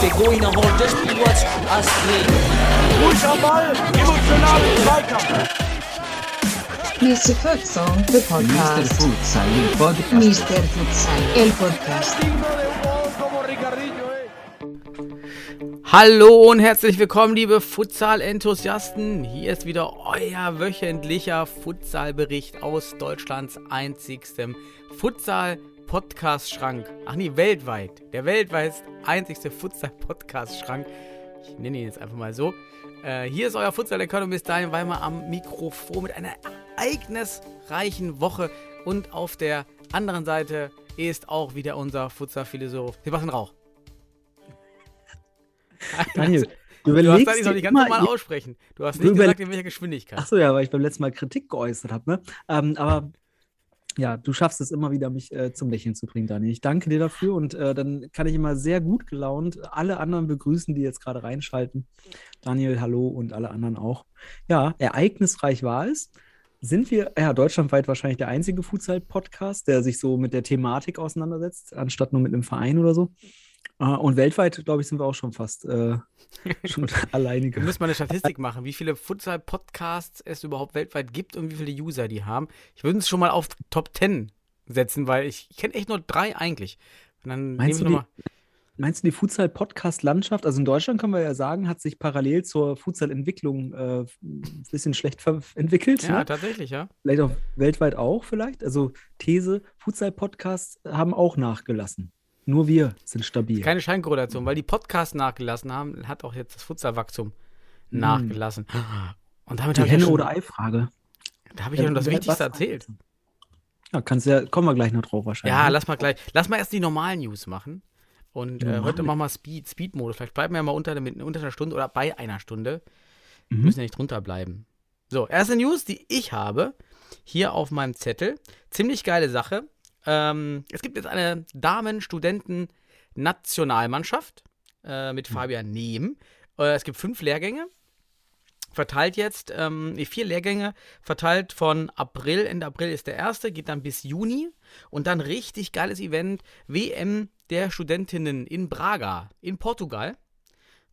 Der Goiner holt das Spiel was Astrid. Ruhig am Ball, emotional Zweikampf. Mr. Futsal, the Mr. podcast. Futsal, el podcast. Mr. Futsal, el podcast. Hallo und herzlich willkommen, liebe Futsal-Enthusiasten. Hier ist wieder euer wöchentlicher Futsal-Bericht aus Deutschlands einzigstem Futsal-Podcast-Schrank. Ach nee, weltweit. Der weltweit einzigste Futsal-Podcast-Schrank. Ich nenne ihn jetzt einfach mal so. Äh, hier ist euer Futsal-Economist Daniel Weimar am Mikrofon mit einer ereignisreichen Woche. Und auf der anderen Seite ist auch wieder unser Futsal-Philosoph Sebastian Rauch. Daniel, du Du hast überlegst das noch dir nicht ganz normal aussprechen. Du hast Du nicht über- gesagt, in welcher Geschwindigkeit. Achso, ja, weil ich beim letzten Mal Kritik geäußert habe, ne? Ähm, aber ja, du schaffst es immer wieder, mich äh, zum Lächeln zu bringen, Daniel. Ich danke dir dafür und äh, dann kann ich immer sehr gut gelaunt alle anderen begrüßen, die jetzt gerade reinschalten. Daniel, hallo und alle anderen auch. Ja, ereignisreich war es. Sind wir, ja, deutschlandweit wahrscheinlich der einzige Futsal-Podcast, der sich so mit der Thematik auseinandersetzt, anstatt nur mit einem Verein oder so. Äh, und weltweit, glaube ich, sind wir auch schon fast äh, schon Wir alleinige. müssen mal eine Statistik machen, wie viele Futsal-Podcasts es überhaupt weltweit gibt und wie viele User die haben. Ich würde es schon mal auf Top 10 setzen, weil ich, ich kenne echt nur drei eigentlich. Und dann Meinst nehme du, ich die, meinst du, die Futsal-Podcast-Landschaft, also in Deutschland können wir ja sagen, hat sich parallel zur Futsal-Entwicklung äh, ein bisschen schlecht entwickelt. Ja, ne? tatsächlich, ja. Vielleicht auch weltweit auch vielleicht. Also These, Futsal-Podcasts haben auch nachgelassen. Nur wir sind stabil. Keine Scheinkorrelation, weil die Podcasts nachgelassen haben, hat auch jetzt das Futsal-Wachstum Hm. nachgelassen. Und damit die habe Henne- schon, oder Ei-Frage. da hab ich ja schon das Wer- Wichtigste erzählt. Ja, kannst ja, kommen wir gleich noch drauf wahrscheinlich. Ja, ne? lass mal gleich. Lass mal erst die normalen News machen. Und äh, heute machen wir Speed, Speed-Modus. Vielleicht bleiben wir ja mal unter, unter einer Stunde oder bei einer Stunde. Mhm. Müssen ja nicht drunter bleiben. So, erste News, die ich habe, hier auf meinem Zettel. Ziemlich geile Sache. Ähm, es gibt jetzt eine Damen-Studenten-Nationalmannschaft äh, mit Fabian Nehm. Äh, es gibt fünf Lehrgänge. Verteilt jetzt, ähm, nee, vier Lehrgänge, verteilt von April, Ende April ist der erste, geht dann bis Juni. Und dann richtig geiles Event, WM der Studentinnen in Braga, in Portugal.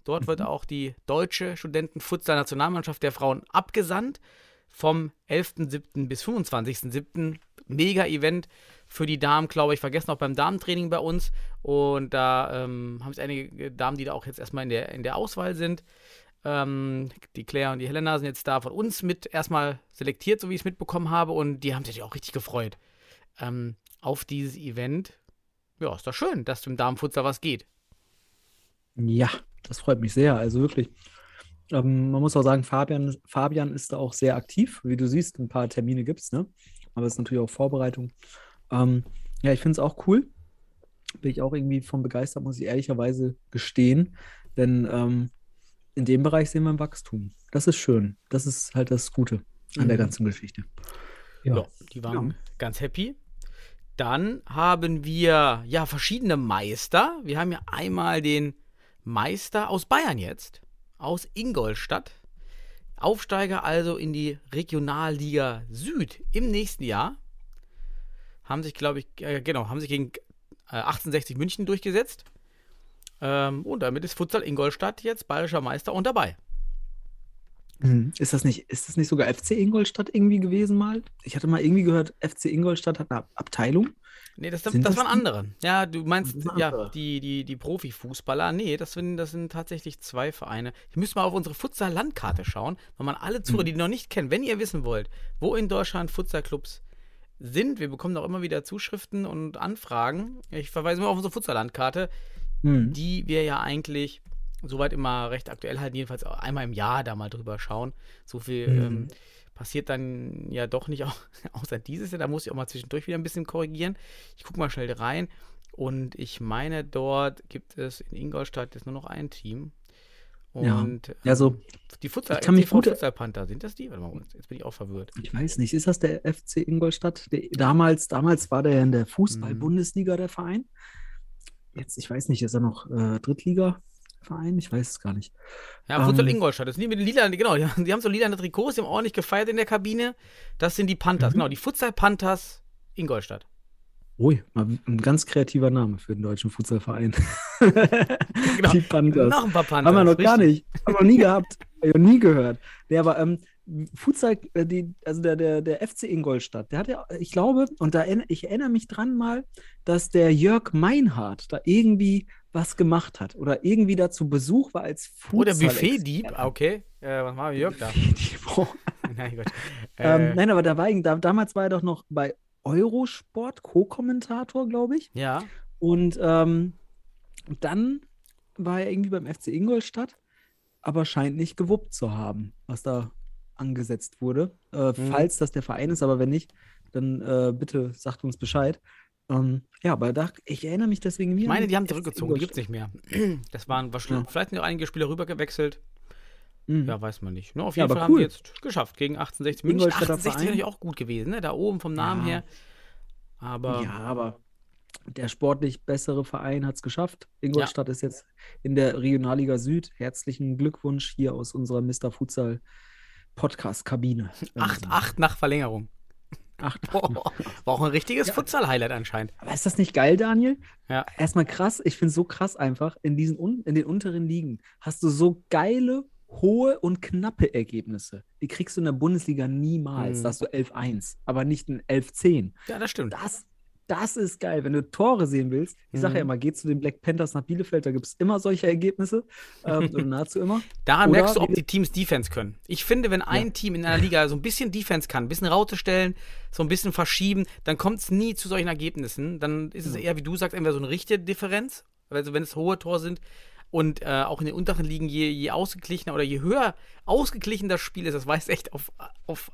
Dort wird auch die deutsche Studenten-Futsal-Nationalmannschaft der Frauen abgesandt. Vom 11.07. bis 25.07. Mega-Event für die Damen, glaube ich, vergessen auch beim Damentraining bei uns. Und da ähm, haben es einige Damen, die da auch jetzt erstmal in der, in der Auswahl sind. Ähm, die Claire und die Helena sind jetzt da von uns mit erstmal selektiert, so wie ich es mitbekommen habe. Und die haben sich auch richtig gefreut ähm, auf dieses Event. Ja, ist doch schön, dass im Damenfutsal was geht. Ja, das freut mich sehr. Also wirklich. Ähm, man muss auch sagen, Fabian, Fabian ist da auch sehr aktiv. Wie du siehst, ein paar Termine gibt es, ne? Aber es ist natürlich auch Vorbereitung. Ähm, ja, ich finde es auch cool. Bin ich auch irgendwie von begeistert, muss ich ehrlicherweise gestehen. Denn ähm, in dem Bereich sehen wir ein Wachstum. Das ist schön. Das ist halt das Gute an der Mhm. ganzen Geschichte. Ja, die waren Ja. ganz happy. Dann haben wir ja verschiedene Meister. Wir haben ja einmal den Meister aus Bayern jetzt, aus Ingolstadt. Aufsteiger also in die Regionalliga Süd im nächsten Jahr. Haben sich, glaube ich, äh, genau, haben sich gegen äh, 1860 München durchgesetzt. Ähm, und damit ist Futsal Ingolstadt jetzt bayerischer Meister und dabei. Mhm. Ist das nicht, ist das nicht sogar FC Ingolstadt irgendwie gewesen mal? Ich hatte mal irgendwie gehört, FC Ingolstadt hat eine Abteilung. Nee, das, das, Sind das das waren andere. Ja, du meinst, ja, die, die, die Profifußballer. Nee, das sind, das sind tatsächlich zwei Vereine. Ich müsste mal auf unsere Futsal-Landkarte schauen, weil man alle Zuhörer, Mhm. die noch nicht kennen, wenn ihr wissen wollt, wo in Deutschland Futsal-Clubs sind. Wir bekommen auch immer wieder Zuschriften und Anfragen. Ich verweise mal auf unsere Futsal-Landkarte, Mhm. die wir ja eigentlich soweit immer recht aktuell halten, jedenfalls einmal im Jahr da mal drüber schauen. So viel Mhm. ähm, passiert dann ja doch nicht, auch, außer dieses Jahr. Da muss ich auch mal zwischendurch wieder ein bisschen korrigieren. Ich gucke mal schnell rein. Und ich meine, dort gibt es in Ingolstadt jetzt nur noch ein Team. Ja. Und Also, ähm, die Futsal, ich kann mich gut- Futsal Panther, sind das die? Warte mal, jetzt bin ich auch verwirrt. Ich weiß nicht, ist das der FC Ingolstadt? Der, damals, damals war der ja in der. Fußball-Bundesliga der Verein. Jetzt, ich weiß nicht, ist er noch äh, Drittliga? Verein? Ich weiß es gar nicht. Ja, Futsal Ähm, Ingolstadt. Das sind die mit den lila, genau, die, die haben so lila Trikots, die haben ordentlich gefeiert in der Kabine. Das sind die Panthers, Mhm. genau, die Futsal Panthers Ingolstadt. Ui, mal ein ganz kreativer Name für den deutschen Futsalverein. Genau. Die Panthers. Noch ein paar Panthers. Haben wir noch gar nicht. Haben wir noch nie gehabt. Hab ich noch nie gehört. Nee, aber ähm, Futsal, äh, die, also der, der, der FC Ingolstadt, der hat ja, ich glaube, und da ich erinnere mich dran mal, dass der Jörg Meinhardt da irgendwie was gemacht hat oder irgendwie da zu Besuch war als Oh, der Futsal- Buffet-Dieb, ah, okay. Äh, was war Jörg da? Buffet-Dieb. Nein, Gott. Ähm, Äh, nein, aber da war, da, damals war er doch noch bei Eurosport Co-Kommentator, glaube ich. ja. Und ähm, dann war er irgendwie beim FC Ingolstadt, aber scheint nicht gewuppt zu haben, was da angesetzt wurde. Äh, Mhm. Falls das der Verein ist, aber wenn nicht, dann äh, bitte sagt uns Bescheid. Ähm, ja, aber da, ich erinnere mich deswegen Ich wieder. meine, an die haben FC zurückgezogen, die gibt es nicht mehr. Das waren wahrscheinlich, Ja. vielleicht auch einige Spieler rübergewechselt. Mhm. Ja, weiß man nicht. Ne, auf Ja, jeden aber Fall haben cool. die jetzt geschafft gegen 1860 München. Ingolstädter 1860 Verein. wäre auch gut gewesen, ne? Da oben vom Namen Ja. her. Aber Ja, aber der sportlich bessere Verein hat es geschafft. Ingolstadt ist jetzt in der Regionalliga Süd. Herzlichen Glückwunsch hier aus unserer Mr. Futsal Podcast-Kabine. 8-8 nach Verlängerung. Acht. Boah, war auch ein richtiges Futsal-Highlight anscheinend. Aber ist das nicht geil, Daniel? Ja. Erstmal krass, ich finde es so krass einfach, in, diesen in den unteren Ligen hast du so geile, hohe und knappe Ergebnisse. Die kriegst du in der Bundesliga niemals. Mhm. Da hast du 11-1, aber nicht ein 11-10. Ja, das stimmt. Das, das ist geil. Wenn du Tore sehen willst, ich sage ja Mhm. immer, geh zu den Black Panthers nach Bielefeld, da gibt es immer solche Ergebnisse. Ähm, oder nahezu immer. Daran Oder merkst du, ob die Teams Defense können. Ich finde, wenn ein Team in einer Liga so ein bisschen Defense kann, ein bisschen Raute stellen, so ein bisschen verschieben, dann kommt es nie zu solchen Ergebnissen. Dann ist es eher, wie du sagst, entweder so eine richtige Differenz, also wenn es hohe Tore sind. Und äh, auch in den unteren Ligen, je, je ausgeglichener oder je höher ausgeglichen das Spiel ist, das weist echt auf, auf,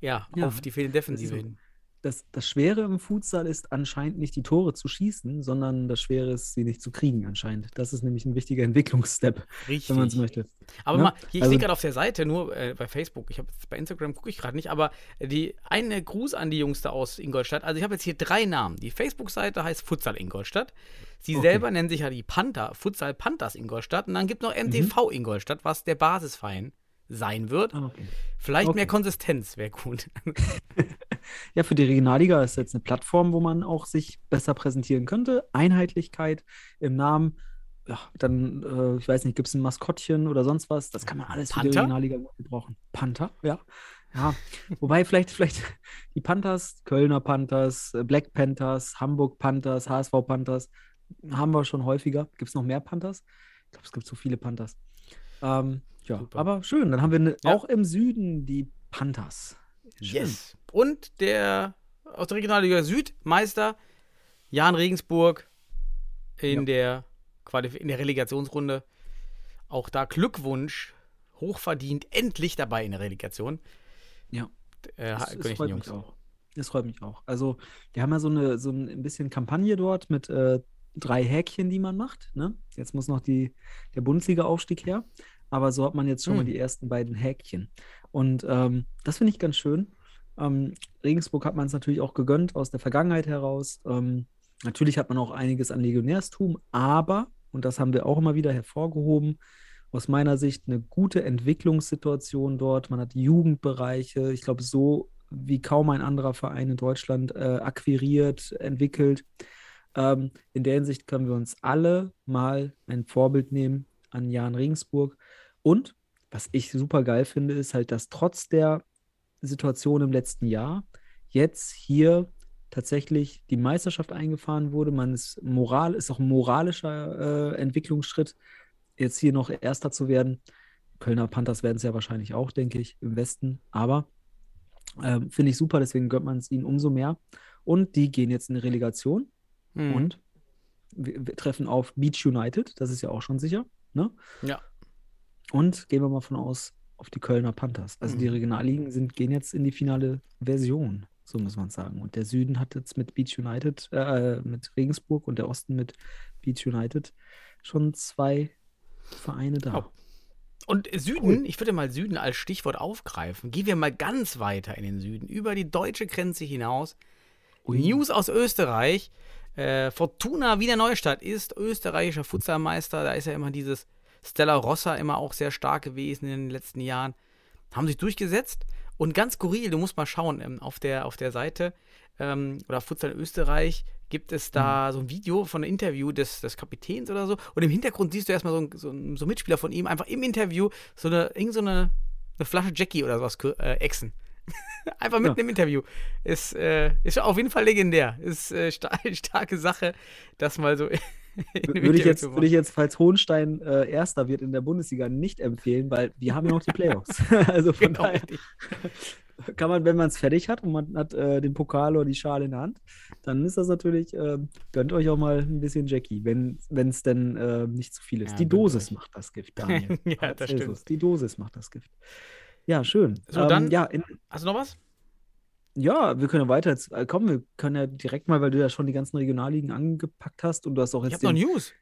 ja, Ja, auf die fehlende Defensive hin. Das, das Schwere im Futsal ist anscheinend nicht die Tore zu schießen, sondern das Schwere ist, sie nicht zu kriegen anscheinend. Das ist nämlich ein wichtiger Entwicklungsstep, Richtig. wenn man es möchte. Aber Ne? mal, hier, ich Also- sehe gerade auf der Seite, nur äh, bei Facebook, ich habe bei Instagram gucke ich gerade nicht, aber die eine Gruß an die Jungs da aus Ingolstadt. Also ich habe jetzt hier drei Namen. Die Facebook-Seite heißt Futsal Ingolstadt. Sie Okay. selber nennen sich ja die Panther, Futsal Panthers Ingolstadt. Und dann gibt noch MTV Ingolstadt, was der Basisverein sein wird. Ah, okay. Vielleicht okay. mehr Konsistenz wäre gut. Ja, für die Regionalliga ist jetzt eine Plattform, wo man auch sich besser präsentieren könnte. Einheitlichkeit im Namen. Ja, dann, äh, ich weiß nicht, gibt es ein Maskottchen oder sonst was? Das kann man alles für die Panther? Regionalliga gebrauchen. Panther, ja. Ja, wobei vielleicht, vielleicht die Panthers, Kölner Panthers, Black Panthers, Hamburg Panthers, HSV Panthers, haben wir schon häufiger. Gibt es noch mehr Panthers? Ich glaube, es gibt so viele Panthers. Ähm, ja, Super. aber schön. Dann haben wir ne, Ja. auch im Süden die Panthers. Schön. Yes. Und der aus der Regionalliga Süd, Meister Jan Regensburg in, Ja. der, Qualif in der Relegationsrunde. Auch da Glückwunsch, hochverdient, endlich dabei in der Relegation. Ja. Äh, Das, das freut Jungs. mich auch. Das freut mich auch. Also, wir haben ja so eine so ein bisschen Kampagne dort mit äh, drei Häkchen, die man macht. Ne? Jetzt muss noch die, der Bundesliga-Aufstieg her. Aber so hat man jetzt schon mal Hm. die ersten beiden Häkchen. Und ähm, das finde ich ganz schön. Ähm, Regensburg hat man es natürlich auch gegönnt aus der Vergangenheit heraus. Ähm, natürlich hat man auch einiges an Legionärstum, aber, und das haben wir auch immer wieder hervorgehoben, aus meiner Sicht eine gute Entwicklungssituation dort. Man hat Jugendbereiche, ich glaube, so wie kaum ein anderer Verein in Deutschland äh, akquiriert, entwickelt. Ähm, in der Hinsicht können wir uns alle mal ein Vorbild nehmen an Jan Regensburg. Und was ich super geil finde, ist halt, dass trotz der Situation im letzten Jahr jetzt hier tatsächlich die Meisterschaft eingefahren wurde. Man ist moral, ist auch ein moralischer äh, Entwicklungsschritt, jetzt hier noch Erster zu werden. Kölner Panthers werden es ja wahrscheinlich auch, denke ich, im Westen. Aber ähm, finde ich super, deswegen gönnt man es ihnen umso mehr. Und die gehen jetzt in die Relegation Mhm. und wir, wir treffen auf Beach United, das ist ja auch schon sicher. Ne? Ja. Und gehen wir mal von aus auf die Kölner Panthers. Also die Mhm. Regionalligen sind, gehen jetzt in die finale Version, so muss man sagen. Und der Süden hat jetzt mit Beach United, äh, mit Regensburg und der Osten mit Beach United schon zwei Vereine da. Oh. Und Süden, ich würde mal Süden als Stichwort aufgreifen. Gehen wir mal ganz weiter in den Süden, über die deutsche Grenze hinaus. Ui. News aus Österreich. Äh, Fortuna Wiener Neustadt ist österreichischer Futsalmeister. Da ist ja immer dieses Stella Rossa immer auch sehr stark gewesen in den letzten Jahren. Haben sich durchgesetzt. Und ganz skurril, du musst mal schauen, ähm, auf, der, auf der Seite ähm, oder Futsal Österreich gibt es da so ein Video von einem Interview des, des Kapitäns oder so. Und im Hintergrund siehst du erstmal so, ein- so, ein- so einen Mitspieler von ihm, einfach im Interview so eine, irgend so eine, eine Flasche Jackie oder sowas äh, exen. einfach mitten Ja. im Interview. Ist, äh, ist auf jeden Fall legendär. Ist äh, sta starke Sache, das mal so. Würde ich, jetzt, würde ich jetzt, falls Hohenstein äh, Erster wird in der Bundesliga, nicht empfehlen, weil wir haben ja noch die Playoffs. also von Genau, daher kann man, wenn man es fertig hat und man hat äh, den Pokal oder die Schale in der Hand, dann ist das natürlich, ähm, gönnt euch auch mal ein bisschen Jackie, wenn es denn äh, nicht zu viel ist. Ja, die Dosis macht das Gift, Daniel. Ja, das Paracelsus, stimmt. Die Dosis macht das Gift. Ja, schön. So, dann- ja, in, Hast du noch was? ja, wir können ja weiter. Jetzt, äh, komm, wir können ja direkt mal, weil du ja schon die ganzen Regionalligen angepackt hast und du hast auch Ich jetzt habe noch den, News.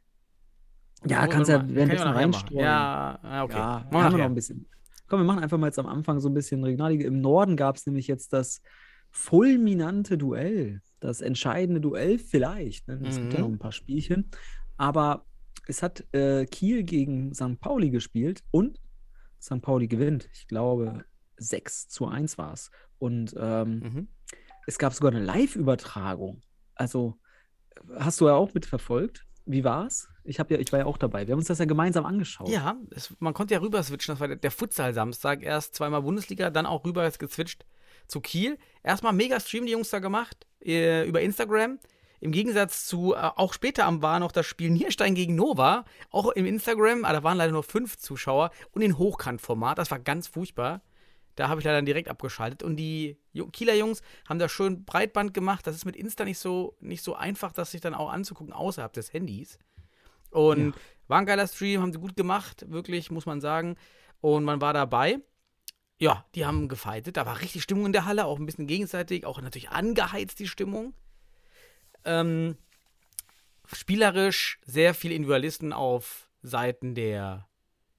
Ja, Oh, kannst ja währenddessen kann ich reinstreuen. Ja, okay. Ja, Machen wir noch ein bisschen. Komm, wir machen einfach mal jetzt am Anfang so ein bisschen Regionalliga. Im Norden gab es nämlich jetzt das fulminante Duell, das entscheidende Duell vielleicht. Ne? Es gibt ja Mhm. noch ein paar Spielchen. Aber es hat äh, Kiel gegen St. Pauli gespielt und St. Pauli gewinnt. Ich glaube, 6 zu 1 war es. Und ähm, Mhm. es gab sogar eine Live-Übertragung. Also, hast du ja auch mitverfolgt. Wie war's? Ich, hab ja, ich war ja auch dabei. Wir haben uns das ja gemeinsam angeschaut. Ja, es, man konnte ja rüber switchen. Das war der, der Futsal-Samstag. Erst zweimal Bundesliga, dann auch rüber gezwitscht zu Kiel. Erstmal mega Stream die Jungs da gemacht äh, über Instagram. Im Gegensatz zu, äh, auch später am war noch das Spiel Nierstein gegen Nova. Auch im Instagram, aber da waren leider nur fünf Zuschauer. Und in Hochkantformat. Das war ganz furchtbar. Da habe ich leider direkt abgeschaltet. Und die Kieler Jungs haben da schön Breitband gemacht. Das ist mit Insta nicht so, nicht so einfach, das sich dann auch anzugucken, außerhalb des Handys. Und war ein geiler Stream, haben sie gut gemacht, wirklich, muss man sagen. Und man war dabei. Ja, die haben gefightet. Da war richtig Stimmung in der Halle, auch ein bisschen gegenseitig, auch natürlich angeheizt die Stimmung. Ähm, spielerisch sehr viele Individualisten auf Seiten der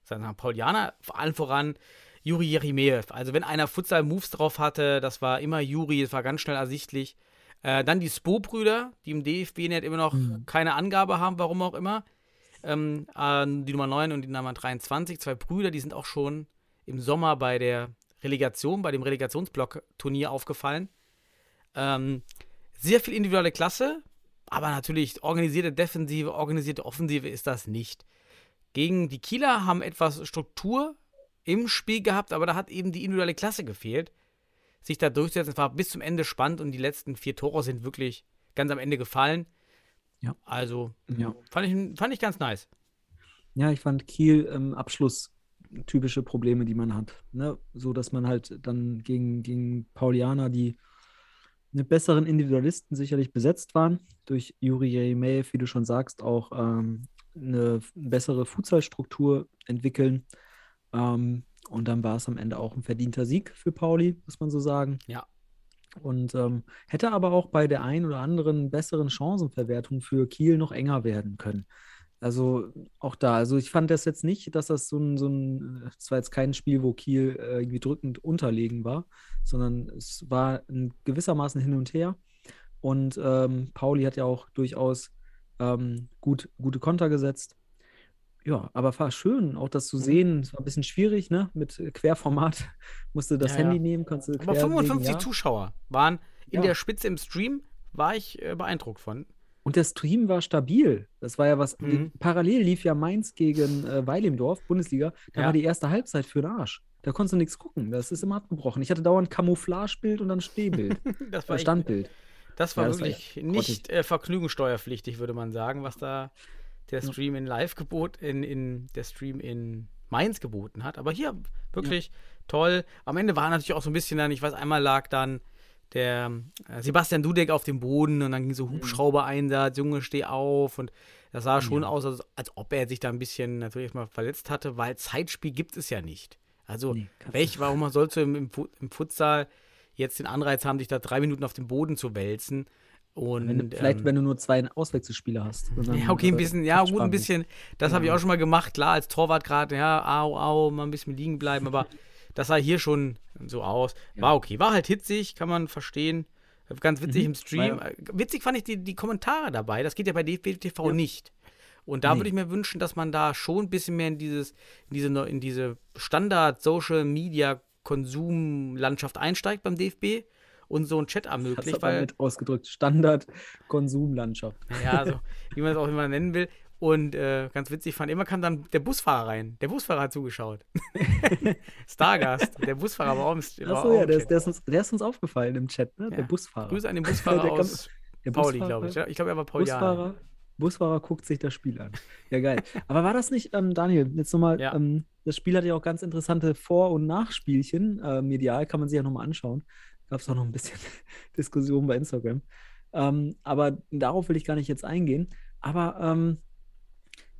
mal, Paulianer, vor allem voran Juri Jerimejew. Also wenn einer Futsal-Moves drauf hatte, das war immer Juri, das war ganz schnell ersichtlich. Äh, dann die Spo-Brüder, die im DFB-Net immer noch keine Angabe haben, warum auch immer. Ähm, äh, die Nummer 9 und die Nummer 23, zwei Brüder, die sind auch schon im Sommer bei der Relegation, bei dem Relegationsblock-Turnier aufgefallen. Ähm, sehr viel individuelle Klasse, aber natürlich organisierte Defensive, organisierte Offensive ist das nicht. Gegen die Kieler haben etwas Struktur im Spiel gehabt, aber da hat eben die individuelle Klasse gefehlt. Sich da durchzusetzen, war bis zum Ende spannend und die letzten vier Tore sind wirklich ganz am Ende gefallen. Ja. Also Ja. fand ich, fand ich ganz nice. Ja, ich fand Kiel im Abschluss typische Probleme, die man hat. Ne? So dass man halt dann gegen, gegen Paulianer, die besseren Individualisten sicherlich besetzt waren, durch Juri Jeremejew, wie du schon sagst, auch ähm, eine bessere Futsalstruktur entwickeln. Ähm, und dann war es am Ende auch ein verdienter Sieg für Pauli, muss man so sagen. Ja. Und ähm, hätte aber auch bei der ein oder anderen besseren Chancenverwertung für Kiel noch enger werden können. Also auch da, also ich fand das jetzt nicht, dass das so ein, so ein, es war jetzt kein Spiel, wo Kiel äh, irgendwie drückend unterlegen war, sondern es war ein gewissermaßen hin und her. Und ähm, Pauli hat ja auch durchaus ähm, gut, gute Konter gesetzt. Ja, aber war schön, auch das zu Mhm. sehen. Es war ein bisschen schwierig, ne? Mit äh, Querformat. Musste das Ja, Handy ja. nehmen, kannst du Aber querlegen, 55 ja. Zuschauer waren in der Spitze im Stream, war ich äh, beeindruckt von. Und der Stream war stabil. Das war ja was. Mhm. Parallel lief ja Mainz gegen äh, Weil im Dorf, Bundesliga. Da Ja. war die erste Halbzeit für den Arsch. Da konntest du nichts gucken. Das ist immer abgebrochen. Ich hatte dauernd Camouflagebild und dann Stehbild. Das war, äh, Standbild. das war Ja, das war wirklich echt nicht äh, vergnügungssteuerpflichtig, würde man sagen, was da der Ja. Stream in Live gebot, in, in der Stream in Mainz geboten hat. Aber hier wirklich toll. Am Ende war natürlich auch so ein bisschen dann, ich weiß, einmal lag dann der äh, Sebastian Dudek auf dem Boden und dann ging so Hubschrauber-Einsatz, Junge, steh auf und das sah schon Ja. aus, als, als ob er sich da ein bisschen natürlich mal verletzt hatte, weil Zeitspiel gibt es ja nicht. Also, Nee, welch, warum sollst du im, im, im Futsal jetzt den Anreiz haben, dich da drei Minuten auf dem Boden zu wälzen? Und, Wenn du, vielleicht, ähm, wenn du nur zwei Auswechselspieler hast. ja, okay, ein bisschen, ja, gut, ein bisschen. Das habe ich Genau. auch schon mal gemacht, klar, als Torwart gerade, ja, au, au, mal ein bisschen liegen bleiben, aber das sah hier schon so aus. War okay, war halt hitzig, kann man verstehen. Ganz witzig Mhm, im Stream. war Äh, Witzig fand ich die, die Kommentare dabei, das geht ja bei DFB TV Ja. nicht. Und da Nee. würde ich mir wünschen, dass man da schon ein bisschen mehr in dieses, in diese, in diese Standard-Social-Media-Konsumlandschaft einsteigt beim DFB und so einen Chat Das ermöglicht, man weil, mit ausgedrückt. Standard-Konsumlandschaft. ja, also, wie man es auch immer nennen will. Und äh, ganz witzig fand, immer kam dann der Busfahrer rein. Der Busfahrer hat zugeschaut. Stargast. Der Busfahrer war auch im, Achso, ja, im der, ist- der, ist uns, der ist uns aufgefallen im Chat, ne? Der Ja. Busfahrer. Grüße an den Busfahrer Der kam- aus der Pauli, glaube ich. Ich glaube, er war Paulianer. Busfahrer, Busfahrer guckt sich das Spiel an. Ja, geil. Aber war das nicht, ähm, Daniel, jetzt nochmal, Ja. ähm, das Spiel hat ja auch ganz interessante Vor- und Nachspielchen. Äh, medial kann man sich ja nochmal anschauen. Gab es auch noch ein bisschen Diskussion bei Instagram. Ähm, aber darauf will ich gar nicht jetzt eingehen. Aber ähm,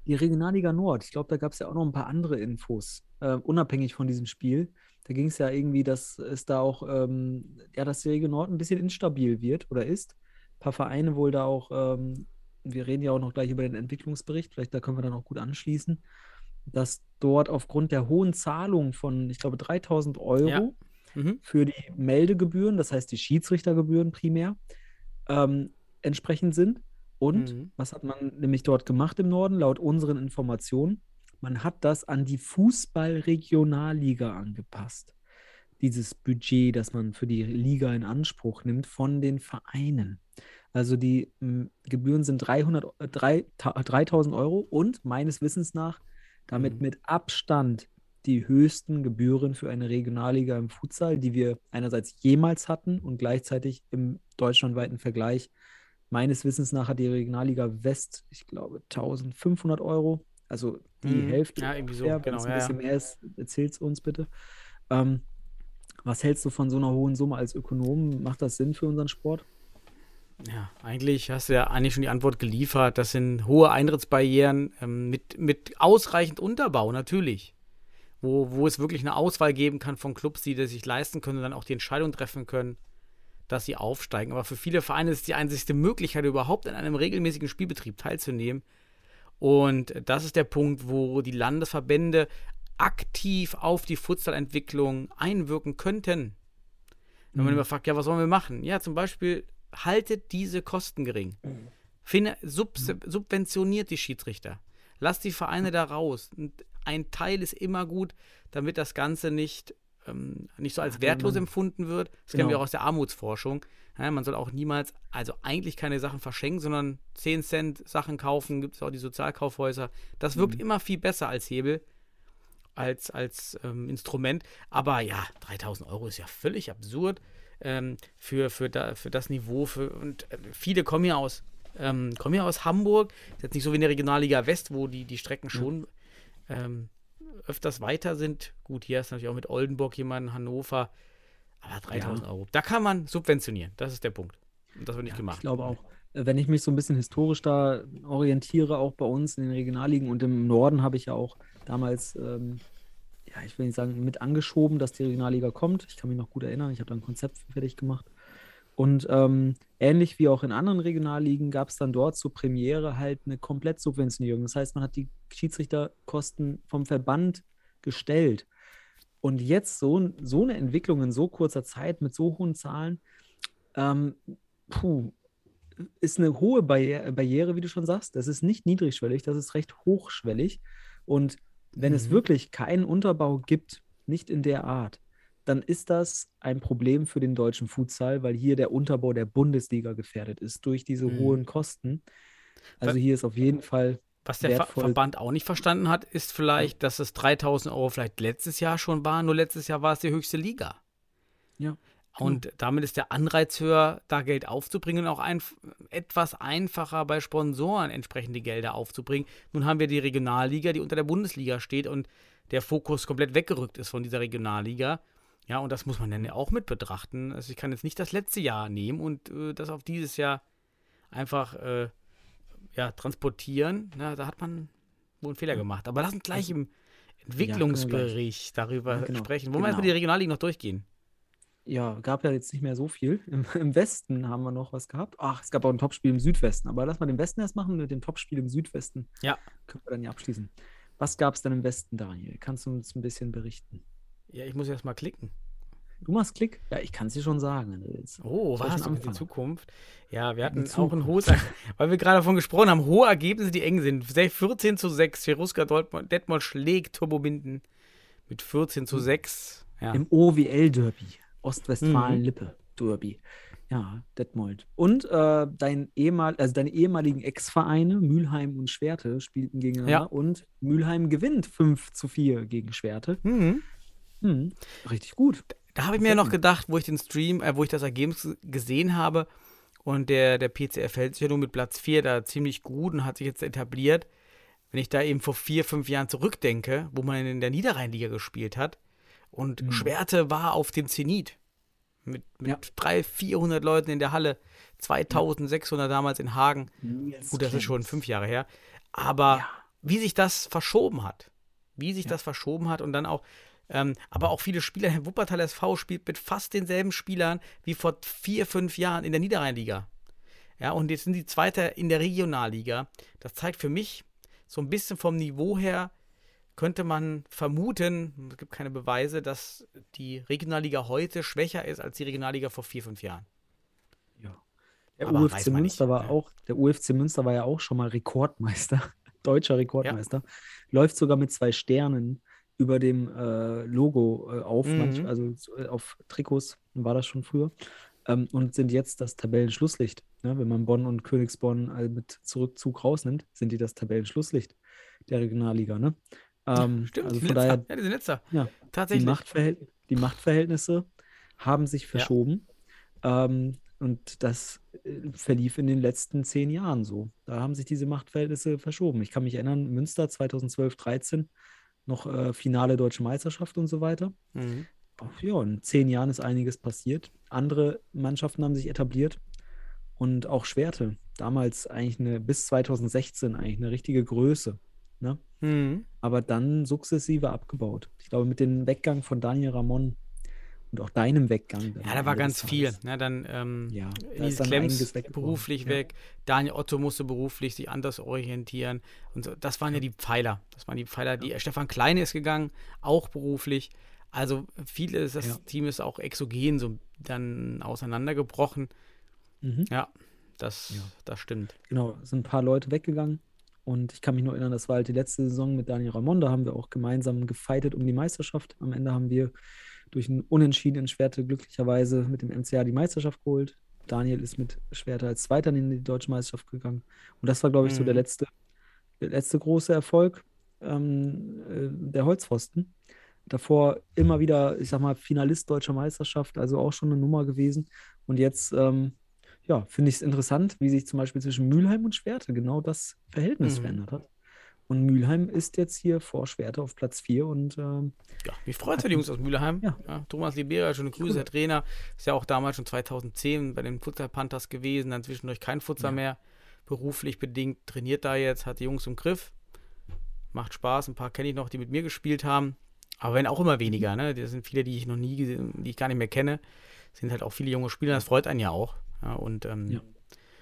die Regionalliga Nord, ich glaube, da gab es ja auch noch ein paar andere Infos, äh, unabhängig von diesem Spiel. Da ging es ja irgendwie, dass es da auch, ähm, ja, dass die Region Nord ein bisschen instabil wird oder ist. Ein paar Vereine wohl da auch, ähm, wir reden ja auch noch gleich über den Entwicklungsbericht, vielleicht da können wir dann auch gut anschließen, dass dort aufgrund der hohen Zahlung von, ich glaube, 3000 Euro Mhm. für die Meldegebühren, das heißt die Schiedsrichtergebühren primär, ähm, entsprechend sind. Und Mhm. was hat man nämlich dort gemacht im Norden, laut unseren Informationen? Man hat das an die Fußball-Regionalliga angepasst. Dieses Budget, das man für die Liga in Anspruch nimmt, von den Vereinen. Also die m, Gebühren sind 300, äh, drei- ta- 3000 Euro und meines Wissens nach damit Mhm. mit Abstand die höchsten Gebühren für eine Regionalliga im Futsal, die wir einerseits jemals hatten und gleichzeitig im deutschlandweiten Vergleich. Meines Wissens nach hat die Regionalliga West, ich glaube, 1500 Euro, also die Mhm. Hälfte. Ja, irgendwie so, ungefähr. Wenn genau, es ein ja, ja. bisschen mehr ist, erzähl's uns bitte. Ähm, was hältst du von so einer hohen Summe als Ökonom? Macht das Sinn für unseren Sport? Ja, eigentlich hast du ja eigentlich schon die Antwort geliefert. Das sind hohe Eintrittsbarrieren ähm, mit, mit ausreichend Unterbau, natürlich. Wo, wo es wirklich eine Auswahl geben kann von Clubs, die das sich leisten können und dann auch die Entscheidung treffen können, dass sie aufsteigen. Aber für viele Vereine ist es die einzigste Möglichkeit, überhaupt an einem regelmäßigen Spielbetrieb teilzunehmen. Und das ist der Punkt, wo die Landesverbände aktiv auf die Futsalentwicklung einwirken könnten. Wenn man Mhm. immer fragt, ja, was sollen wir machen? Ja, zum Beispiel, haltet diese Kosten gering. Fin sub subventioniert die Schiedsrichter. Lasst die Vereine da raus. Und ein Teil ist immer gut, damit das Ganze nicht, ähm, nicht so als Ja, wertlos man- empfunden wird. Das kennen wir Genau. auch aus der Armutsforschung. Ja, man soll auch niemals, also eigentlich keine Sachen verschenken, sondern 10 Cent Sachen kaufen, gibt es auch die Sozialkaufhäuser. Das wirkt Mhm. immer viel besser als Hebel, als, als ähm, Instrument. Aber ja, 3000 Euro ist ja völlig absurd ähm, für, für, da, für das Niveau. Für, und äh, viele kommen ja aus, ähm, kommen ja aus Hamburg. Ist jetzt nicht so wie in der Regionalliga West, wo die, die Strecken schon ähm, öfters weiter sind. Gut, hier ist natürlich auch mit Oldenburg jemand, Hannover. Aber 3000 Euro. Da kann man subventionieren. Das ist der Punkt. Und das wird nicht Ja, gemacht. Ich glaube auch. Äh, Wenn ich mich so ein bisschen historisch da orientiere, auch bei uns in den Regionalligen und im Norden habe ich ja auch damals, ähm, ja, ich will nicht sagen, mit angeschoben, dass die Regionalliga kommt. Ich kann mich noch gut erinnern, ich habe da ein Konzept fertig gemacht. Und ähm, ähnlich wie auch in anderen Regionalligen gab es dann dort zur Premiere halt eine Komplettsubventionierung. Das heißt, man hat die Schiedsrichterkosten vom Verband gestellt. Und jetzt so, so eine Entwicklung in so kurzer Zeit mit so hohen Zahlen, ähm, puh, ist eine hohe Barriere, Barriere, wie du schon sagst. Das ist nicht niedrigschwellig, das ist recht hochschwellig. Und wenn es Mhm. wirklich keinen Unterbau gibt, nicht in der Art, dann ist das ein Problem für den deutschen Futsal, weil hier der Unterbau der Bundesliga gefährdet ist durch diese Mhm. hohen Kosten. Also hier ist auf jeden Fall Was der Ver. Verband auch nicht verstanden hat, ist vielleicht, dass es 3000 Euro vielleicht letztes Jahr schon war. Nur letztes Jahr war es die höchste Liga. Ja, Und damit ist der Anreiz höher, da Geld aufzubringen und auch ein, etwas einfacher bei Sponsoren entsprechende Gelder aufzubringen. Nun haben wir die Regionalliga, die unter der Bundesliga steht und der Fokus komplett weggerückt ist von dieser Regionalliga. Ja, und das muss man dann ja auch mit betrachten. Also ich kann jetzt nicht das letzte Jahr nehmen und äh, das auf dieses Jahr einfach äh, ja, transportieren. Na, da hat man wohl einen Fehler gemacht. Aber lass uns gleich im Entwicklungsbericht darüber Ja, genau. sprechen. Wollen wir erstmal Genau. die Regionalliga noch durchgehen? ja, gab ja jetzt nicht mehr so viel. Im, Im Westen haben wir noch was gehabt. Ach, es gab auch ein Topspiel im Südwesten. Aber lass mal den Westen erst machen mit dem Topspiel im Südwesten. Ja. Können wir dann ja abschließen. Was gab es denn im Westen, Daniel? Kannst du uns ein bisschen berichten? Ja, ich muss erst mal klicken. Du machst Klick? Ja, ich kann es dir schon sagen. Oh, was? in anfangen? Zukunft? Ja, wir hatten auch ein hohes, weil wir gerade davon gesprochen haben, hohe Ergebnisse, die eng sind. 14 zu 6, Cheruska Dortmund, Detmold schlägt Turbo Minden mit 14 zu 6. Ja. Im OWL-Derby. Ostwestfalen-Lippe-Derby. Ja, Detmold. Und äh, dein ehemal also deine ehemaligen Ex-Vereine, Mülheim und Schwerte, spielten gegeneinander. Ja. Und Mülheim gewinnt 5 zu 4 gegen Schwerte. Mhm. Hm, richtig gut. Da habe ich mir noch gedacht, wo ich den Stream, äh, wo ich das Ergebnis gesehen habe und der, der PCF hält sich ja nur mit Platz 4 da ziemlich gut und hat sich jetzt etabliert. Wenn ich da eben vor vier, fünf Jahren zurückdenke, wo man in der Niederrheinliga gespielt hat und Schwerte war auf dem Zenit mit, mit Ja. 300, 400 Leuten in der Halle, 2600 damals in Hagen. Gut, das ist schon fünf Jahre her. Aber wie sich das verschoben hat, wie sich das verschoben hat und dann auch, ähm, aber auch viele Spieler, Herr Wuppertal SV spielt mit fast denselben Spielern wie vor vier, fünf Jahren in der Niederrheinliga. Ja, und jetzt sind die Zweite in der Regionalliga. Das zeigt für mich so ein bisschen vom Niveau her, könnte man vermuten, es gibt keine Beweise, dass die Regionalliga heute schwächer ist als die Regionalliga vor vier, fünf Jahren. Der Aber UFC Münster nicht, war ne? auch, der UFC Münster war ja auch schon mal Rekordmeister, deutscher Rekordmeister. Läuft sogar mit zwei Sternen über dem äh, Logo äh, auf, Mhm. manch, also so, äh, auf Trikots war das schon früher. Ähm, und sind jetzt das Tabellenschlusslicht. Ne? Wenn man Bonn und Königsborn äh, mit Zurückzug rausnimmt, sind die das Tabellenschlusslicht der Regionalliga. Ne? Ähm, Stimmt, also die von daher. Ja, die sind letzter. ja, die, Tatsächlich. Machtverhält die Machtverhältnisse haben sich verschoben. Ähm, und das äh, verlief in den letzten zehn Jahren so. Da haben sich diese Machtverhältnisse verschoben. Ich kann mich erinnern, Münster 2012, 13, noch äh, Finale Deutsche Meisterschaft und so weiter. Mhm. Ja, in zehn Jahren ist einiges passiert. Andere Mannschaften haben sich etabliert und auch Schwerte. Damals eigentlich eine, bis 2016 eigentlich eine richtige Größe. Ne? Mhm. aber dann sukzessive abgebaut. Ich glaube, mit dem Weggang von Daniel Ramon und auch deinem Weggang. Ja, da war ganz viel. Ne? Dann ähm, Ja, da Nils Klemms beruflich Ja. weg. Daniel Otto musste beruflich sich anders orientieren. Und so. das waren ja die Pfeiler. Das waren die Pfeiler, die Stefan Kleine ist gegangen, auch beruflich. Also vieles, das Ja. Team ist auch exogen so dann auseinandergebrochen. Mhm. Ja, das, Ja. das stimmt. Genau, es sind ein paar Leute weggegangen. Und ich kann mich nur erinnern, das war halt die letzte Saison mit Daniel Ramon. Da haben wir auch gemeinsam gefeitet um die Meisterschaft. Am Ende haben wir durch ein Unentschieden in Schwerte glücklicherweise mit dem MCA die Meisterschaft geholt. Daniel ist mit Schwerte als Zweiter in die deutsche Meisterschaft gegangen. Und das war, glaube ich, so der Mhm. letzte, der letzte große Erfolg ähm, äh, der Holzpfosten. Davor immer wieder, ich sag mal, Finalist deutscher Meisterschaft, also auch schon eine Nummer gewesen. Und jetzt, ähm, ja, finde ich es interessant, wie sich zum Beispiel zwischen Mülheim und Schwerte genau das Verhältnis Mhm. verändert hat. Und Mülheim ist jetzt hier vor Schwerte auf Platz 4 und ähm, Ja, mich freut die Jungs aus Mülheim. Ja. Thomas Libera, schöne Grüße, Cool. der Trainer. Ist ja auch damals schon 2010 bei den Futsal Panthers gewesen, dann zwischendurch kein Futsal Ja. mehr. Beruflich bedingt trainiert da jetzt, hat die Jungs im Griff. Macht Spaß. Ein paar kenne ich noch, die mit mir gespielt haben. Aber wenn auch immer weniger, ne? Das sind viele, die ich noch nie gesehen, die ich gar nicht mehr kenne. Sind halt auch viele junge Spieler, das freut einen ja auch. Ja, und ähm,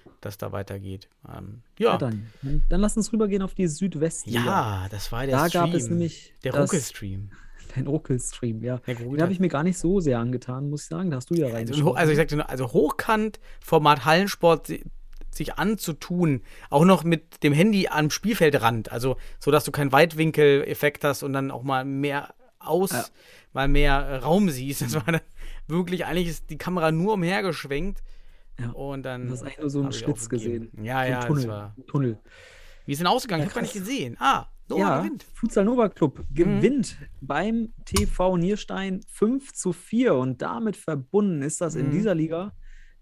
Ja. dass da weitergeht. Ähm, ja, ja. dann, dann, lass uns rübergehen auf die Südwestliga. Ja, das war der da Stream. gab es nämlich der Ruckel-Stream. den Ruckel-Stream, ja. Der Den habe ich mir gar nicht so sehr angetan, muss ich sagen. Da hast du ja Also, reingeschaut. also ich sagte nur, also hochkant Format Hallensport si- sich anzutun, auch noch mit dem Handy am Spielfeldrand, also so, dass du keinen Weitwinkel-Effekt hast und dann auch mal mehr aus, Ja. mal mehr Raum siehst. Das war dann wirklich, eigentlich ist die Kamera nur umhergeschwenkt Ja. und dann Du hast eigentlich nur so einen ich Schlitz gesehen. Ja, so ja, Tunnel. das war. Tunnel. Wie ist denn ausgegangen? Ich Ja, habe gar nicht gesehen. Ah, Nova ja, gewinnt. Futsal Nova Club Mhm. gewinnt beim TV Nierstein 5 zu 4 und damit verbunden ist das in Mhm. dieser Liga,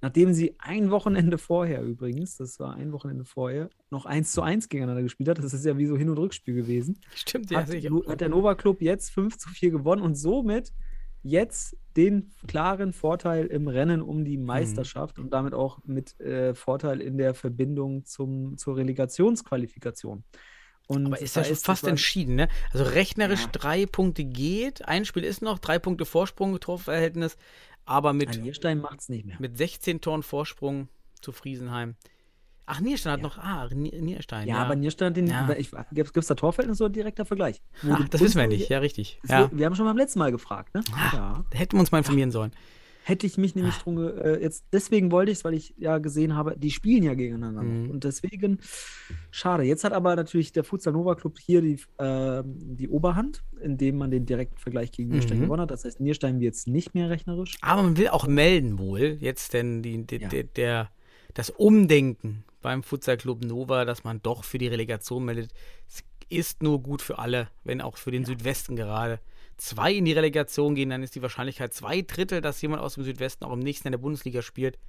nachdem sie ein Wochenende vorher übrigens, das war ein Wochenende vorher, noch 1 zu 1 gegeneinander gespielt hat. Das ist ja wie so Hin- und Rückspiel gewesen. Stimmt, ja, hat, hat der Nova Club jetzt 5 zu 4 gewonnen und somit jetzt den klaren Vorteil im Rennen um die Meisterschaft und damit auch mit äh, Vorteil in der Verbindung zum, zur Relegationsqualifikation. Und Aber ist ja schon fast entschieden, ne? Also rechnerisch Ja. drei Punkte geht. Ein Spiel ist noch, drei Punkte Vorsprung, Torverhältnis. Aber mit, Ein Nierstein macht es nicht mehr. mit 16 Toren Vorsprung zu Friesenheim. Ach, Nierstein hat noch. Ah, Nier- Nierstein. Ja, Ja, aber Nierstein, den, Ja. gibt es da Torverhältnis oder direkter Vergleich? Ach, das wissen wir nicht. Ja, richtig. Ja. Wir, wir haben schon beim letzten Mal gefragt, ne? Ja. Da hätten wir uns mal informieren sollen. Hätte ich mich nämlich drum, ge- äh, jetzt, deswegen wollte ich es, weil ich ja gesehen habe, die spielen ja gegeneinander. Mhm. Und deswegen, schade. Jetzt hat aber natürlich der Futsal Nova Club hier die, ähm, die Oberhand, indem man den direkten Vergleich gegen Nierstein Mhm. gewonnen hat. Das heißt, Nierstein wird jetzt nicht mehr rechnerisch. Aber man will auch melden wohl, jetzt denn die, die, Ja. der, das Umdenken beim Futsal Club Nova, dass man doch für die Relegation meldet, es ist nur gut für alle, wenn auch für den Südwesten gerade zwei in die Relegation gehen, dann ist die Wahrscheinlichkeit zwei Drittel, dass jemand aus dem Südwesten auch im nächsten in der Bundesliga spielt.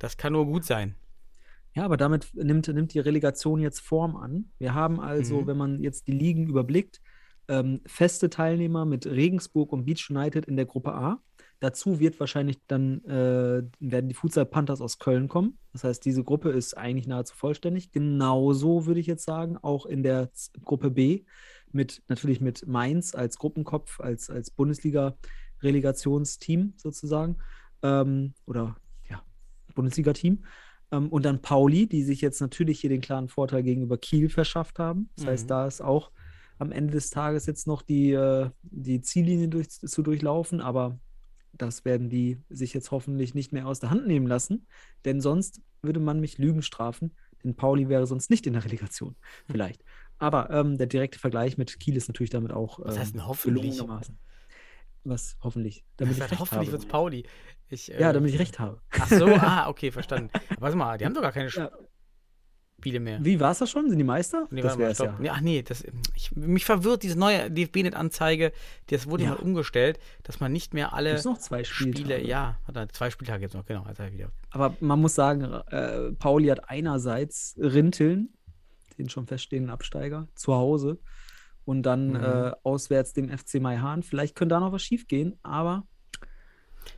Das kann nur gut sein. Ja, aber damit nimmt, nimmt die Relegation jetzt Form an. Wir haben also, Mhm. wenn man jetzt die Ligen überblickt, ähm, feste Teilnehmer mit Regensburg und Beach United in der Gruppe A. Dazu wird wahrscheinlich dann äh, werden die Futsal Panthers aus Köln kommen. Das heißt, diese Gruppe ist eigentlich nahezu vollständig. Genauso würde ich jetzt sagen, auch in der Gruppe B mit natürlich mit Mainz als Gruppenkopf, als, als Bundesliga-Relegationsteam sozusagen. Ähm, oder ja, Bundesliga-Team. Ähm, und dann Pauli, die sich jetzt natürlich hier den klaren Vorteil gegenüber Kiel verschafft haben. Das Mhm. heißt, da ist auch am Ende des Tages jetzt noch die, äh, die Ziellinie durch, zu durchlaufen, aber das werden die sich jetzt hoffentlich nicht mehr aus der Hand nehmen lassen, denn sonst würde man mich Lügen strafen, denn Pauli wäre sonst nicht in der Relegation, vielleicht. Aber ähm, der direkte Vergleich mit Kiel ist natürlich damit auch Was heißt ähm, denn hoffentlich? gelungenermaßen. Was hoffentlich, Das damit ich heißt, recht hoffentlich wird es Pauli. Ich, äh, Ja, damit ich recht habe. Ach so, ah, okay, verstanden. Warte mal, die haben doch gar keine Ja. Spiele mehr. Wie war es das schon? Sind die Meister? Nee, das wäre es ja. Ach nee, das, ich, mich verwirrt diese neue DFB-Net-Anzeige. Das wurde Ja. mal umgestellt, dass man nicht mehr alle Gibt noch zwei Spiele, Spiele? ja, zwei Spieltage jetzt noch, genau, also wieder. Aber man muss sagen, äh, Pauli hat einerseits Rinteln, den schon feststehenden Absteiger, zu Hause und dann Mhm. äh, auswärts dem FC Maihahn. Vielleicht könnte da noch was schiefgehen, aber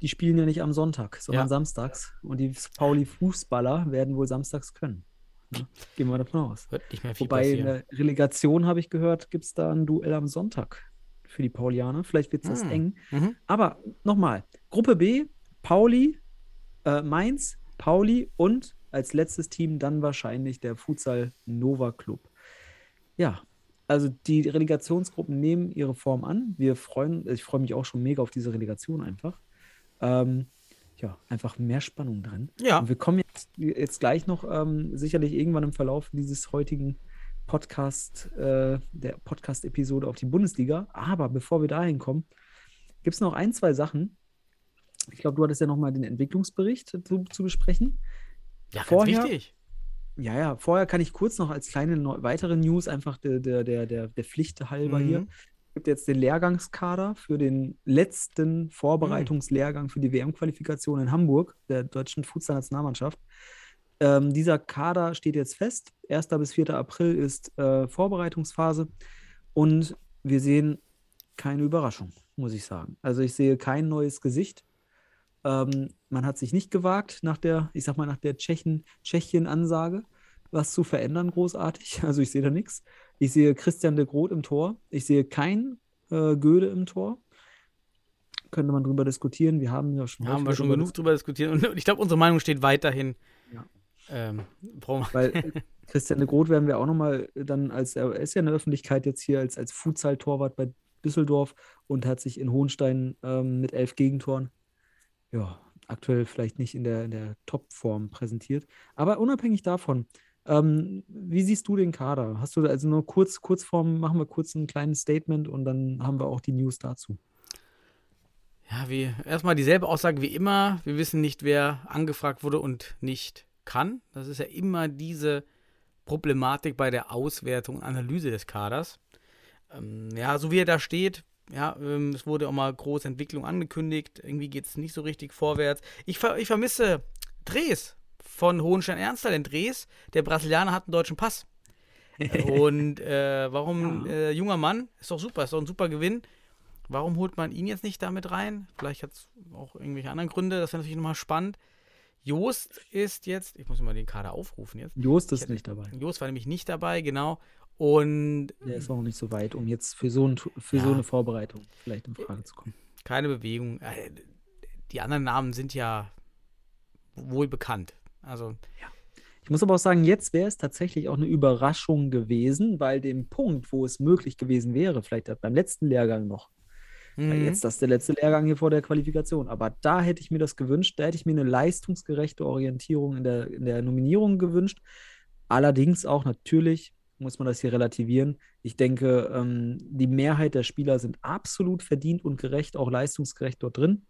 die spielen ja nicht am Sonntag, sondern Ja. samstags. Und die Pauli-Fußballer werden wohl samstags können. Ne? Gehen wir davon aus. Wird nicht mehr viel Wobei in passieren. der Relegation, habe ich gehört, gibt es da ein Duell am Sonntag für die Paulianer. Vielleicht wird es das Hm. eng. Mhm. Aber nochmal, Gruppe B, Pauli, äh, Mainz, Pauli und als letztes Team dann wahrscheinlich der Futsal Nova Club. Ja, also die Relegationsgruppen nehmen ihre Form an. Wir freuen, ich freue mich auch schon mega auf diese Relegation einfach. Ähm, ja, einfach mehr Spannung drin. Ja. Und wir kommen jetzt, jetzt gleich noch ähm, sicherlich irgendwann im Verlauf dieses heutigen Podcast, äh, der Podcast-Episode auf die Bundesliga. Aber bevor wir dahin kommen, gibt es noch ein, zwei Sachen. Ich glaube, du hattest ja noch mal den Entwicklungsbericht zu, zu besprechen. Ja, ganz vorher- wichtig. Ja, ja, vorher kann ich kurz noch als kleine weitere News einfach der, der, der, der, Pflicht halber hier. Mhm. Es gibt jetzt den Lehrgangskader für den letzten Vorbereitungslehrgang für die WM-Qualifikation in Hamburg, der deutschen Futsal-Nationalmannschaft. Ähm, dieser Kader steht jetzt fest. 1. bis 4. April ist äh, Vorbereitungsphase und wir sehen keine Überraschung, muss ich sagen. Also ich sehe kein neues Gesicht. Ähm, man hat sich nicht gewagt, nach der, ich sag mal, nach der Tschechien-Ansage was zu verändern, großartig. Also ich sehe da nichts. Ich sehe Christian de Groot im Tor. Ich sehe kein äh, Göde im Tor. Könnte man drüber diskutieren. Wir haben ja schon Haben wir schon drüber genug drüber diskutiert. Und ich glaube, unsere Meinung steht weiterhin. Ja. Ähm, Weil Christian de Groot werden wir auch nochmal dann als, er ist ja in der Öffentlichkeit jetzt hier als, als Futsal-Torwart bei Düsseldorf und hat sich in Hohenstein ähm, mit elf Gegentoren, ja, aktuell vielleicht nicht in der, in der Top-Form präsentiert. Aber unabhängig davon, ähm, wie siehst du den Kader? Hast du also nur kurz, Kurzform, machen wir kurz ein kleines Statement und dann haben wir auch die News dazu. Ja, wie erstmal dieselbe Aussage wie immer. Wir wissen nicht, wer angefragt wurde und nicht kann. Das ist ja immer diese Problematik bei der Auswertung und Analyse des Kaders. Ähm, ja, so wie er da steht, ja, ähm, es wurde auch mal große Entwicklung angekündigt. Irgendwie geht es nicht so richtig vorwärts. Ich, ver ich vermisse Dres von Hohenstein-Ernstthal. Denn Dres, der Brasilianer, hat einen deutschen Pass. und äh, warum, äh, junger Mann, ist doch super, ist doch ein super Gewinn. Warum holt man ihn jetzt nicht damit rein? Vielleicht hat es auch irgendwelche anderen Gründe. Das wäre natürlich nochmal spannend. Joost ist jetzt, ich muss mal den Kader aufrufen jetzt. Joost ist hätte- nicht dabei. Joost war nämlich nicht dabei, genau. Und Der ist auch noch nicht so weit, um jetzt für so, ein, für Ja. so eine Vorbereitung vielleicht in Frage zu kommen. keine Bewegung. Äh, Die anderen Namen sind ja wohl bekannt. Also, Ich muss aber auch sagen, jetzt wäre es tatsächlich auch eine Überraschung gewesen, weil dem Punkt, wo es möglich gewesen wäre, vielleicht beim letzten Lehrgang noch, weil Mhm. jetzt das ist der letzte Lehrgang hier vor der Qualifikation, aber da hätte ich mir das gewünscht, da hätte ich mir eine leistungsgerechte Orientierung in der, in der Nominierung gewünscht. Allerdings auch natürlich muss man das hier relativieren. Ich denke, ähm, die Mehrheit der Spieler sind absolut verdient und gerecht, auch leistungsgerecht dort drin.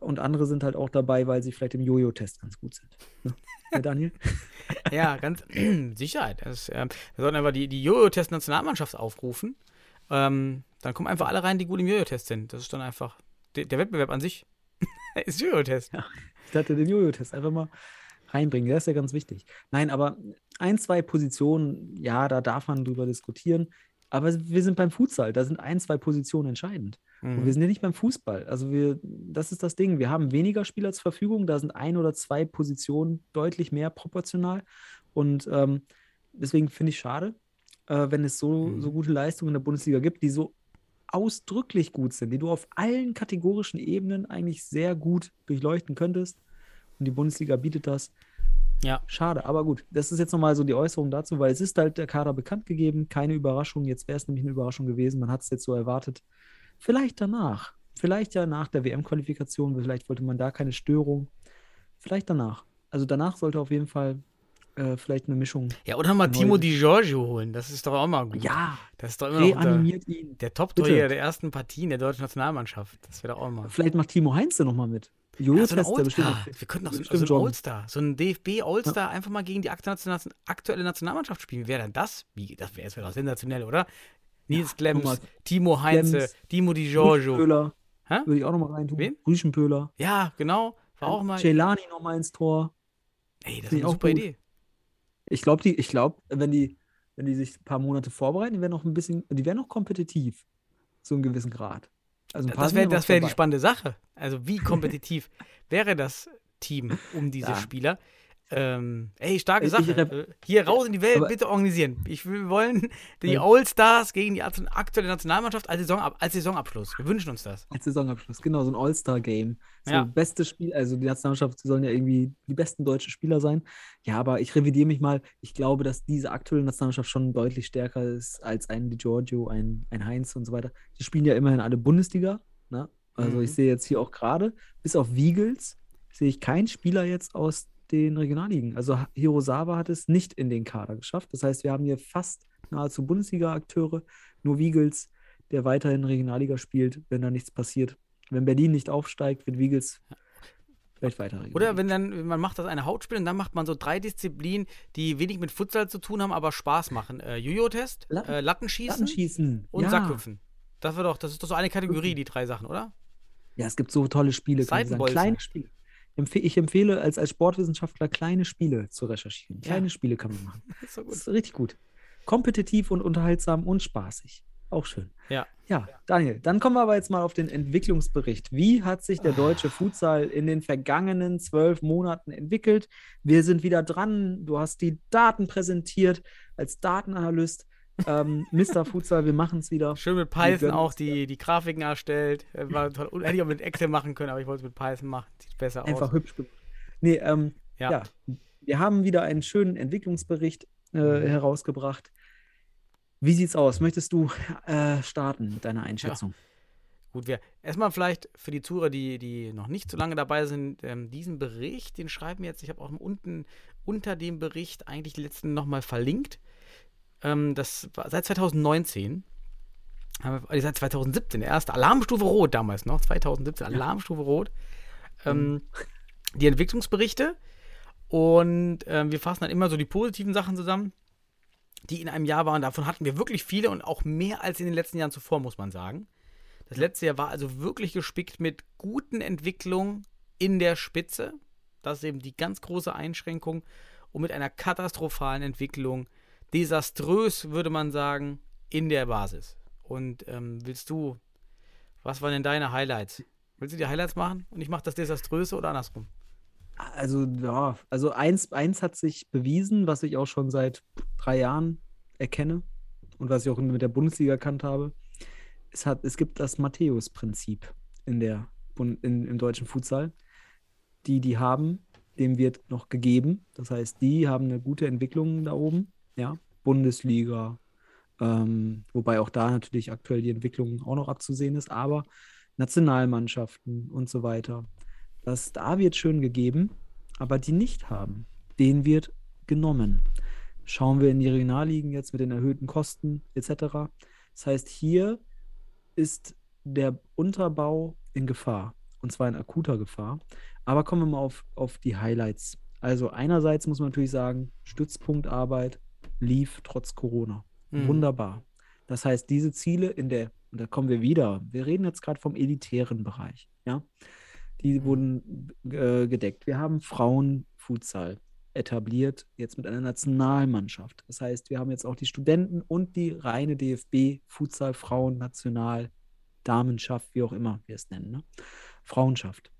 Und andere sind halt auch dabei, weil sie vielleicht im Jojo-Test ganz gut sind. Ne? Ja, Daniel? Ja, ganz Sicherheit. Das, ähm, wir sollten einfach die, die Jojo-Test-Nationalmannschaft aufrufen. Ähm, dann kommen einfach alle rein, die gut im Jojo-Test sind. Das ist dann einfach der, der Wettbewerb an sich. ist Jojo-Test. Ich dachte, den Jojo-Test einfach mal reinbringen. Der ist ja ganz wichtig. Nein, aber ein, zwei Positionen, ja, da darf man drüber diskutieren. Aber wir sind beim Futsal, da sind ein, zwei Positionen entscheidend. Und wir Mhm. sind ja nicht beim Fußball. Also wir, das ist das Ding. Wir haben weniger Spieler zur Verfügung. Da sind ein oder zwei Positionen deutlich mehr proportional. Und ähm, deswegen finde ich schade, äh, wenn es so, Mhm. so gute Leistungen in der Bundesliga gibt, die so ausdrücklich gut sind, die du auf allen kategorischen Ebenen eigentlich sehr gut durchleuchten könntest. Und die Bundesliga bietet das. Ja. Schade, aber gut. Das ist jetzt nochmal so die Äußerung dazu, weil es ist halt der Kader bekannt gegeben. Keine Überraschung. Jetzt wäre es nämlich eine Überraschung gewesen. Man hat es jetzt so erwartet. Vielleicht danach. Vielleicht ja nach der WM-Qualifikation. Vielleicht wollte man da keine Störung. Vielleicht danach. Also danach sollte auf jeden Fall äh, vielleicht eine Mischung. Ja, oder mal Timo Di Giorgio holen. Das ist doch auch mal gut. Ja, Das ist doch immer noch der, reanimiert ihn. der Top-Torjäger der ersten Partien der deutschen Nationalmannschaft. Das wäre doch auch mal. Vielleicht macht Timo Heinze nochmal mit. Ja, so All- bestimmt. Ah, wir könnten doch so, so ein joggen. All-Star, so ein DFB-All-Star einfach mal gegen die aktuelle, aktuelle Nationalmannschaft spielen. Wie wäre denn das? Wie, das wäre wär doch sensationell, oder? Nils Glems, mal, Timo Heinze, Glems, Timo Di Giorgio. Rüschenpöhler. Würde ich auch nochmal reintun. Wen? Rüschenpöhler. Ja, genau. War auch mal. Celani nochmal ins Tor. Ey, das ist ich eine super gut. Idee. Ich glaube, die, ich glaube, wenn die, wenn die sich ein paar Monate vorbereiten, die werden noch ein bisschen, die werden noch kompetitiv. So einen gewissen Grad. Also ein paar Das wäre ja wär die spannende Sache. Also, wie kompetitiv wäre das Team um diese Ja. Spieler? Ähm, ey, starke Ich- Sache. ich Äh, Hier raus in die Welt, bitte organisieren. Ich, wir wollen die Ja. All-Stars gegen die aktuelle Nationalmannschaft als, Saisonab als Saisonabschluss. Wir wünschen uns das. Als Saisonabschluss, genau, so ein All-Star-Game. So Ja. beste Spiel, also die Nationalmannschaft sollen ja irgendwie die besten deutschen Spieler sein. Ja, aber ich revidiere mich mal. Ich glaube, dass diese aktuelle Nationalmannschaft schon deutlich stärker ist als ein Di Giorgio, ein, ein Heinz und so weiter. Die spielen ja immerhin alle Bundesliga. Ne? Also Mhm. ich sehe jetzt hier auch gerade, bis auf Wiegels, sehe ich keinen Spieler jetzt aus den Regionalligen. Also Hirosawa hat es nicht in den Kader geschafft. Das heißt, wir haben hier fast nahezu Bundesliga-Akteure. Nur Wiegels, der weiterhin Regionalliga spielt, wenn da nichts passiert. Wenn Berlin nicht aufsteigt, wird Wiegels vielleicht weiter Oder wenn dann, man macht das eine Hautspiel und dann macht man so drei Disziplinen, die wenig mit Futsal zu tun haben, aber Spaß machen. Äh, Jojo-Test, Latten- äh, Lattenschießen Lattenschießen. und ja. Sackhüpfen. Das, wird doch, das ist doch so eine Kategorie, die drei Sachen, oder? Ja, es gibt so tolle Spiele. Kleine Spiele. Empfe ich empfehle als, als Sportwissenschaftler kleine Spiele zu recherchieren. Ja. Kleine Spiele kann man machen. Das ist so Das ist richtig gut. Kompetitiv und unterhaltsam und spaßig. Auch schön. Ja. Ja, Daniel, dann kommen wir aber jetzt mal auf den Entwicklungsbericht. Wie hat sich der deutsche Futsal in den vergangenen zwölf Monaten entwickelt? Wir sind wieder dran. Du hast die Daten präsentiert als Datenanalyst. Ähm, Mr. Futsal, wir machen es wieder. Schön mit Python auch die, die Grafiken erstellt. Äh, War toll. Hätte ich auch mit Excel machen können, aber ich wollte es mit Python machen. Sieht besser Einfach aus. hübsch gemacht. Nee, ähm, Ja. ja. wir haben wieder einen schönen Entwicklungsbericht äh, Mhm. herausgebracht. Wie sieht's aus? Möchtest du äh, starten mit deiner Einschätzung? Gut, wir erstmal vielleicht für die Zuhörer, die, die noch nicht so lange dabei sind, ähm, diesen Bericht, den schreiben wir jetzt, ich habe auch unten unter dem Bericht eigentlich die letzten nochmal verlinkt. Ähm, das war seit 2019. haben wir- äh, Seit 2017, der erste Alarmstufe Rot damals noch, 2017, Alarmstufe Rot. Ähm, die Entwicklungsberichte und ähm, wir fassen dann immer so die positiven Sachen zusammen, die in einem Jahr waren. Davon hatten wir wirklich viele und auch mehr als in den letzten Jahren zuvor, muss man sagen. Das letzte Jahr war also wirklich gespickt mit guten Entwicklungen in der Spitze. Das ist eben die ganz große Einschränkung. Und mit einer katastrophalen Entwicklung, desaströs würde man sagen, in der Basis. Und ähm, willst du, was waren denn deine Highlights? Willst du die Highlights machen und ich mache das Desaströse oder andersrum? Also, ja, also eins, eins hat sich bewiesen, was ich auch schon seit drei Jahren erkenne und was ich auch mit der Bundesliga erkannt habe. Es, hat, es gibt das Matthäus-Prinzip in in, im deutschen Futsal. Die, die haben dem wird noch gegeben. Das heißt, die haben eine gute Entwicklung da oben. Ja, Bundesliga, ähm, wobei auch da natürlich aktuell die Entwicklung auch noch abzusehen ist, aber Nationalmannschaften und so weiter. Das, da wird schön gegeben, aber die nicht haben, denen wird genommen. Schauen wir in die Regionalligen jetzt mit den erhöhten Kosten etc. Das heißt, hier ist der Unterbau in Gefahr und zwar in akuter Gefahr. Aber kommen wir mal auf, auf die Highlights. Also einerseits muss man natürlich sagen, Stützpunktarbeit lief trotz Corona. Mhm. Wunderbar. Das heißt, diese Ziele in der, und da kommen wir wieder, wir reden jetzt gerade vom elitären Bereich, ja, die wurden äh, gedeckt. Wir haben Frauenfutsal etabliert, jetzt mit einer Nationalmannschaft. Das heißt, wir haben jetzt auch die Studenten und die reine DFB Futsal Frauen National Damenschaft, wie auch immer wir es nennen, ne? Frauenschaft.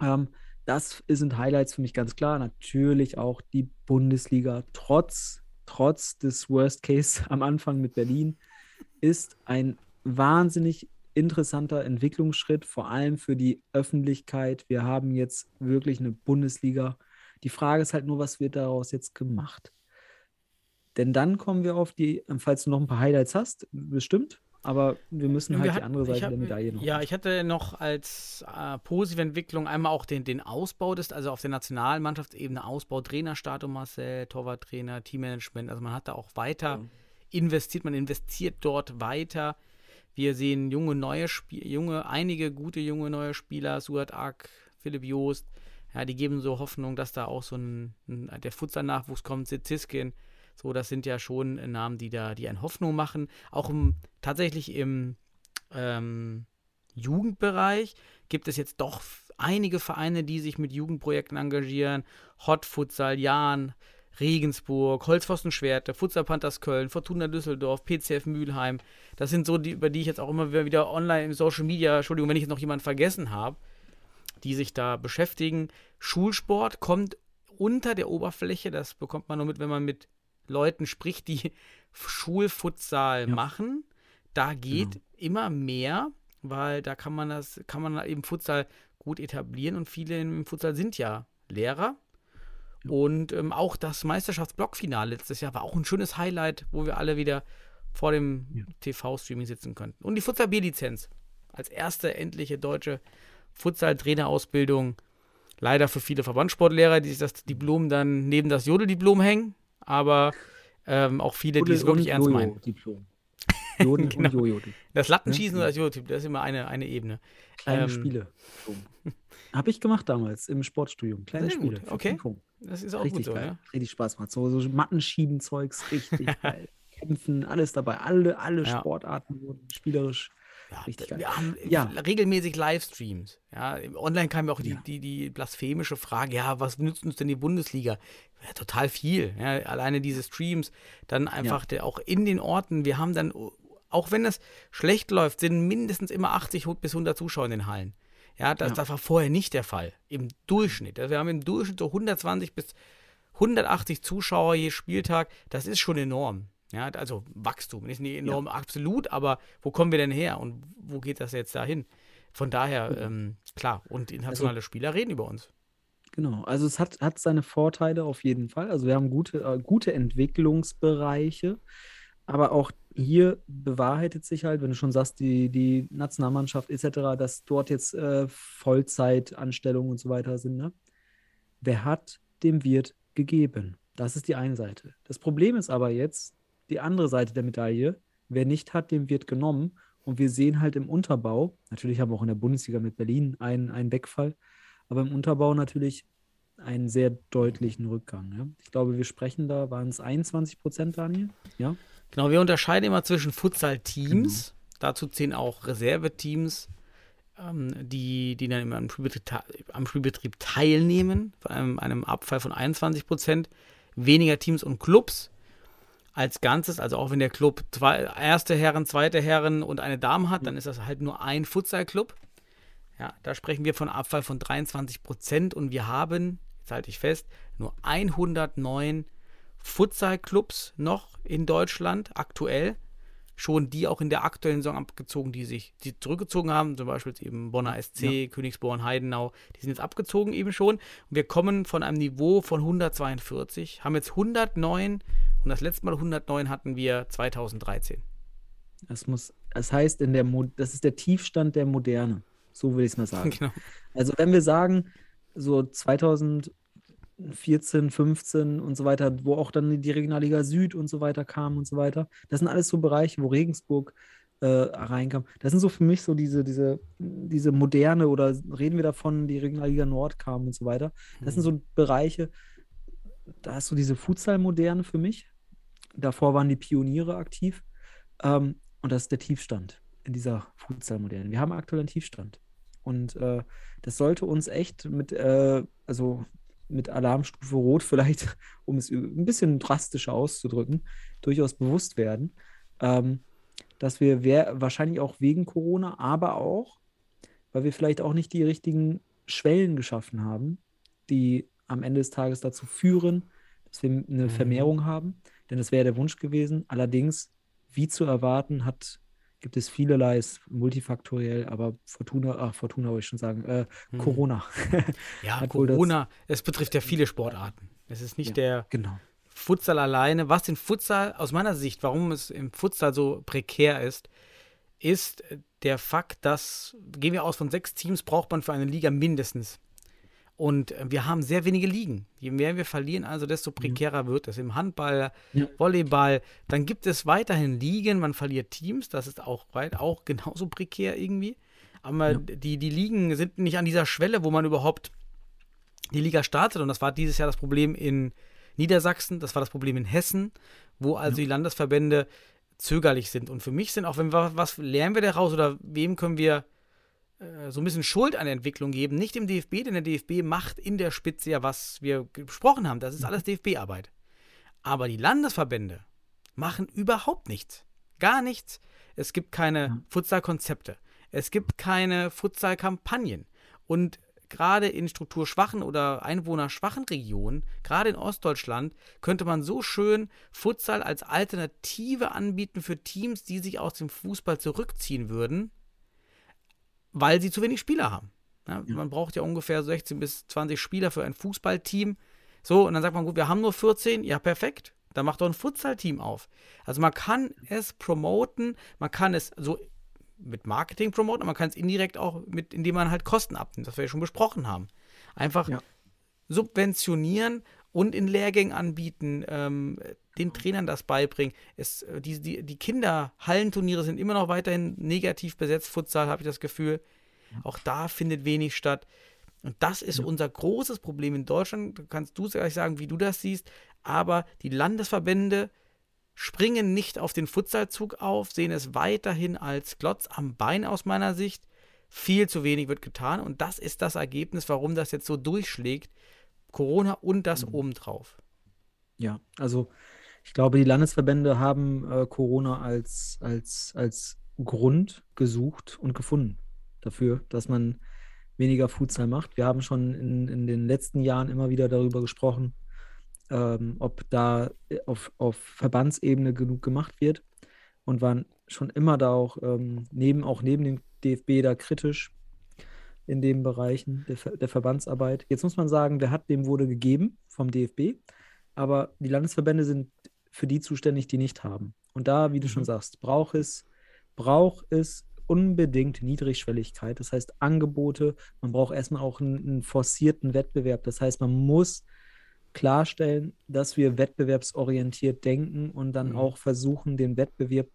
Ähm, das sind Highlights für mich ganz klar. Natürlich auch die Bundesliga, trotz, trotz des Worst Case am Anfang mit Berlin, ist ein wahnsinnig interessanter Entwicklungsschritt, vor allem für die Öffentlichkeit. Wir haben jetzt wirklich eine Bundesliga. Die Frage ist halt nur, was wird daraus jetzt gemacht? Denn dann kommen wir auf die, falls du noch ein paar Highlights hast, bestimmt, aber wir müssen halt Wir die hatten- andere ich Seite hab- der Medaille noch. Ja, ich hatte noch als äh, positive Entwicklung einmal auch den, den Ausbau des, also auf der Nationalmannschaftsebene Ausbau, Trainerstatus Marcel, Torwarttrainer, Teammanagement. Also man hat da auch weiter investiert, man investiert dort weiter. Wir sehen junge, neue Spieler, junge, einige gute junge neue Spieler, Suat Ak, Philipp Joost. Ja, die geben so Hoffnung, dass da auch so ein, ein der Futsal-Nachwuchs kommt, Sitziskin. So, das sind ja schon Namen, die da, die einen Hoffnung machen. Auch im, tatsächlich im ähm, Jugendbereich gibt es jetzt doch einige Vereine, die sich mit Jugendprojekten engagieren. Hot Futsal, Jahn, Regensburg, Holzpfosten Schwerte, Futsal Panthers Köln, Fortuna Düsseldorf, PCF Mülheim. Das sind so die, über die ich jetzt auch immer wieder- wieder online im Social Media, Entschuldigung, wenn ich jetzt noch jemanden vergessen habe, die sich da beschäftigen. Schulsport kommt unter der Oberfläche, das bekommt man nur mit, wenn man mit Leuten spricht, die Schulfutsal Ja. machen. Da geht Genau. immer mehr, weil da kann man das, kann man eben Futsal gut etablieren und viele im Futsal sind ja Lehrer. Und ähm, auch das Meisterschaftsblockfinale letztes Jahr war auch ein schönes Highlight, wo wir alle wieder vor dem Ja. TV-Streaming sitzen könnten. Und die Futsal B-Lizenz als erste endliche deutsche Futsal-Trainerausbildung. Leider für viele Verbandssportlehrer, die sich das Diplom dann neben das Jodeldiplom hängen, aber ähm, auch viele, die es wirklich ernst meinen. Diplom. Joden Genau. und Jojo. Das Lattenschießen Ja. oder das Jodeldiplom, das ist immer eine, eine Ebene. Kleine Ähm, Spiele. Habe ich gemacht damals im Sportstudium. Kleine Sehr gut, Spiele. für okay. Das ist auch Richtig gut so, geil. ne? Richtig Spaß macht. So, so Mattenschieben-Zeugs, richtig geil. Kämpfen, alles dabei. Alle, alle Ja. Sportarten wurden spielerisch. Ja, Richtig wir geil. haben Ja. regelmäßig Livestreams. Ja, online kam ja auch die, Ja. die, die blasphemische Frage, ja, was nützt uns denn die Bundesliga? Ja, total viel. Ja, alleine diese Streams, dann einfach der, auch in den Orten, wir haben dann, auch wenn es schlecht läuft, sind mindestens immer 80 bis 100 Zuschauer in den Hallen. Ja, das, das war vorher nicht der Fall. Im Durchschnitt. Also wir haben im Durchschnitt so 120 bis 180 Zuschauer je Spieltag. Das ist schon enorm. Ja, also Wachstum ist nicht enorm absolut, aber wo kommen wir denn her und wo geht das jetzt dahin? Von daher, ähm, klar, und internationale Spieler reden über uns. Genau, also es hat, hat seine Vorteile auf jeden Fall. Also wir haben gute, äh, gute Entwicklungsbereiche, aber auch hier bewahrheitet sich halt, wenn du schon sagst, die, die Nationalmannschaft etc., dass dort jetzt äh, Vollzeitanstellungen und so weiter sind. Ne? Wer hat, dem wird gegeben. Das ist die eine Seite. Das Problem ist aber jetzt die andere Seite der Medaille. Wer nicht hat, dem wird genommen. Und wir sehen halt im Unterbau, natürlich haben wir auch in der Bundesliga mit Berlin einen, einen Wegfall, aber im Unterbau natürlich einen sehr deutlichen Rückgang. Ja? Ich glaube, wir sprechen da, waren es 21 Prozent, Daniel? Ja. Genau, wir unterscheiden immer zwischen Futsal-Teams, dazu zählen auch Reserveteams, ähm, die, die dann immer am Spielbetrieb, am Spielbetrieb teilnehmen, von einem, einem Abfall von 21 Prozent, weniger Teams und Clubs als Ganzes, also auch wenn der Club zwei, erste Herren, zweite Herren und eine Dame hat, dann ist das halt nur ein Futsal-Club. Ja, da sprechen wir von Abfall von 23 Prozent und wir haben, jetzt halte ich fest, nur 109 Futsal-Clubs noch in Deutschland aktuell. schon die auch in der aktuellen Saison abgezogen, die sich die zurückgezogen haben, zum Beispiel eben Bonner SC, ja. Königsborn, Heidenau, die sind jetzt abgezogen eben schon. Und wir kommen von einem Niveau von 142, haben jetzt 109 und das letzte Mal 109 hatten wir 2013. Das muss, das heißt, in der Mo das ist der Tiefstand der Moderne. So will ich es mal sagen. Genau. Also wenn wir sagen, so 2014, 15 und so weiter, wo auch dann die Regionalliga Süd und so weiter kam und so weiter, das sind alles so Bereiche, wo Regensburg äh, reinkam. Das sind so für mich so diese, diese, diese moderne oder reden wir davon, die Regionalliga Nord kam und so weiter. Das sind mhm. so Bereiche, da ist so diese Futsal-Moderne für mich. Davor waren die Pioniere aktiv. Ähm, und das ist der Tiefstand in dieser Futsal-Moderne. Wir haben aktuell einen Tiefstand. Und äh, das sollte uns echt mit, äh, also mit Alarmstufe Rot vielleicht, um es ein bisschen drastischer auszudrücken, durchaus bewusst werden, ähm, dass wir wahrscheinlich auch wegen Corona, aber auch, weil wir vielleicht auch nicht die richtigen Schwellen geschaffen haben, die am Ende des Tages dazu führen, dass wir eine mhm. Vermehrung haben. Denn das wäre der Wunsch gewesen. Allerdings, wie zu erwarten, hat gibt es vielerlei, ist multifaktoriell, aber Fortuna, ach, Fortuna wollte ich schon sagen, äh, hm. Corona. ja, Corona, es betrifft ja viele Sportarten. Es ist nicht ja, der genau. Futsal alleine. Was den Futsal, aus meiner Sicht, warum es im Futsal so prekär ist, ist der Fakt, dass, gehen wir aus von sechs Teams, braucht man für eine Liga mindestens und äh, wir haben sehr wenige Ligen. Je mehr wir verlieren, also desto mhm. prekärer wird es. Im Handball, ja. Volleyball, dann gibt es weiterhin Ligen, man verliert Teams, das ist auch, weit, auch genauso prekär irgendwie. Aber ja. die, die Ligen sind nicht an dieser Schwelle, wo man überhaupt die Liga startet. Und das war dieses Jahr das Problem in Niedersachsen, das war das Problem in Hessen, wo also ja. die Landesverbände zögerlich sind. Und für mich sind auch, wenn wir was lernen wir daraus oder wem können wir so ein bisschen Schuld an der Entwicklung geben. Nicht dem DFB, denn der DFB macht in der Spitze ja, was wir besprochen haben. Das ist alles DFB-Arbeit. Aber die Landesverbände machen überhaupt nichts. Gar nichts. Es gibt keine Futsal-Konzepte. Es gibt keine Futsal-Kampagnen. Und gerade in strukturschwachen oder einwohnerschwachen Regionen, gerade in Ostdeutschland, könnte man so schön Futsal als Alternative anbieten für Teams, die sich aus dem Fußball zurückziehen würden weil sie zu wenig Spieler haben. Ja. Man braucht ja ungefähr 16 bis 20 Spieler für ein Fußballteam. So, und dann sagt man, gut, wir haben nur 14, ja, perfekt. Dann macht doch ein Futsal-Team auf. Also man kann es promoten, man kann es so mit Marketing promoten, aber man kann es indirekt auch mit, indem man halt Kosten abnimmt, das wir ja schon besprochen haben. Einfach ja. subventionieren und in Lehrgängen anbieten, ähm, den Trainern das beibringen. Es, äh, die, die, die Kinderhallenturniere sind immer noch weiterhin negativ besetzt. Futsal habe ich das Gefühl. Auch da findet wenig statt. Und das ist ja. unser großes Problem in Deutschland. Du kannst du gleich sagen, wie du das siehst. Aber die Landesverbände springen nicht auf den Futsalzug auf, sehen es weiterhin als Glotz am Bein aus meiner Sicht. Viel zu wenig wird getan. Und das ist das Ergebnis, warum das jetzt so durchschlägt. Corona und das mhm. obendrauf. Ja, also ich glaube, die Landesverbände haben äh, Corona als, als, als Grund gesucht und gefunden dafür, dass man weniger Futsal macht. Wir haben schon in, in den letzten Jahren immer wieder darüber gesprochen, ähm, ob da äh, auf, auf Verbandsebene genug gemacht wird und waren schon immer da auch ähm, neben, auch neben dem DFB da kritisch in den Bereichen der, der Verbandsarbeit. Jetzt muss man sagen, der hat, dem wurde gegeben vom DFB, aber die Landesverbände sind für die zuständig, die nicht haben. Und da, wie du schon mhm. sagst, braucht es, braucht es unbedingt Niedrigschwelligkeit. Das heißt Angebote. Man braucht erstmal auch einen, einen forcierten Wettbewerb. Das heißt, man muss klarstellen, dass wir wettbewerbsorientiert denken und dann mhm. auch versuchen, den Wettbewerb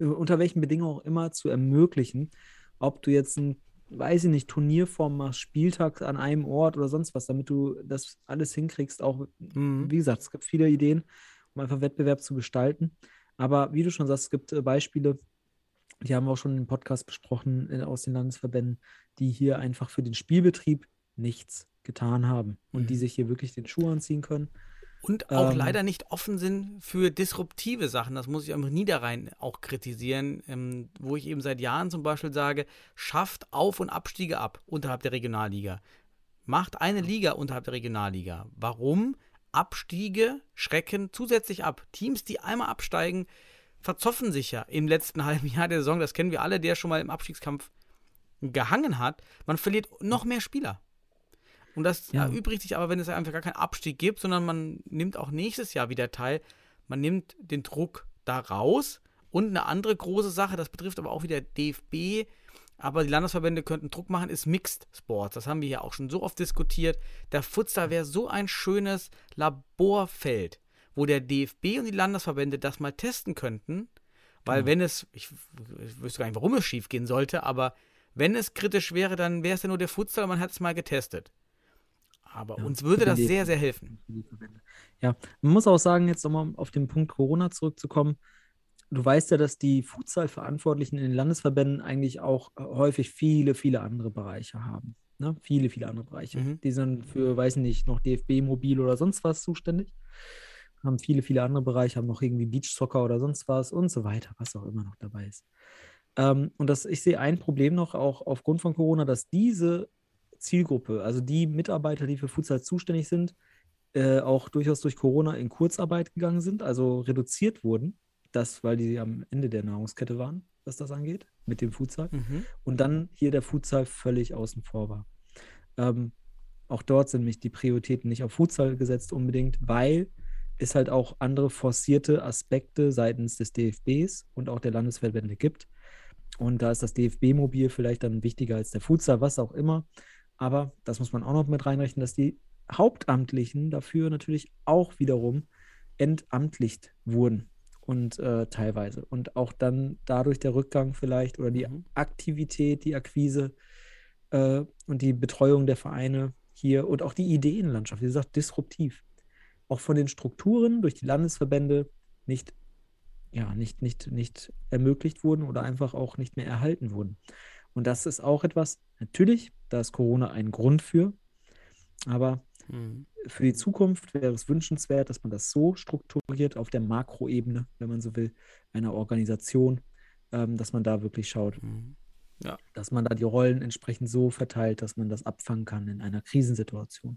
äh, unter welchen Bedingungen auch immer zu ermöglichen. Ob du jetzt ein, weiß ich nicht, Turnierform machst, Spieltag an einem Ort oder sonst was, damit du das alles hinkriegst. Auch, mhm. wie gesagt, es gibt viele Ideen um einfach Wettbewerb zu gestalten. Aber wie du schon sagst, es gibt äh, Beispiele, die haben wir auch schon im Podcast besprochen äh, aus den Landesverbänden, die hier einfach für den Spielbetrieb nichts getan haben und mhm. die sich hier wirklich den Schuh anziehen können. Und auch ähm, leider nicht offen sind für disruptive Sachen. Das muss ich am Niederrhein auch kritisieren, ähm, wo ich eben seit Jahren zum Beispiel sage, schafft Auf- und Abstiege ab unterhalb der Regionalliga. Macht eine Liga unterhalb der Regionalliga. Warum? Abstiege schrecken zusätzlich ab. Teams, die einmal absteigen, verzoffen sich ja im letzten halben Jahr der Saison. Das kennen wir alle, der schon mal im Abstiegskampf gehangen hat. Man verliert noch mehr Spieler. Und das Ja. erübrigt sich aber, wenn es einfach gar keinen Abstieg gibt, sondern man nimmt auch nächstes Jahr wieder teil. Man nimmt den Druck da raus. Und eine andere große Sache, das betrifft aber auch wieder DFB, aber die Landesverbände könnten Druck machen, ist Mixed Sports. Das haben wir ja auch schon so oft diskutiert. Der Futsal wäre so ein schönes Laborfeld, wo der DFB und die Landesverbände das mal testen könnten. Weil wenn es, ich, ich wüsste gar nicht, warum es schief gehen sollte, aber wenn es kritisch wäre, dann wäre es ja nur der Futsal und man hat es mal getestet. Aber Ja, uns würde das sehr, sehr helfen. Ja, man muss auch sagen, jetzt nochmal auf den Punkt Corona zurückzukommen. Du weißt ja, dass die Futsal-Verantwortlichen in den Landesverbänden eigentlich auch äh, häufig viele, viele andere Bereiche haben. Ne? Viele, viele andere Bereiche. Mhm. Die sind für, weiß nicht, noch DFB-Mobil oder sonst was zuständig. Haben viele, viele andere Bereiche, haben noch irgendwie Beachsoccer oder sonst was und so weiter, was auch immer noch dabei ist. Ähm, und das, ich sehe ein Problem noch auch aufgrund von Corona, dass diese Zielgruppe, also die Mitarbeiter, die für Futsal zuständig sind, äh, auch durchaus durch Corona in Kurzarbeit gegangen sind, also reduziert wurden. Das, weil die am Ende der Nahrungskette waren, was das angeht, mit dem Futsal. Mhm. Und dann hier der Futsal völlig außen vor war. Ähm, auch dort sind nämlich die Prioritäten nicht auf Futsal gesetzt unbedingt, weil es halt auch andere forcierte Aspekte seitens des DFBs und auch der Landesverbände gibt. Und da ist das DFB-Mobil vielleicht dann wichtiger als der Futsal, was auch immer. Aber das muss man auch noch mit reinrechnen, dass die Hauptamtlichen dafür natürlich auch wiederum entamtlicht wurden und äh, teilweise. Und auch dann dadurch der Rückgang vielleicht oder die Mhm. Aktivität, die Akquise äh, und die Betreuung der Vereine hier und auch die Ideenlandschaft, wie gesagt, disruptiv. Auch von den Strukturen durch die Landesverbände nicht, ja, nicht, nicht, nicht ermöglicht wurden oder einfach auch nicht mehr erhalten wurden. Und das ist auch etwas, natürlich, da ist Corona ein Grund für, aber Mhm. für die Zukunft wäre es wünschenswert, dass man das so strukturiert auf der Makroebene, wenn man so will, einer Organisation, ähm, dass man da wirklich schaut, Mhm. dass man da die Rollen entsprechend so verteilt, dass man das abfangen kann in einer Krisensituation.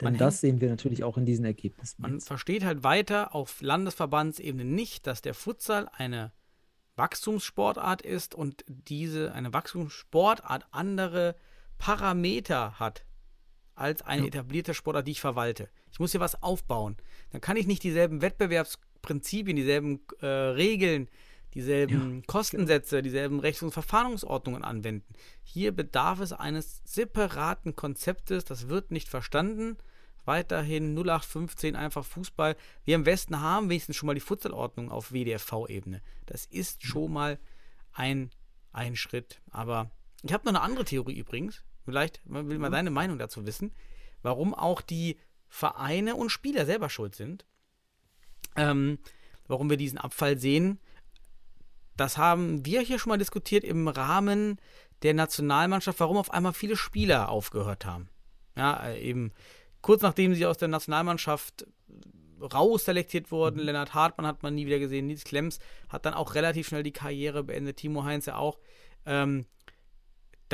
Denn Man das sehen wir natürlich auch in diesen Ergebnissen. Man jetzt. versteht halt weiter auf Landesverbandsebene nicht, dass der Futsal eine Wachstumssportart ist und diese eine Wachstumssportart andere Parameter hat als eine Ja. etablierte Sportart, die ich verwalte. Ich muss hier was aufbauen. Dann kann ich nicht dieselben Wettbewerbsprinzipien, dieselben äh, Regeln, dieselben Kostensätze, dieselben Rechts- und Verfahrensordnungen anwenden. Hier bedarf es eines separaten Konzeptes, das wird nicht verstanden. Weiterhin 0815 einfach Fußball. Wir im Westen haben wenigstens schon mal die Futsalordnung auf WDFV-Ebene. Das ist schon mal ein, ein Schritt. Aber ich habe noch eine andere Theorie übrigens. Vielleicht will mal deine Meinung dazu wissen, warum auch die Vereine und Spieler selber schuld sind. Ähm, warum wir diesen Abfall sehen. Das haben wir hier schon mal diskutiert im Rahmen der Nationalmannschaft, warum auf einmal viele Spieler aufgehört haben. Ja, äh, eben kurz nachdem sie aus der Nationalmannschaft rausselektiert wurden, Lennart Hartmann hat man nie wieder gesehen, Nils Klemms hat dann auch relativ schnell die Karriere beendet, Timo Heinze auch, ähm,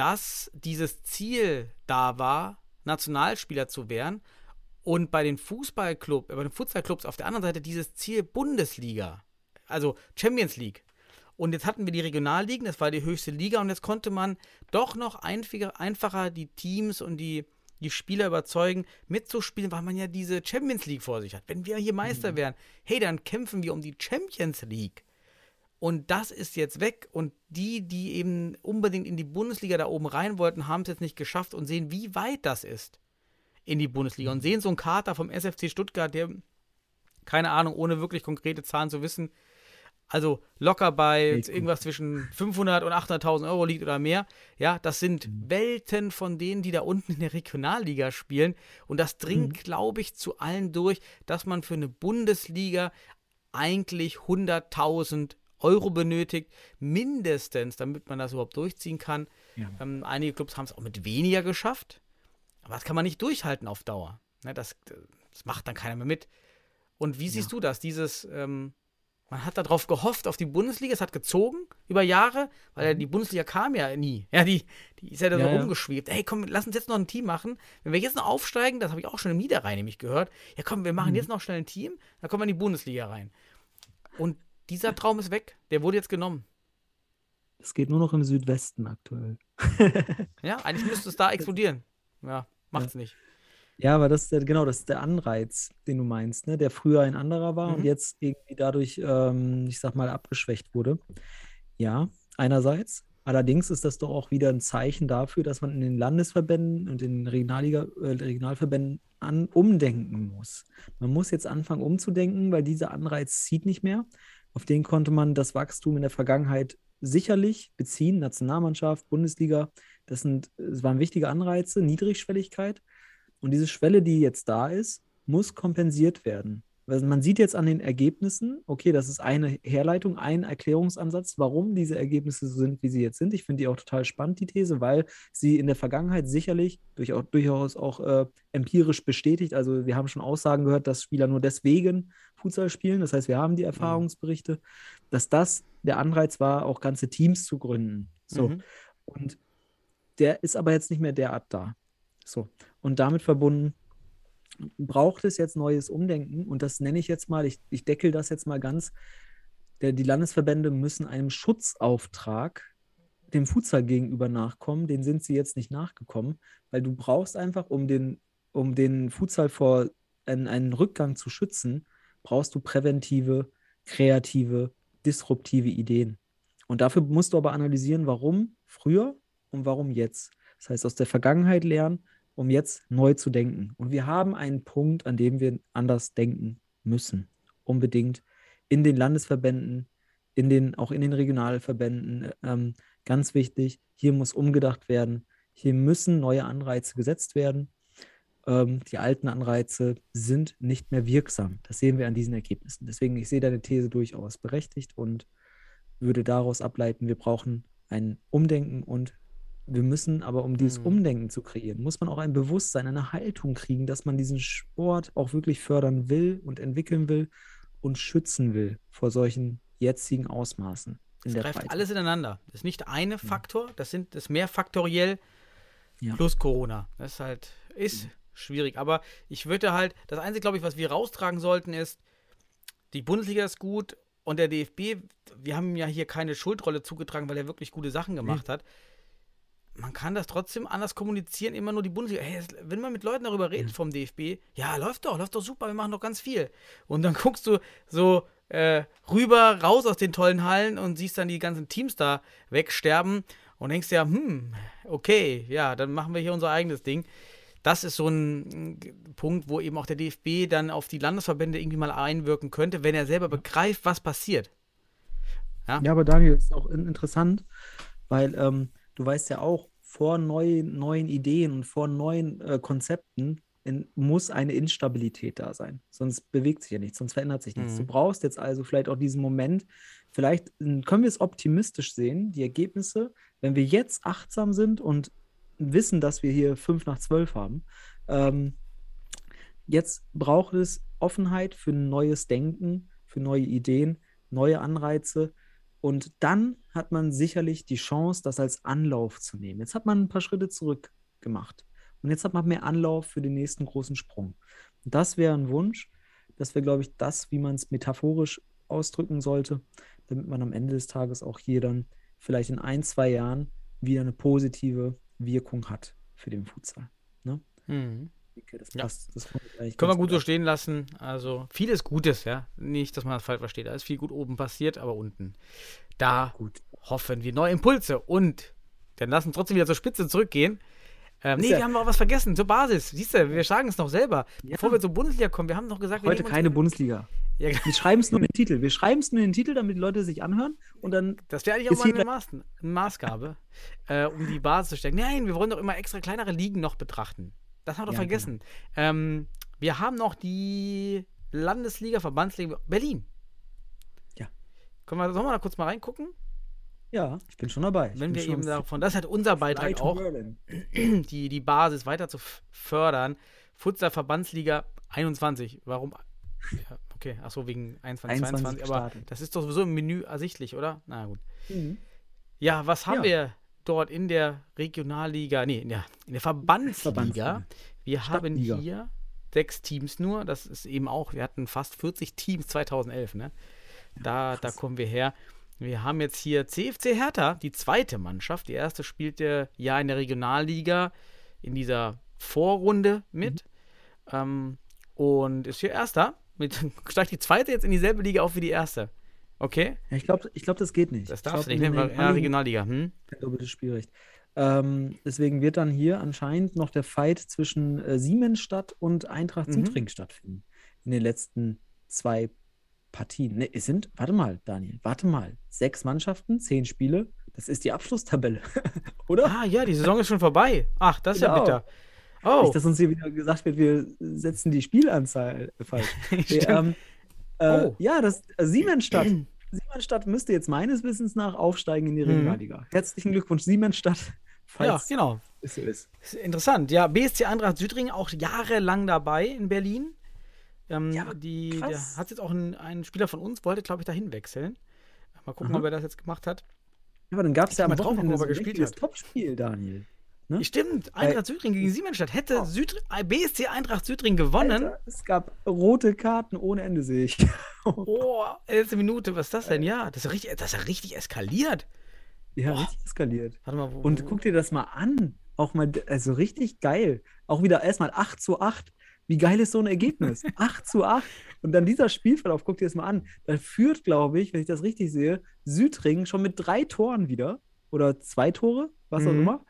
dass dieses Ziel da war, Nationalspieler zu werden und bei den Fußballclubs, bei den Futsalclubs auf der anderen Seite dieses Ziel Bundesliga, also Champions League. Und jetzt hatten wir die Regionalligen, das war die höchste Liga und jetzt konnte man doch noch einfacher, die Teams und die, die Spieler überzeugen, mitzuspielen, weil man ja diese Champions League vor sich hat. Wenn wir hier Meister wären, hey, dann kämpfen wir um die Champions League. Und das ist jetzt weg. Und die, die eben unbedingt in die Bundesliga da oben rein wollten, haben es jetzt nicht geschafft und sehen, wie weit das ist in die Bundesliga. Und sehen so einen Kater vom SFC Stuttgart, der, keine Ahnung, ohne wirklich konkrete Zahlen zu wissen, also locker bei irgendwas zwischen 500 und 800.000 Euro liegt oder mehr. Ja, das sind Welten von denen, die da unten in der Regionalliga spielen. Und das dringt, glaube ich, zu allen durch, dass man für eine Bundesliga eigentlich 100.000 Euro benötigt, mindestens, damit man das überhaupt durchziehen kann. Ja. Ähm, einige Clubs haben es auch mit weniger geschafft, aber das kann man nicht durchhalten auf Dauer. Ne, das, das macht dann keiner mehr mit. Und wie siehst du das? Dieses, ähm, man hat darauf gehofft, auf die Bundesliga, es hat gezogen über Jahre, weil ja die Bundesliga kam ja nie. Ja, die, die ist ja da so Ja, ja. rumgeschwebt. Hey, komm, lass uns jetzt noch ein Team machen. Wenn wir jetzt noch aufsteigen, das habe ich auch schon im Niederrhein nämlich gehört, ja komm, wir machen jetzt noch schnell ein Team, dann kommen wir in die Bundesliga rein. Und dieser Traum ist weg. Der wurde jetzt genommen. Es geht nur noch im Südwesten aktuell. Ja, eigentlich müsste es da explodieren. Ja, macht's nicht. Ja, aber das ist der, genau, das ist der Anreiz, den du meinst, ne? Der früher ein anderer war und Mhm. jetzt irgendwie dadurch, ähm, ich sag mal, abgeschwächt wurde. Ja, einerseits. Allerdings ist das doch auch wieder ein Zeichen dafür, dass man in den Landesverbänden und den Regionalliga, äh, Regionalverbänden an, umdenken muss. Man muss jetzt anfangen umzudenken, weil dieser Anreiz zieht nicht mehr. Auf den konnte man das Wachstum in der Vergangenheit sicherlich beziehen. Nationalmannschaft, Bundesliga, das sind, es waren wichtige Anreize, Niedrigschwelligkeit. Und diese Schwelle, die jetzt da ist, muss kompensiert werden. Weil man sieht jetzt an den Ergebnissen, okay, das ist eine Herleitung, ein Erklärungsansatz, warum diese Ergebnisse so sind, wie sie jetzt sind. Ich finde die auch total spannend, die These, weil sie in der Vergangenheit sicherlich durch, auch, durchaus auch äh, empirisch bestätigt. Also wir haben schon Aussagen gehört, dass Spieler nur deswegen Futsal spielen. Das heißt, wir haben die Erfahrungsberichte, dass das der Anreiz war, auch ganze Teams zu gründen. So. Mhm. Und der ist aber jetzt nicht mehr derart da. So. Und damit verbunden braucht es jetzt neues Umdenken. Und das nenne ich jetzt mal, ich, ich deckel das jetzt mal ganz. Der, die Landesverbände müssen einem Schutzauftrag dem Futsal gegenüber nachkommen. Den sind sie jetzt nicht nachgekommen, weil du brauchst einfach, um den, um den Futsal vor einen, einen Rückgang zu schützen, brauchst du präventive, kreative, disruptive Ideen. Und dafür musst du aber analysieren, warum früher und warum jetzt. Das heißt, aus der Vergangenheit lernen, um jetzt neu zu denken. Und wir haben einen Punkt, an dem wir anders denken müssen. Unbedingt in den Landesverbänden, in den, auch in den Regionalverbänden. Ähm, ganz wichtig, hier muss umgedacht werden. Hier müssen neue Anreize gesetzt werden. Ähm, die alten Anreize sind nicht mehr wirksam. Das sehen wir an diesen Ergebnissen. Deswegen, ich sehe deine These durchaus berechtigt und würde daraus ableiten, wir brauchen ein Umdenken und wir müssen aber, um dieses Mhm. Umdenken zu kreieren, muss man auch ein Bewusstsein, eine Haltung kriegen, dass man diesen Sport auch wirklich fördern will und entwickeln will und schützen will vor solchen jetzigen Ausmaßen Es greift Breite. alles ineinander. Das ist nicht eine Faktor, das sind das mehrfaktoriell Ja. plus Corona. Das ist halt, ist schwierig. Aber ich würde halt, das Einzige, glaube ich, was wir raustragen sollten, ist, die Bundesliga ist gut und der DFB, wir haben ihm ja hier keine Schuldrolle zugetragen, weil er wirklich gute Sachen gemacht hat. Man kann das trotzdem anders kommunizieren, immer nur die Bundesliga. Hey, wenn man mit Leuten darüber redet vom DFB, ja, läuft doch, läuft doch super, wir machen doch ganz viel. Und dann guckst du so äh, rüber, raus aus den tollen Hallen und siehst dann die ganzen Teams da wegsterben und denkst ja, hm, okay, ja, dann machen wir hier unser eigenes Ding. Das ist so ein mm, Punkt, wo eben auch der DFB dann auf die Landesverbände irgendwie mal einwirken könnte, wenn er selber begreift, was passiert. Ja, aber Daniel, ist auch in- interessant, weil ähm, du weißt ja auch, vor neuen, neuen Ideen und vor neuen äh, Konzepten in, muss eine Instabilität da sein. Sonst bewegt sich ja nichts, sonst verändert sich nichts. Mhm. Du brauchst jetzt also vielleicht auch diesen Moment, vielleicht äh, können wir es optimistisch sehen, die Ergebnisse, wenn wir jetzt achtsam sind und wissen, dass wir hier fünf nach zwölf haben. Ähm, jetzt braucht es Offenheit für ein neues Denken, für neue Ideen, neue Anreize. Und dann hat man sicherlich die Chance, das als Anlauf zu nehmen. Jetzt hat man ein paar Schritte zurück gemacht. Und jetzt hat man mehr Anlauf für den nächsten großen Sprung. Und das wäre ein Wunsch. Das wäre, glaube ich, das, wie man es metaphorisch ausdrücken sollte, damit man am Ende des Tages auch hier dann vielleicht in ein, zwei Jahren wieder eine positive Wirkung hat für den Futsal. Ne? Mhm. Denke, das Ja. passt. Das kommt eigentlich Können wir gut so stehen lassen. Also vieles Gutes, ja. Nicht, dass man das falsch versteht. Da ist viel gut oben passiert, aber unten. Da Gut. hoffen wir neue Impulse. Und dann lassen trotzdem wieder zur Spitze zurückgehen. Ähm, nee, ja- wir haben noch was vergessen, zur Basis. Siehst du, wir sagen es noch selber. Ja. Bevor wir zur Bundesliga kommen, wir haben noch gesagt, wir Heute keine Bundesliga. Ja, Wir schreiben es nur in den Titel. Wir schreiben es nur in den Titel, damit die Leute sich anhören und dann Das wäre eigentlich auch mal eine, Maß, eine Maßgabe, äh, um die Basis zu stecken. Nein, wir wollen doch immer extra kleinere Ligen noch betrachten. Das haben wir doch Ja, vergessen. Ähm, wir haben noch die Landesliga, Verbandsliga Berlin. Ja. Können wir, sollen wir da kurz mal reingucken? Ja, ich bin schon dabei. Ich Wenn wir eben davon, das ist halt unser Beitrag auch, Berlin. die, die Basis weiter zu fördern. Futsal Verbandsliga 21. Warum? Ja, okay, achso, wegen 21, 21 22. Aber gestartet. das ist doch sowieso im Menü ersichtlich, oder? Na gut. Mhm. Ja, was haben Ja. wir dort in der Regionalliga, nee, in der, in der Verbandsliga? Verbandsliga. Wir haben hier sechs Teams nur. Das ist eben auch, wir hatten fast 40 Teams 2011, ne? Da, da kommen wir her. Wir haben jetzt hier CFC Hertha, die zweite Mannschaft. Die erste spielte ja in der Regionalliga in dieser Vorrunde mit. Ähm, und ist hier Erster. Mit, steigt die zweite jetzt in dieselbe Liga auf wie die erste. Okay? Ja, ich glaube, ich glaub, das geht nicht. Das darfst du nicht, in ne? der Ja, Regionalliga. Hm? doppeltes Spielrecht. Ähm, deswegen wird dann hier anscheinend noch der Fight zwischen äh, Siemensstadt und Eintracht Mhm. Südring stattfinden. In den letzten zwei Partien. Ne, es sind, warte mal, Daniel, warte mal. Sechs Mannschaften, zehn Spiele. Das ist die Abschlusstabelle. Oder? Ah, ja, die Saison ist schon vorbei. Ach, das ist ja Genau. bitter. Oh, Nicht, dass uns hier wieder gesagt wird, wir setzen die Spielanzahl falsch. Stimmt. ähm, äh, Oh. Ja, das äh, Siemensstadt. Siemensstadt müsste jetzt meines Wissens nach aufsteigen in die Mhm. Regionalliga. Herzlichen Glückwunsch, Siemensstadt. ja, genau. es so ist. Ist Interessant. Ja, BSC Eintracht Südring auch jahrelang dabei in Berlin. Ähm, Ja, die, krass. der hat jetzt auch ein, ein Spieler von uns, wollte, glaube ich, dahin wechseln. Mal gucken, Aha. ob er das jetzt gemacht hat. Ja, aber dann gab es ja am Wochenende so ein gespielt hat. Topspiel, Daniel. Ne? Stimmt, Eintracht Südring gegen Siemensstadt. Hätte Oh. Süd äh, BSC Eintracht Südring gewonnen. Alter, es gab rote Karten ohne Ende, sehe ich. Oh, letzte Minute, was ist das denn? Ja, das ist, richtig, das ist ja richtig eskaliert. ja, richtig eskaliert. Warte mal, wo, Und wo- guck dir das mal an. Auch mal, also richtig geil. Auch wieder erstmal 8 zu 8. Wie geil ist so ein Ergebnis? 8 zu 8. Und dann dieser Spielverlauf, guck dir das mal an. Da führt, glaube ich, wenn ich das richtig sehe, Südring schon mit drei Toren wieder. Oder zwei Tore, was auch Mhm. immer.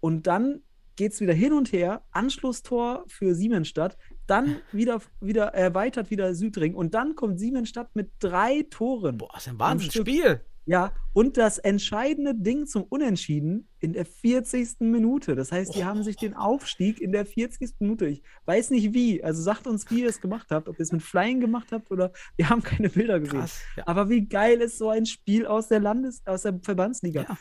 Und dann geht es wieder hin und her. Anschlusstor für Siemensstadt. Dann wieder, wieder erweitert wieder Südring. Und dann kommt Siemensstadt mit drei Toren. Boah, das ist ein. Wahnsinnsspiel. Ja, und das entscheidende Ding zum Unentschieden in der 40. Minute. Das heißt, die haben sich den Aufstieg in der 40. Minute. Ich weiß nicht wie. Also sagt uns, wie ihr es gemacht habt. Ob ihr es mit Flying gemacht habt oder wir haben keine Bilder gesehen. Krass. Ja. Aber wie geil ist so ein Spiel aus der Landes-, aus der Verbandsliga? Ja.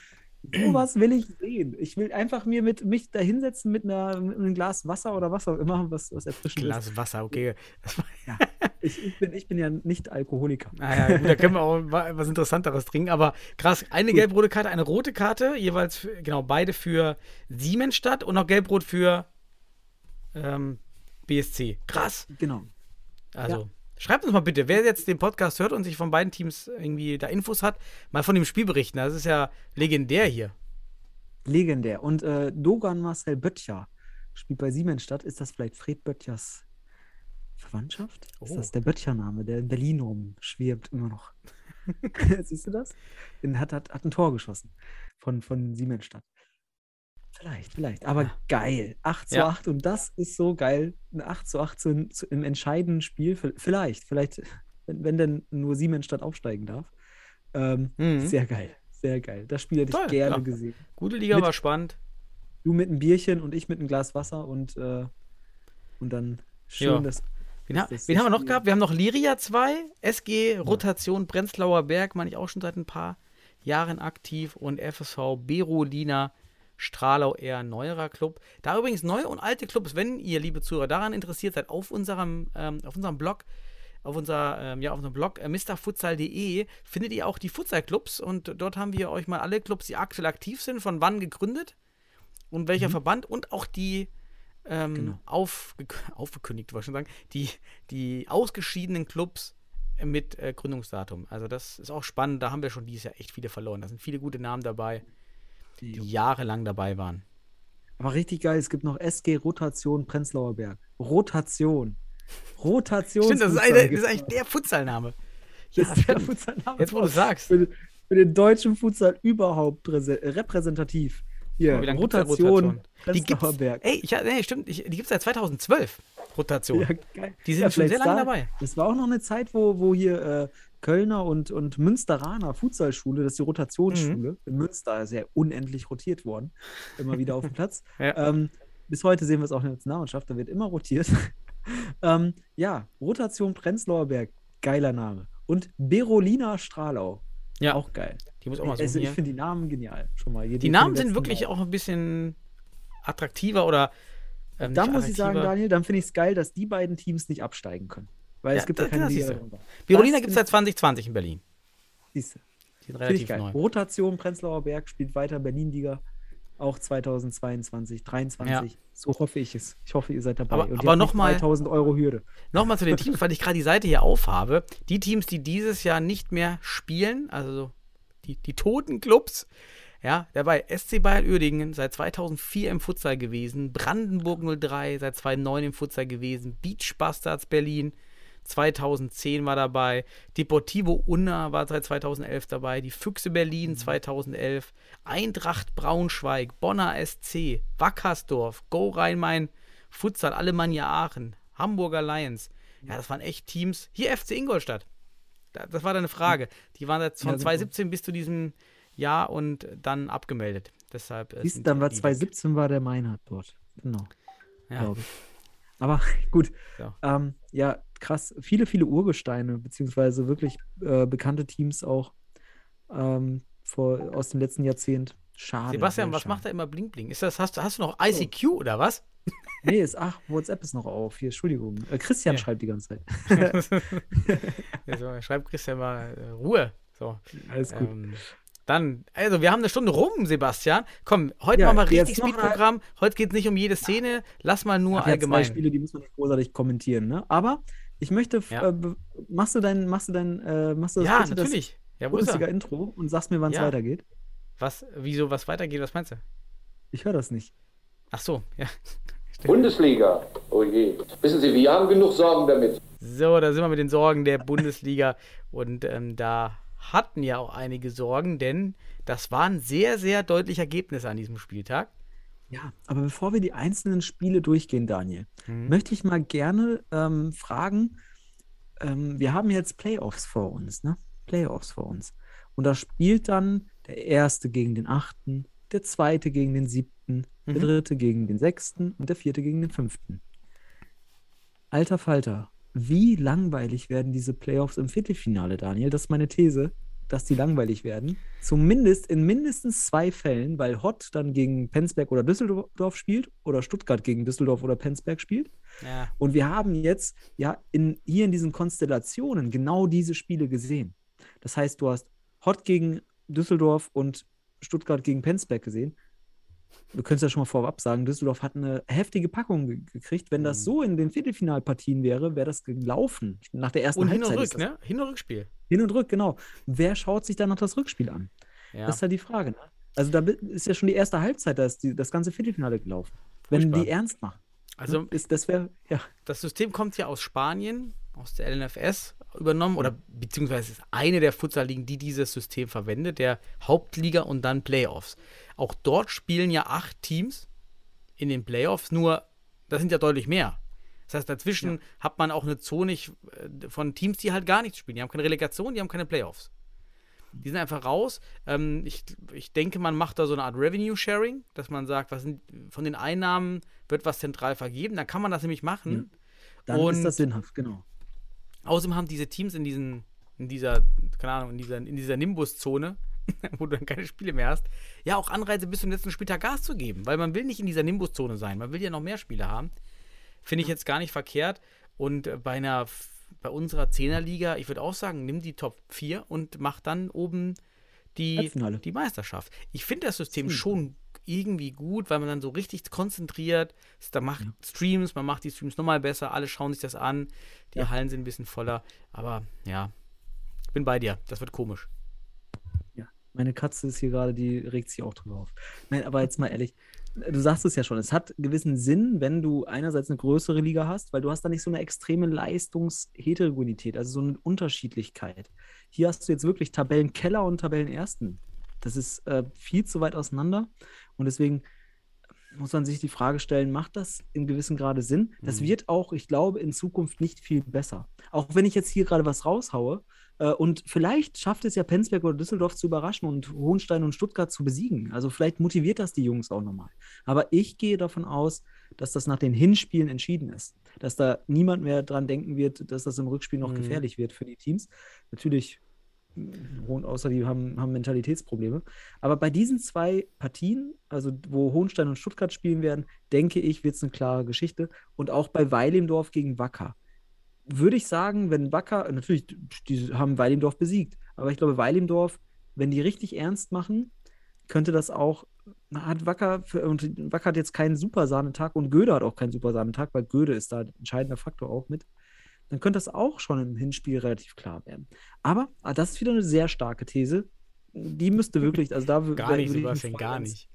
Sowas will ich sehen. Ich will einfach mir mit mich da hinsetzen mit, einer, mit einem Glas Wasser oder was auch immer, was, was erfrischend ist. Glas Wasser, okay. Ja. Ich, ich, bin, ich bin ja nicht Alkoholiker. naja, gut, da können wir auch wa- was Interessanteres trinken. Aber krass, eine Gut. gelb-rote Karte, eine rote Karte, jeweils, für, genau, beide für Siemensstadt und noch gelb-rot für ähm, BSC. Krass. Genau. Also, schreibt uns mal bitte, wer jetzt den Podcast hört und sich von beiden Teams irgendwie da Infos hat, mal von dem Spiel berichten. Das ist ja legendär hier. Legendär. Und äh, Dogan Marcel Böttcher spielt bei Siemensstadt. Ist das vielleicht Fred Böttchers Verwandtschaft? Ist Oh. das der Böttcher-Name, der in Berlin rumschwirbt immer noch? Siehst du das? Hat, hat, hat ein Tor geschossen von, von Siemensstadt. Vielleicht, vielleicht. Aber Ja. geil. 8 zu Ja. 8 und das ist so geil. Ein 8 zu 8 zu, zu, im entscheidenden Spiel. Vielleicht, vielleicht, wenn, wenn denn nur Siemensstadt aufsteigen darf. Ähm, Mhm. Sehr geil. Sehr geil. Das Spiel hätte Toll, ich gerne ja. gesehen. Gute Liga Mit- war spannend. Du mit einem Bierchen und ich mit einem Glas Wasser und, äh, und dann schön Ja. das. Wen, ha das- wen das haben wir noch gehabt? Wir haben noch Liria 2, SG Rotation Prenzlauer Berg, meine ich auch schon seit ein paar Jahren aktiv und FSV Berolina Stralau eher ein neuerer Club. Da übrigens neue und alte Clubs, wenn ihr, liebe Zuhörer, daran interessiert seid, auf unserem, ähm, auf unserem Blog, auf, unser, ähm, ja, auf unserem Blog äh, mrfutsal.de findet ihr auch die Futsal-Clubs und dort haben wir euch mal alle Clubs, die aktuell aktiv sind, von wann gegründet und welcher Verband und auch die ähm, Genau. aufge aufgekündigt, wollte ich schon sagen, die, die ausgeschiedenen Clubs mit äh, Gründungsdatum. Also das ist auch spannend, da haben wir schon dieses Jahr echt viele verloren. Da sind viele gute Namen dabei, die jahrelang dabei waren. Aber richtig geil, es gibt noch SG Rotation Prenzlauer Berg. Rotation. Rotation. Stimmt, das ist, eine, das ist eigentlich der Futsalname. Ja, das ist der. Futsalname. Jetzt, wo du sagst. Für, für den deutschen Futsal überhaupt äh, repräsentativ. Hier, Rotation, Die Prenzlauer Berg. ey, ich, nee, stimmt, ich, die gibt es seit 2012, Rotation. Ja. Die sind Ja, schon sehr lange da- dabei. Das war auch noch eine Zeit, wo, wo hier äh, Kölner und, und Münsteraner Futsalschule, das ist die Rotationsschule, Mhm. in Münster ist ja unendlich rotiert worden, immer wieder auf dem Platz. Ja. Ähm, bis heute sehen wir es auch in der Nationalmannschaft, da wird immer rotiert. ähm, ja, Rotation Prenzlauer Berg, geiler Name. Und Berolina Stralau, Ja, auch geil. die muss auch mal so Also, ich finde die Namen genial, schon mal. Die für Namen sind wirklich Mal. auch ein bisschen attraktiver oder. Ähm, Da muss ich sagen. Daniel, dann finde ich es geil, dass die beiden Teams nicht absteigen können. Weil Ja, es gibt da- ja keine Liga darunter. Gibt es seit 2020 in Berlin. Siehst du. Die sind relativ geil. neu. Rotation Prenzlauer Berg spielt weiter Berlin-Liga. auch 2022, 2023. So hoffe ich es. Ich hoffe, ihr seid dabei. Aber- aber habt noch nicht mal- 3000 Euro Hürde. Nochmal zu den Teams, weil ich gerade die Seite hier aufhabe. Die Teams, die dieses Jahr nicht mehr spielen, also so die, die toten Clubs, ja, dabei SC Bayern Uerdingen seit 2004 im Futsal gewesen, Brandenburg 03 seit 2009 im Futsal gewesen, Beach Bastards Berlin 2010 war dabei, Deportivo Unna war seit 2011 dabei, die Füchse Berlin 2011, Eintracht Braunschweig, Bonner SC, Wackersdorf, Go Rhein-Main, Futsal, Alemannia Aachen, Hamburger Lions. Ja, das waren echt Teams. Hier FC Ingolstadt. Da- Das war deine Frage. Die waren jetzt von Ja, genau. 2017 bis zu diesem Jahr und dann abgemeldet. Deshalb. äh, du, dann war die weg. 2017 war der Meinhard dort. Genau, Ja. glaube ich. Aber gut. So. Ähm, ja, krass. Viele, viele Urgesteine, beziehungsweise wirklich äh, bekannte Teams auch ähm, vor, aus dem letzten Jahrzehnt. Schade. Sebastian, was schade. macht da immer Bling Bling? Ist das, hast, du- hast du noch ICQ oder was? Nee, ist, ach, WhatsApp ist noch auf. Hier, Entschuldigung. Äh, Christian Ja. schreibt die ganze Zeit. also, schreib Christian mal äh, Ruhe. So. Alles gut. Ähm, dann, also wir haben eine Stunde rum, Sebastian. Komm, heute Ja, machen wir richtig Speedprogramm. Heute geht es nicht um jede Szene. Lass mal nur Ach, ja, zwei allgemein. Spiele, die muss man nicht großartig kommentieren, ne? Aber ich möchte, Ja. äh, machst du dein, machst du dein, äh, machst du das Ja, bitte natürlich. Ja, das wo ist er? Bundesliga-Intro und sagst mir, wann es Ja. weitergeht? Was, wieso, was weitergeht, was meinst du? Ich höre das nicht. Ach so, ja. Bundesliga. Oh je. Wissen Sie, wir haben genug Sorgen damit. So, da sind wir mit den Sorgen der Bundesliga. Und ähm, da hatten ja auch einige Sorgen, denn das waren sehr, sehr deutliche Ergebnisse an diesem Spieltag. Ja, aber bevor wir die einzelnen Spiele durchgehen, Daniel, Mhm. möchte ich mal gerne ähm, fragen, ähm, wir haben jetzt Playoffs vor uns, ne? Playoffs vor uns. Und da spielt dann der Erste gegen den Achten, der Zweite gegen den Siebten, der Mhm. Dritte gegen den Sechsten und der Vierte gegen den Fünften. Alter Falter, wie langweilig werden diese Playoffs im Viertelfinale, Daniel? Das ist meine These, dass die langweilig werden. Zumindest in mindestens zwei Fällen, weil Hott dann gegen Penzberg oder Düsseldorf spielt oder Stuttgart gegen Düsseldorf oder Penzberg spielt. Ja. Und wir haben jetzt ja in, hier in diesen Konstellationen genau diese Spiele gesehen. Das heißt, du hast Hott gegen Düsseldorf und Stuttgart gegen Penzberg gesehen. Du könntest ja schon mal vorab sagen, Düsseldorf hat eine heftige Packung ge gekriegt. Wenn das Mhm. so in den Viertelfinalpartien wäre, wäre das gelaufen. Nach der ersten Und hin und Halbzeit. rück, ne? Hin und Rückspiel. Hin und rück, genau. Wer schaut sich dann noch das Rückspiel an? Ja. Das ist ja die Frage. Ne? Also da ist ja schon die erste Halbzeit, da ist die, das ganze Viertelfinale gelaufen. Wenn Furchtbar. die ernst machen. also ne? ist, das wäre, ja. das System kommt ja aus Spanien, aus der LNFS übernommen oder beziehungsweise ist eine der Futsal-Ligen, die dieses System verwendet, der Hauptliga und dann Playoffs. Auch dort spielen ja acht Teams in den Playoffs, nur das sind ja deutlich mehr. Das heißt, dazwischen hat man auch eine Zone äh, von Teams, die halt gar nichts spielen. Die haben keine Relegation, die haben keine Playoffs. Die sind einfach raus. Ähm, ich, ich denke, man macht da so eine Art Revenue-Sharing, dass man sagt, was sind, von den Einnahmen wird was zentral vergeben. Dann kann man das nämlich machen. Dann Und- ist das sinnhaft, genau. Außerdem haben diese Teams in diesen, in dieser, keine Ahnung, in dieser, in dieser Nimbus-Zone, wo du dann keine Spiele mehr hast, ja auch Anreize bis zum letzten Spieltag Gas zu geben, weil man will nicht in dieser Nimbus-Zone sein, man will ja noch mehr Spiele haben. Finde ich jetzt gar nicht verkehrt. Und bei einer, bei unserer Zehnerliga, ich würde auch sagen, nimm die Top 4 und mach dann oben die, die Meisterschaft. Ich finde das System schon irgendwie gut, weil man dann so richtig konzentriert, da macht Streams, man macht die Streams nochmal besser, alle schauen sich das an, die Ja. Hallen sind ein bisschen voller, aber ja, ich bin bei dir, das wird komisch. Ja. Meine Katze ist hier gerade, die regt sich auch drüber auf. Nein, aber jetzt mal ehrlich, du sagst es ja schon, es hat gewissen Sinn, wenn du einerseits eine größere Liga hast, weil du hast da nicht so eine extreme Leistungsheterogenität, also so eine Unterschiedlichkeit. Hier hast du jetzt wirklich Tabellenkeller und Tabellenersten. Das ist äh, viel zu weit auseinander und deswegen muss man sich die Frage stellen, macht das in gewissem Grade Sinn? Das Mhm. wird auch, ich glaube, in Zukunft nicht viel besser. Auch wenn ich jetzt hier gerade was raushaue, äh, und vielleicht schafft es ja Penzberg oder Düsseldorf zu überraschen und Hohenstein und Stuttgart zu besiegen. Also vielleicht motiviert das die Jungs auch nochmal. Aber ich gehe davon aus, dass das nach den Hinspielen entschieden ist. Dass da niemand mehr dran denken wird, dass das im Rückspiel noch Mhm. gefährlich wird für die Teams. Natürlich, Hohen, außer die haben, haben Mentalitätsprobleme. Aber bei diesen zwei Partien, also wo Hohenstein und Stuttgart spielen werden, denke ich, wird es eine klare Geschichte. Und auch bei Weilimdorf gegen Wacker würde ich sagen, wenn Wacker, natürlich, die haben Weilimdorf besiegt, aber ich glaube, Weilimdorf, wenn die richtig ernst machen, könnte das auch, hat Wacker, und Wacker hat jetzt keinen Supersahnetag und Göde hat auch keinen Supersahnetag, weil Göde ist da entscheidender Faktor auch mit. Dann könnte das auch schon im Hinspiel relativ klar werden. Aber ah, das ist wieder eine sehr starke These. Die müsste wirklich, also da wür- Gar nicht, würde ich mich Sebastian, voll gar nicht.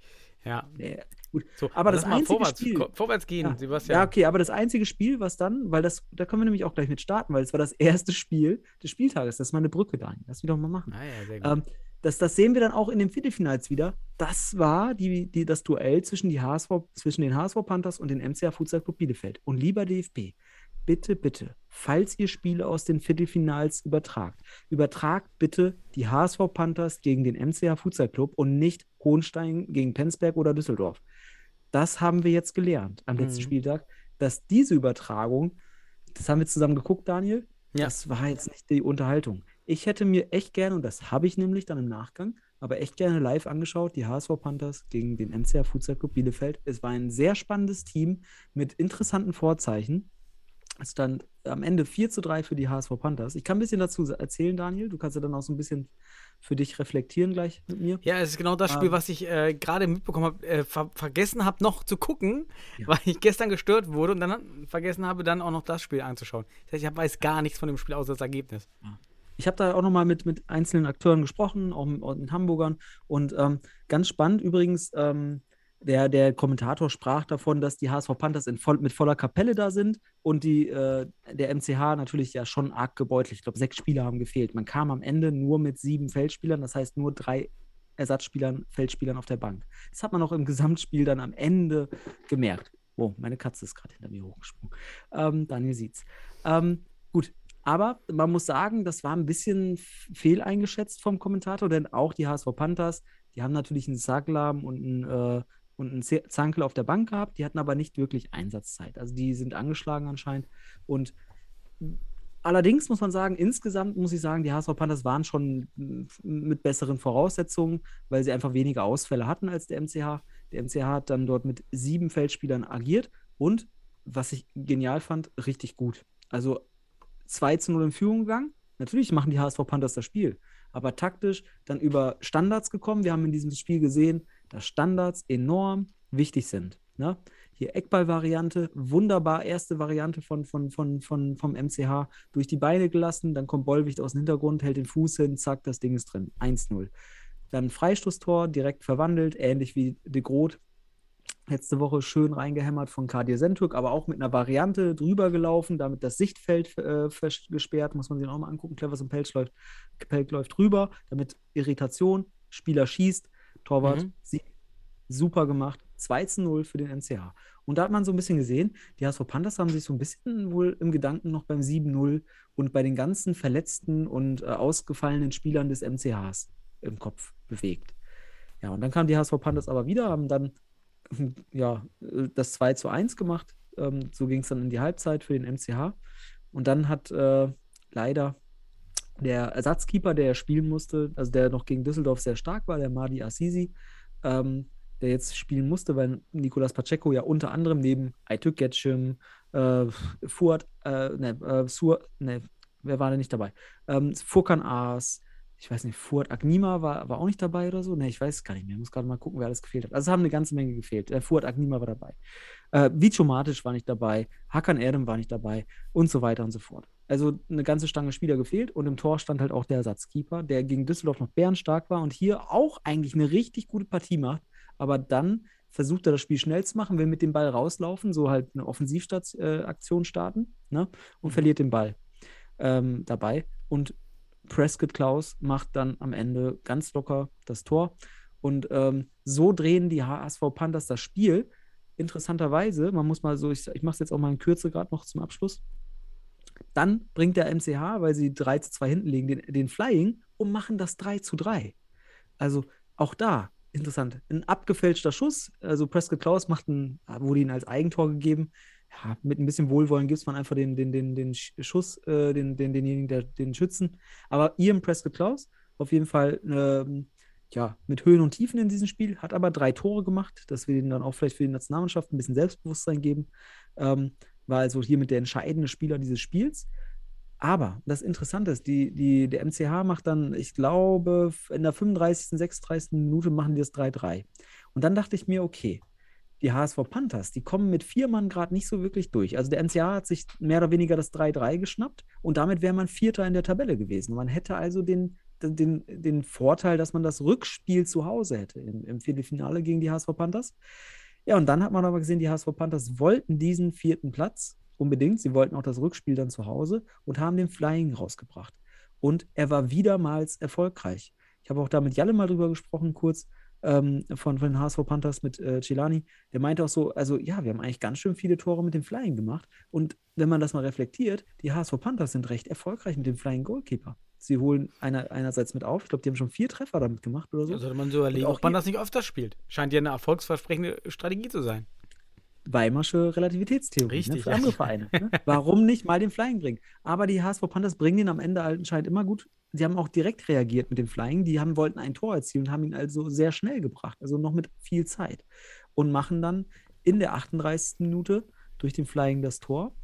Ja. Nee, gut. So, Aber das einzige vorwärts, Spiel- vorwärts gehen, Ja. Sebastian. Ja, okay, aber das einzige Spiel, was dann, weil das, da können wir nämlich auch gleich mit starten, weil es war das erste Spiel des Spieltages. Das ist mal eine Brücke, Daniel. Lass mich doch mal machen. Ah, ja, sehr gut. Ähm, das, das sehen wir dann auch in den Viertelfinals wieder. Das war die, die, das Duell zwischen, die HSV, zwischen den HSV Panthers und den MCA Futsal Club Bielefeld. Und lieber DFB, bitte, bitte, falls ihr Spiele aus den Viertelfinals übertragt, übertragt bitte die HSV Panthers gegen den MCA Futsal Club und nicht Hohenstein gegen Penzberg oder Düsseldorf. Das haben wir jetzt gelernt am letzten Mhm. Spieltag, dass diese Übertragung, das haben wir zusammen geguckt, Daniel, Ja. das war jetzt nicht die Unterhaltung. Ich hätte mir echt gerne, und das habe ich nämlich dann im Nachgang, aber echt gerne live angeschaut, die HSV Panthers gegen den MCR Futsal Club Bielefeld. Es war ein sehr spannendes Team mit interessanten Vorzeichen. Es stand am Ende 4 zu 3 für die HSV Panthers. Ich kann ein bisschen dazu erzählen, Daniel. Du kannst ja dann auch so ein bisschen für dich reflektieren gleich mit mir. Ja, es ist genau das Spiel, Ähm. was ich äh, gerade mitbekommen habe, äh, ver vergessen habe noch zu gucken, Ja. weil ich gestern gestört wurde und dann vergessen habe, dann auch noch das Spiel anzuschauen. Das heißt, ich weiß gar nichts von dem Spiel außer das Ergebnis. Ich habe da auch nochmal mit, mit einzelnen Akteuren gesprochen, auch mit, mit Hamburgern. Und ähm, ganz spannend übrigens, ähm, der, der Kommentator sprach davon, dass die HSV Panthers voll, mit voller Kapelle da sind und die, äh, der MCH natürlich ja schon arg gebeutelt. Ich glaube, sechs Spieler haben gefehlt. Man kam am Ende nur mit sieben Feldspielern, das heißt nur drei Ersatzspielern, Feldspielern auf der Bank. Das hat man auch im Gesamtspiel dann am Ende gemerkt. Oh, meine Katze ist gerade hinter mir hochgesprungen. Ähm, Daniel sieht's. Ähm, gut, aber man muss sagen, das war ein bisschen fehleingeschätzt vom Kommentator, denn auch die HSV Panthers, die haben natürlich einen Saglam und einen, äh, und einen Zankel auf der Bank gehabt, die hatten aber nicht wirklich Einsatzzeit. Also die sind angeschlagen anscheinend. Und allerdings muss man sagen, insgesamt muss ich sagen, die HSV Panthers waren schon mit besseren Voraussetzungen, weil sie einfach weniger Ausfälle hatten als der MCH. Der MCH hat dann dort mit sieben Feldspielern agiert und, was ich genial fand, richtig gut. Also 2 zu 0 in Führung gegangen. Natürlich machen die HSV Panthers das Spiel, aber taktisch dann über Standards gekommen. Wir haben in diesem Spiel gesehen, dass Standards enorm wichtig sind. Ne? Hier Eckball-Variante, wunderbar, erste Variante von, von, von, von, vom MCH, durch die Beine gelassen, dann kommt Bollwicht aus dem Hintergrund, hält den Fuß hin, zack, das Ding ist drin. 1-0. Dann Freistoßtor, direkt verwandelt, ähnlich wie De Groot letzte Woche schön reingehämmert von Kadir Sentürk, aber auch mit einer Variante drüber gelaufen, damit das Sichtfeld äh, gesperrt, muss man sich auch mal angucken. Clever zum Pelz läuft, Pelz läuft rüber, damit Irritation, Spieler schießt, Torwart Mhm. sieht, super gemacht. 2 zu 0 für den NCH. Und da hat man so ein bisschen gesehen, die HSV Panthers haben sich so ein bisschen wohl im Gedanken noch beim 7-0 und bei den ganzen verletzten und äh, ausgefallenen Spielern des MCHs im Kopf bewegt. Ja, und dann kamen die HSV Panthers aber wieder, haben dann ja, äh, das 2 zu 1 gemacht. Ähm, so ging es dann in die Halbzeit für den MCH. Und dann hat äh, leider der Ersatzkeeper, der spielen musste, also der noch gegen Düsseldorf sehr stark war, der Madi Assisi, ähm, der jetzt spielen musste, weil Nicolas Pacheco ja unter anderem neben Aytük Getschim, äh, Fuad, äh, ne, äh, Sur, ne, wer war denn nicht dabei? Ähm, Furkan Aas, ich weiß nicht, Fuad Agnima war, war auch nicht dabei oder so? Ne, ich weiß gar nicht mehr. Ich muss gerade mal gucken, wer alles gefehlt hat. Also es haben eine ganze Menge gefehlt. Äh, Fuad Agnima war dabei. Äh, Vico war nicht dabei. Hakan Erdem war nicht dabei und so weiter und so fort. Also eine ganze Stange Spieler gefehlt und im Tor stand halt auch der Ersatzkeeper, der gegen Düsseldorf noch bärenstark war und hier auch eigentlich eine richtig gute Partie macht, aber dann versucht er das Spiel schnell zu machen, will mit dem Ball rauslaufen, so halt eine Offensivaktion starten ne? und verliert den Ball ähm, dabei. Und Prescott Klaus macht dann am Ende ganz locker das Tor. Und ähm, so drehen die HSV Panthers das Spiel. Interessanterweise, man muss mal so, ich, ich mache es jetzt auch mal in Kürze gerade noch zum Abschluss. Dann bringt der MCH, weil sie 3 zu 2 hinten liegen, den, den Flying und machen das 3 zu 3. Also auch da, interessant. Ein abgefälschter Schuss. Also Prescott Klaus macht ein, wurde ihnen als Eigentor gegeben. Ja, mit ein bisschen Wohlwollen gibt es man einfach den, den, den, den Schuss, äh, den, den, denjenigen, der, den Schützen. Aber Ian Prescott Klaus, auf jeden Fall ähm, ja, mit Höhen und Tiefen in diesem Spiel, hat aber drei Tore gemacht, dass wir ihnen dann auch vielleicht für die Nationalmannschaft ein bisschen Selbstbewusstsein geben. Ähm, war also hiermit der entscheidende Spieler dieses Spiels. Aber das Interessante ist, die, die, der MCH macht dann, ich glaube, in der 35., 36. Minute machen die das 3-3. Und dann dachte ich mir, okay, die HSV Panthers, die kommen mit vier Mann gerade nicht so wirklich durch. Also der MCH hat sich mehr oder weniger das 3-3 geschnappt und damit wäre man Vierter in der Tabelle gewesen. Man hätte also den, den, den Vorteil, dass man das Rückspiel zu Hause hätte im, im Viertelfinale gegen die HSV Panthers. Ja, und dann hat man aber gesehen, die HSV Panthers wollten diesen vierten Platz unbedingt. Sie wollten auch das Rückspiel dann zu Hause und haben den Flying rausgebracht. Und er war wiedermals erfolgreich. Ich habe auch da mit Jalle mal drüber gesprochen, kurz ähm, von, von den HSV Panthers mit äh, Celani. Der meinte auch so: Also, ja, wir haben eigentlich ganz schön viele Tore mit dem Flying gemacht. Und wenn man das mal reflektiert, die HSV Panthers sind recht erfolgreich mit dem Flying Goalkeeper. Sie holen einer, einerseits mit auf. Ich glaube, die haben schon vier Treffer damit gemacht oder so. Da sollte man so überlegen, auch ob man das nicht öfter spielt. Scheint ja eine erfolgsversprechende Strategie zu sein. Weimarsche Relativitätstheorie Richtig, ne, für andere Vereine. Ne? Warum nicht mal den Flying bringen? Aber die HSV Panthers bringen den am Ende halt anscheinend immer gut. Sie haben auch direkt reagiert mit dem Flying. Die haben, wollten ein Tor erzielen und haben ihn also sehr schnell gebracht, also noch mit viel Zeit. Und machen dann in der 38. Minute durch den Flying das Tor.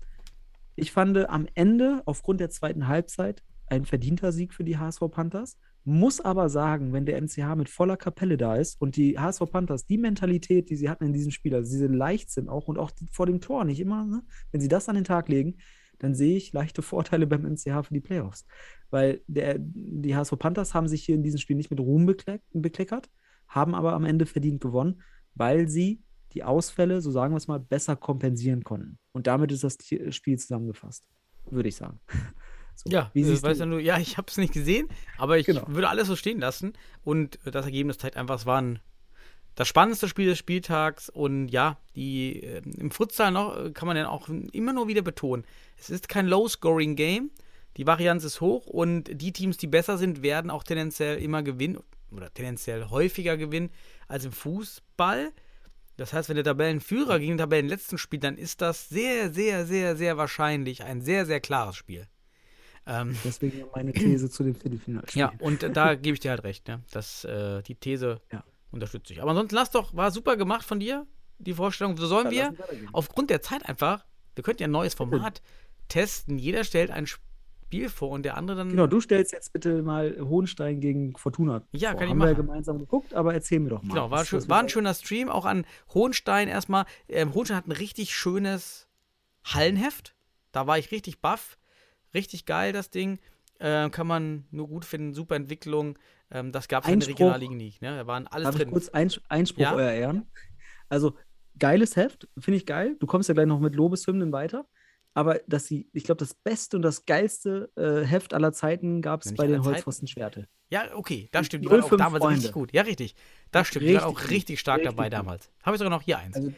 Ich fand am Ende, aufgrund der zweiten Halbzeit, ein verdienter Sieg für die HSV Panthers. Muss aber sagen, wenn der MCH mit voller Kapelle da ist und die HSV Panthers die Mentalität, die sie hatten in diesem Spiel, also diese Leichtsinn auch und auch vor dem Tor nicht immer, ne? wenn sie das an den Tag legen, dann sehe ich leichte Vorteile beim MCH für die Playoffs. Weil der, die HSV Panthers haben sich hier in diesem Spiel nicht mit Ruhm bekleck, bekleckert, haben aber am Ende verdient gewonnen, weil sie die Ausfälle, so sagen wir es mal, besser kompensieren konnten. Und damit ist das Spiel zusammengefasst, würde ich sagen. So, Ja, wie äh, siehst weiß du? nur, ja, ich habe es nicht gesehen, aber ich Genau. würde alles so stehen lassen. Und das Ergebnis zeigt einfach, es war ein, das spannendste Spiel des Spieltags. Und ja, die äh, im Futsal noch äh, kann man ja auch immer nur wieder betonen, es ist kein Low-Scoring-Game. Die Varianz ist hoch und die Teams, die besser sind, werden auch tendenziell immer gewinnen oder tendenziell häufiger gewinnen als im Fußball. Das heißt, wenn der Tabellenführer gegen den Tabellenletzten spielt, dann ist das sehr, sehr, sehr, sehr wahrscheinlich ein sehr, sehr klares Spiel. Ähm, Deswegen meine These zu dem Viertelfinalspiel. ja, und da gebe ich dir halt recht, ne? Das, äh, die These Ja. Unterstütze ich. Aber ansonsten lass doch, war super gemacht von dir, die Vorstellung. So sollen Ja, wir aufgrund der Zeit einfach, wir könnten ja ein neues Format testen. Jeder stellt ein Spiel vor und der andere dann. Genau, du stellst jetzt bitte mal Hohenstein gegen Fortuna. Ja, vor. kann ich Haben wir ja machen. gemeinsam geguckt, aber erzähl mir doch mal. Genau, war, schön, war ein schöner Stream, auch an Hohenstein erstmal. Ähm, Hohenstein hat ein richtig schönes Hallenheft. Da war ich richtig baff. Richtig geil, das Ding. Ähm, kann man nur gut finden. Super Entwicklung. Ähm, das gab es in der Einspruch. Regionalliga nicht. Ne? Da waren alles Darf ich drin. kurz Eins Einspruch, Ja? euer Ehren? Also, geiles Heft, finde ich geil. Du kommst ja gleich noch mit Lobeshymnen weiter. Aber dass sie, ich glaube, das beste und das geilste äh, Heft aller Zeiten gab es bei den aller Zeiten. Holzpfosten-Schwerte. Ja, okay, das stimmt. Die waren auch 05 damals richtig Freunde. gut. Ja, richtig. Das stimmt. Die waren auch Richtig richtig stark Richtig dabei gut. damals. Habe ich sogar noch hier eins. Also,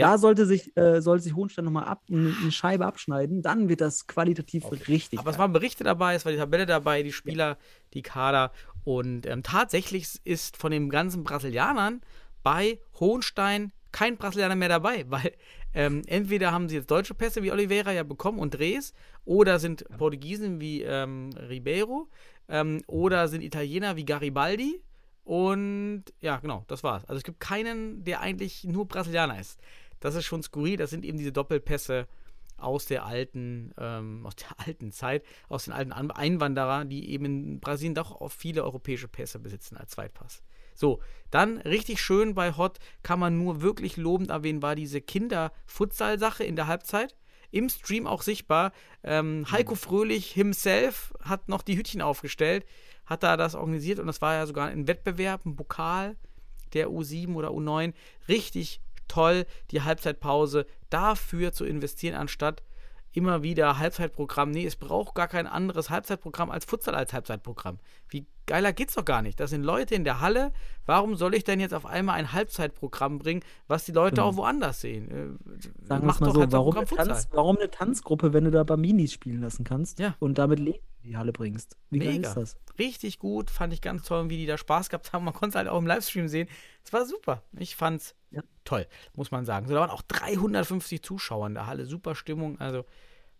Ja. Da sollte sich, äh, sollte sich Hohenstein nochmal ab, eine, Scheibe abschneiden. Dann wird das qualitativ richtig. Aber es geil. waren Berichte dabei, es war die Tabelle dabei, die Spieler, die Kader. Und ähm, tatsächlich ist von den ganzen Brasilianern bei Hohenstein kein Brasilianer mehr dabei, weil ähm, entweder haben sie jetzt deutsche Pässe wie Oliveira ja bekommen und Dres, oder sind Portugiesen wie ähm, Ribeiro, ähm, oder sind Italiener wie Garibaldi. Und ja, genau, das war's. Also es gibt keinen, der eigentlich nur Brasilianer ist. Das ist schon skurril. Das sind eben diese Doppelpässe aus der alten, ähm, aus der alten Zeit, aus den alten An Einwanderer, die eben in Brasilien doch auch viele europäische Pässe besitzen als Zweitpass. So, dann richtig schön bei Hot kann man nur wirklich lobend erwähnen, war diese Kinder-Futsal-Sache in der Halbzeit. Im Stream auch sichtbar. Ähm, Heiko Fröhlich himself hat noch die Hütchen aufgestellt, hat da das organisiert und das war ja sogar ein Wettbewerb, ein Pokal der U7 oder U9. Richtig toll, die Halbzeitpause dafür zu investieren, anstatt immer wieder Halbzeitprogramm. Nee, es braucht gar kein anderes Halbzeitprogramm als Futsal als Halbzeitprogramm. Wie geiler geht's doch gar nicht. Das sind Leute in der Halle. Warum soll ich denn jetzt auf einmal ein Halbzeitprogramm bringen, was die Leute Genau. auch woanders sehen? Äh, Sagen mach doch so, warum Halbzeitprogramm eine. Tanz, warum eine Tanzgruppe, wenn du da Baminis spielen lassen kannst Ja. und damit Leben in die Halle bringst? Wie geil Mega. ist das? Richtig gut, fand ich ganz toll, wie die da Spaß gehabt haben. Man konnte es halt auch im Livestream sehen. Es war super. Ich fand's Ja. toll, muss man sagen. So, da waren auch 350 Zuschauer in der Halle. Super Stimmung. Also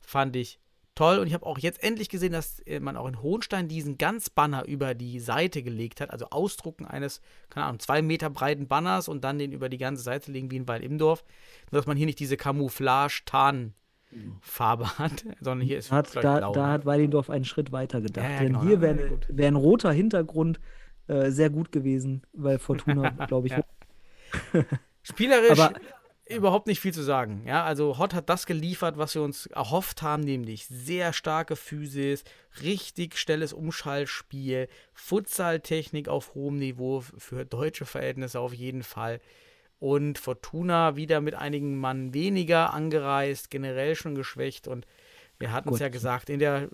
fand ich toll. Und ich habe auch jetzt endlich gesehen, dass äh, man auch in Hohenstein diesen ganz Banner über die Seite gelegt hat. Also Ausdrucken eines, keine Ahnung, zwei Meter breiten Banners und dann den über die ganze Seite legen wie in Weil-Imdorf. Nur, dass man hier nicht diese Camouflage-Tarn Farbe hat, sondern hier ist Hat, da, blau. da ne? hat Weilendorf einen Schritt weiter gedacht. Ja, ja, Denn genau, hier ja, wäre wär ein roter Hintergrund äh, sehr gut gewesen, weil Fortuna, glaube ich. Spielerisch Aber- überhaupt nicht viel zu sagen. Ja, also Hot hat das geliefert, was wir uns erhofft haben, nämlich sehr starke Physis, richtig schnelles Umschaltspiel, Futsaltechnik auf hohem Niveau für deutsche Verhältnisse auf jeden Fall. Und Fortuna wieder mit einigen Mann weniger angereist, generell schon geschwächt und wir hatten es ja gesagt, in der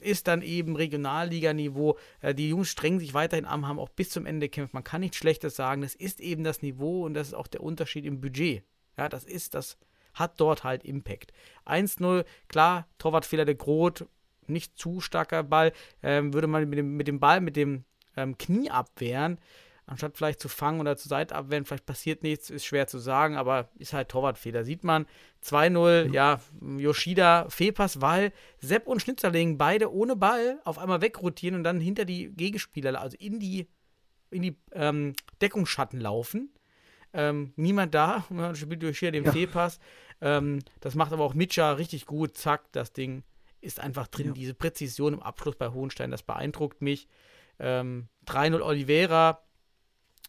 ist dann eben Regionalliganiveau. Äh, die Jungs strengen sich weiterhin an, haben auch bis zum Ende gekämpft. Man kann nichts Schlechtes sagen. Das ist eben das Niveau und das ist auch der Unterschied im Budget. Ja, das ist, das hat dort halt Impact. 1-0, klar, Torwartfehler der Groth, nicht zu starker Ball. Ähm, würde man mit dem, mit dem Ball, mit dem ähm, Knie abwehren, anstatt vielleicht zu fangen oder zur Seite abwehren, vielleicht passiert nichts, ist schwer zu sagen, aber ist halt Torwartfehler. Sieht man 2-0, ja, Yoshida, Fehlpass, weil Sepp und Schnitzerling beide ohne Ball auf einmal wegrotieren und dann hinter die Gegenspieler, also in die, in die ähm, Deckungsschatten laufen. Ähm, niemand da, man spielt Yoshida den Fehlpass. Ähm, das macht aber auch Mitscha richtig gut, zack, das Ding ist einfach drin. Ja. Diese Präzision im Abschluss bei Hohenstein, das beeindruckt mich. Ähm, 3-0 Oliveira,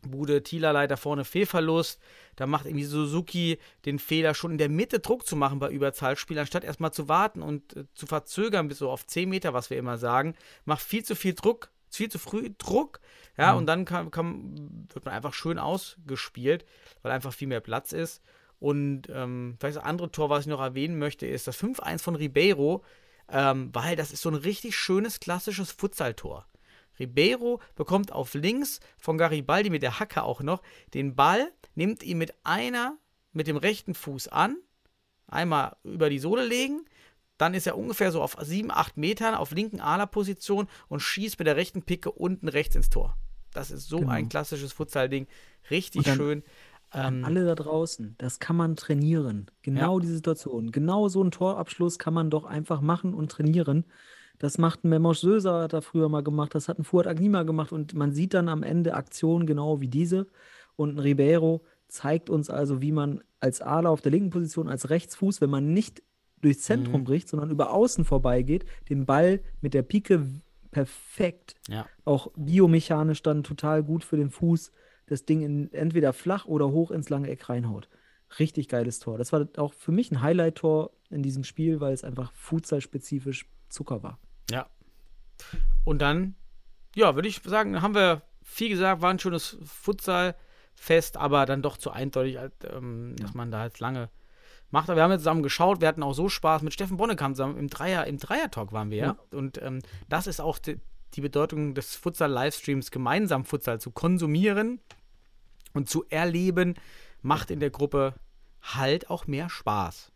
Bude Thieler leider vorne Fehlverlust. Da macht irgendwie Suzuki den Fehler, schon in der Mitte Druck zu machen bei Überzahlspiel, anstatt erstmal zu warten und äh, zu verzögern bis so auf 10 Meter, was wir immer sagen. Macht viel zu viel Druck, viel zu früh Druck. Ja, und dann kann, kann, wird man einfach schön ausgespielt, weil einfach viel mehr Platz ist. Und ähm, vielleicht das andere Tor, was ich noch erwähnen möchte, ist das 5-1 von Ribeiro, ähm, weil das ist so ein richtig schönes, klassisches Futsal-Tor. Ribeiro bekommt auf links von Garibaldi mit der Hacke auch noch den Ball, nimmt ihn mit einer, mit dem rechten Fuß an, einmal über die Sohle legen, dann ist er ungefähr so auf 7, 8 Metern auf linken Ala-Position und schießt mit der rechten Picke unten rechts ins Tor. Das ist so Genau. ein klassisches Futsal-Ding. Richtig dann- schön. Ähm, alle da draußen, das kann man trainieren. Genau die Situation. Genau so einen Torabschluss kann man doch einfach machen und trainieren. Das macht ein Memosch Söser, hat er früher mal gemacht, das hat ein Fuad Agnima gemacht und man sieht dann am Ende Aktionen genau wie diese. Und ein Ribeiro zeigt uns also, wie man als Ala auf der linken Position, als Rechtsfuß, wenn man nicht durchs Zentrum Mhm. bricht, sondern über außen vorbeigeht, den Ball mit der Pike perfekt ja. auch biomechanisch dann total gut für den Fuß das Ding in, entweder flach oder hoch ins lange Eck reinhaut. Richtig geiles Tor. Das war auch für mich ein Highlight-Tor in diesem Spiel, weil es einfach futsal-spezifisch Zucker war. Ja. Und dann, ja, würde ich sagen, haben wir viel gesagt, war ein schönes Futsal-Fest, aber dann doch zu eindeutig, als, ähm, dass man da jetzt lange macht. Aber wir haben jetzt zusammen geschaut, wir hatten auch so Spaß mit Steffen Bonnekamp zusammen im Dreier, im Dreier-Talk waren wir, ja. Und ähm, das ist auch die, die Bedeutung des Futsal-Livestreams, gemeinsam Futsal zu konsumieren und zu erleben, macht in der Gruppe halt auch mehr Spaß.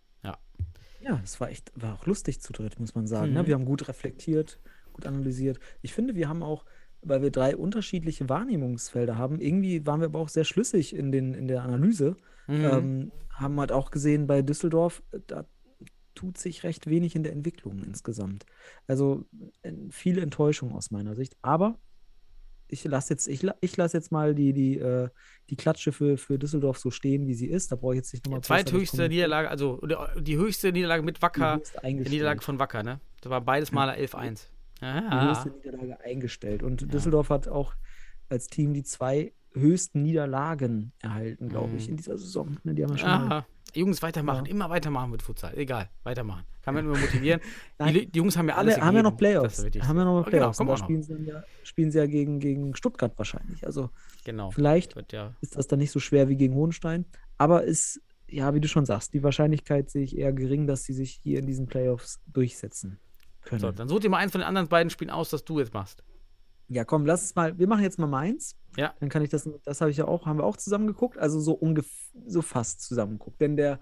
Ja. Es war echt, war auch lustig zu dritt, muss man sagen. Ne? Mhm. Wir haben gut reflektiert, gut analysiert. Ich finde, wir haben auch, weil wir drei unterschiedliche Wahrnehmungsfelder haben, irgendwie waren wir aber auch sehr schlüssig in, den, in der Analyse. Mhm. Ähm, haben halt auch gesehen bei Düsseldorf, da tut sich recht wenig in der Entwicklung insgesamt. Also äh, viel Enttäuschung aus meiner Sicht. Aber ich lasse jetzt, ich, ich lass jetzt mal die, die, äh, die Klatsche für, für Düsseldorf so stehen, wie sie ist. Da brauche ich jetzt nicht nochmal Zweithöchste Niederlage, also oder die höchste Niederlage mit Wacker, die Niederlage von Wacker, ne? Das war beides Mal 11-1. die Ja, höchste Niederlage eingestellt. Und Düsseldorf hat auch als Team die zwei höchsten Niederlagen erhalten, glaube ich, Mhm. in dieser Saison. Ne, die haben wir schon mal. Aha. Jungs, weitermachen, Ja. immer weitermachen mit Futsal. Egal, weitermachen. Kann man immer motivieren. Die, die Jungs haben ja Haben alles wir, haben wir noch. Das Playoffs? Haben wir noch Genau, Playoffs? auch da noch. spielen sie, dann ja, spielen sie ja gegen, gegen Stuttgart wahrscheinlich. Also Genau. vielleicht Wird ja ist das dann nicht so schwer wie gegen Hohenstein. Aber ist, ja, wie du schon sagst, die Wahrscheinlichkeit sehe ich eher gering, dass sie sich hier in diesen Playoffs durchsetzen können. so, dann such dir mal eins von den anderen beiden Spielen aus, das du jetzt machst. Ja, komm, lass es mal. Wir machen jetzt mal meins. Ja. Dann kann ich das, das habe ich ja auch, haben wir auch zusammen geguckt, also so ungefähr, so fast zusammen geguckt. Denn der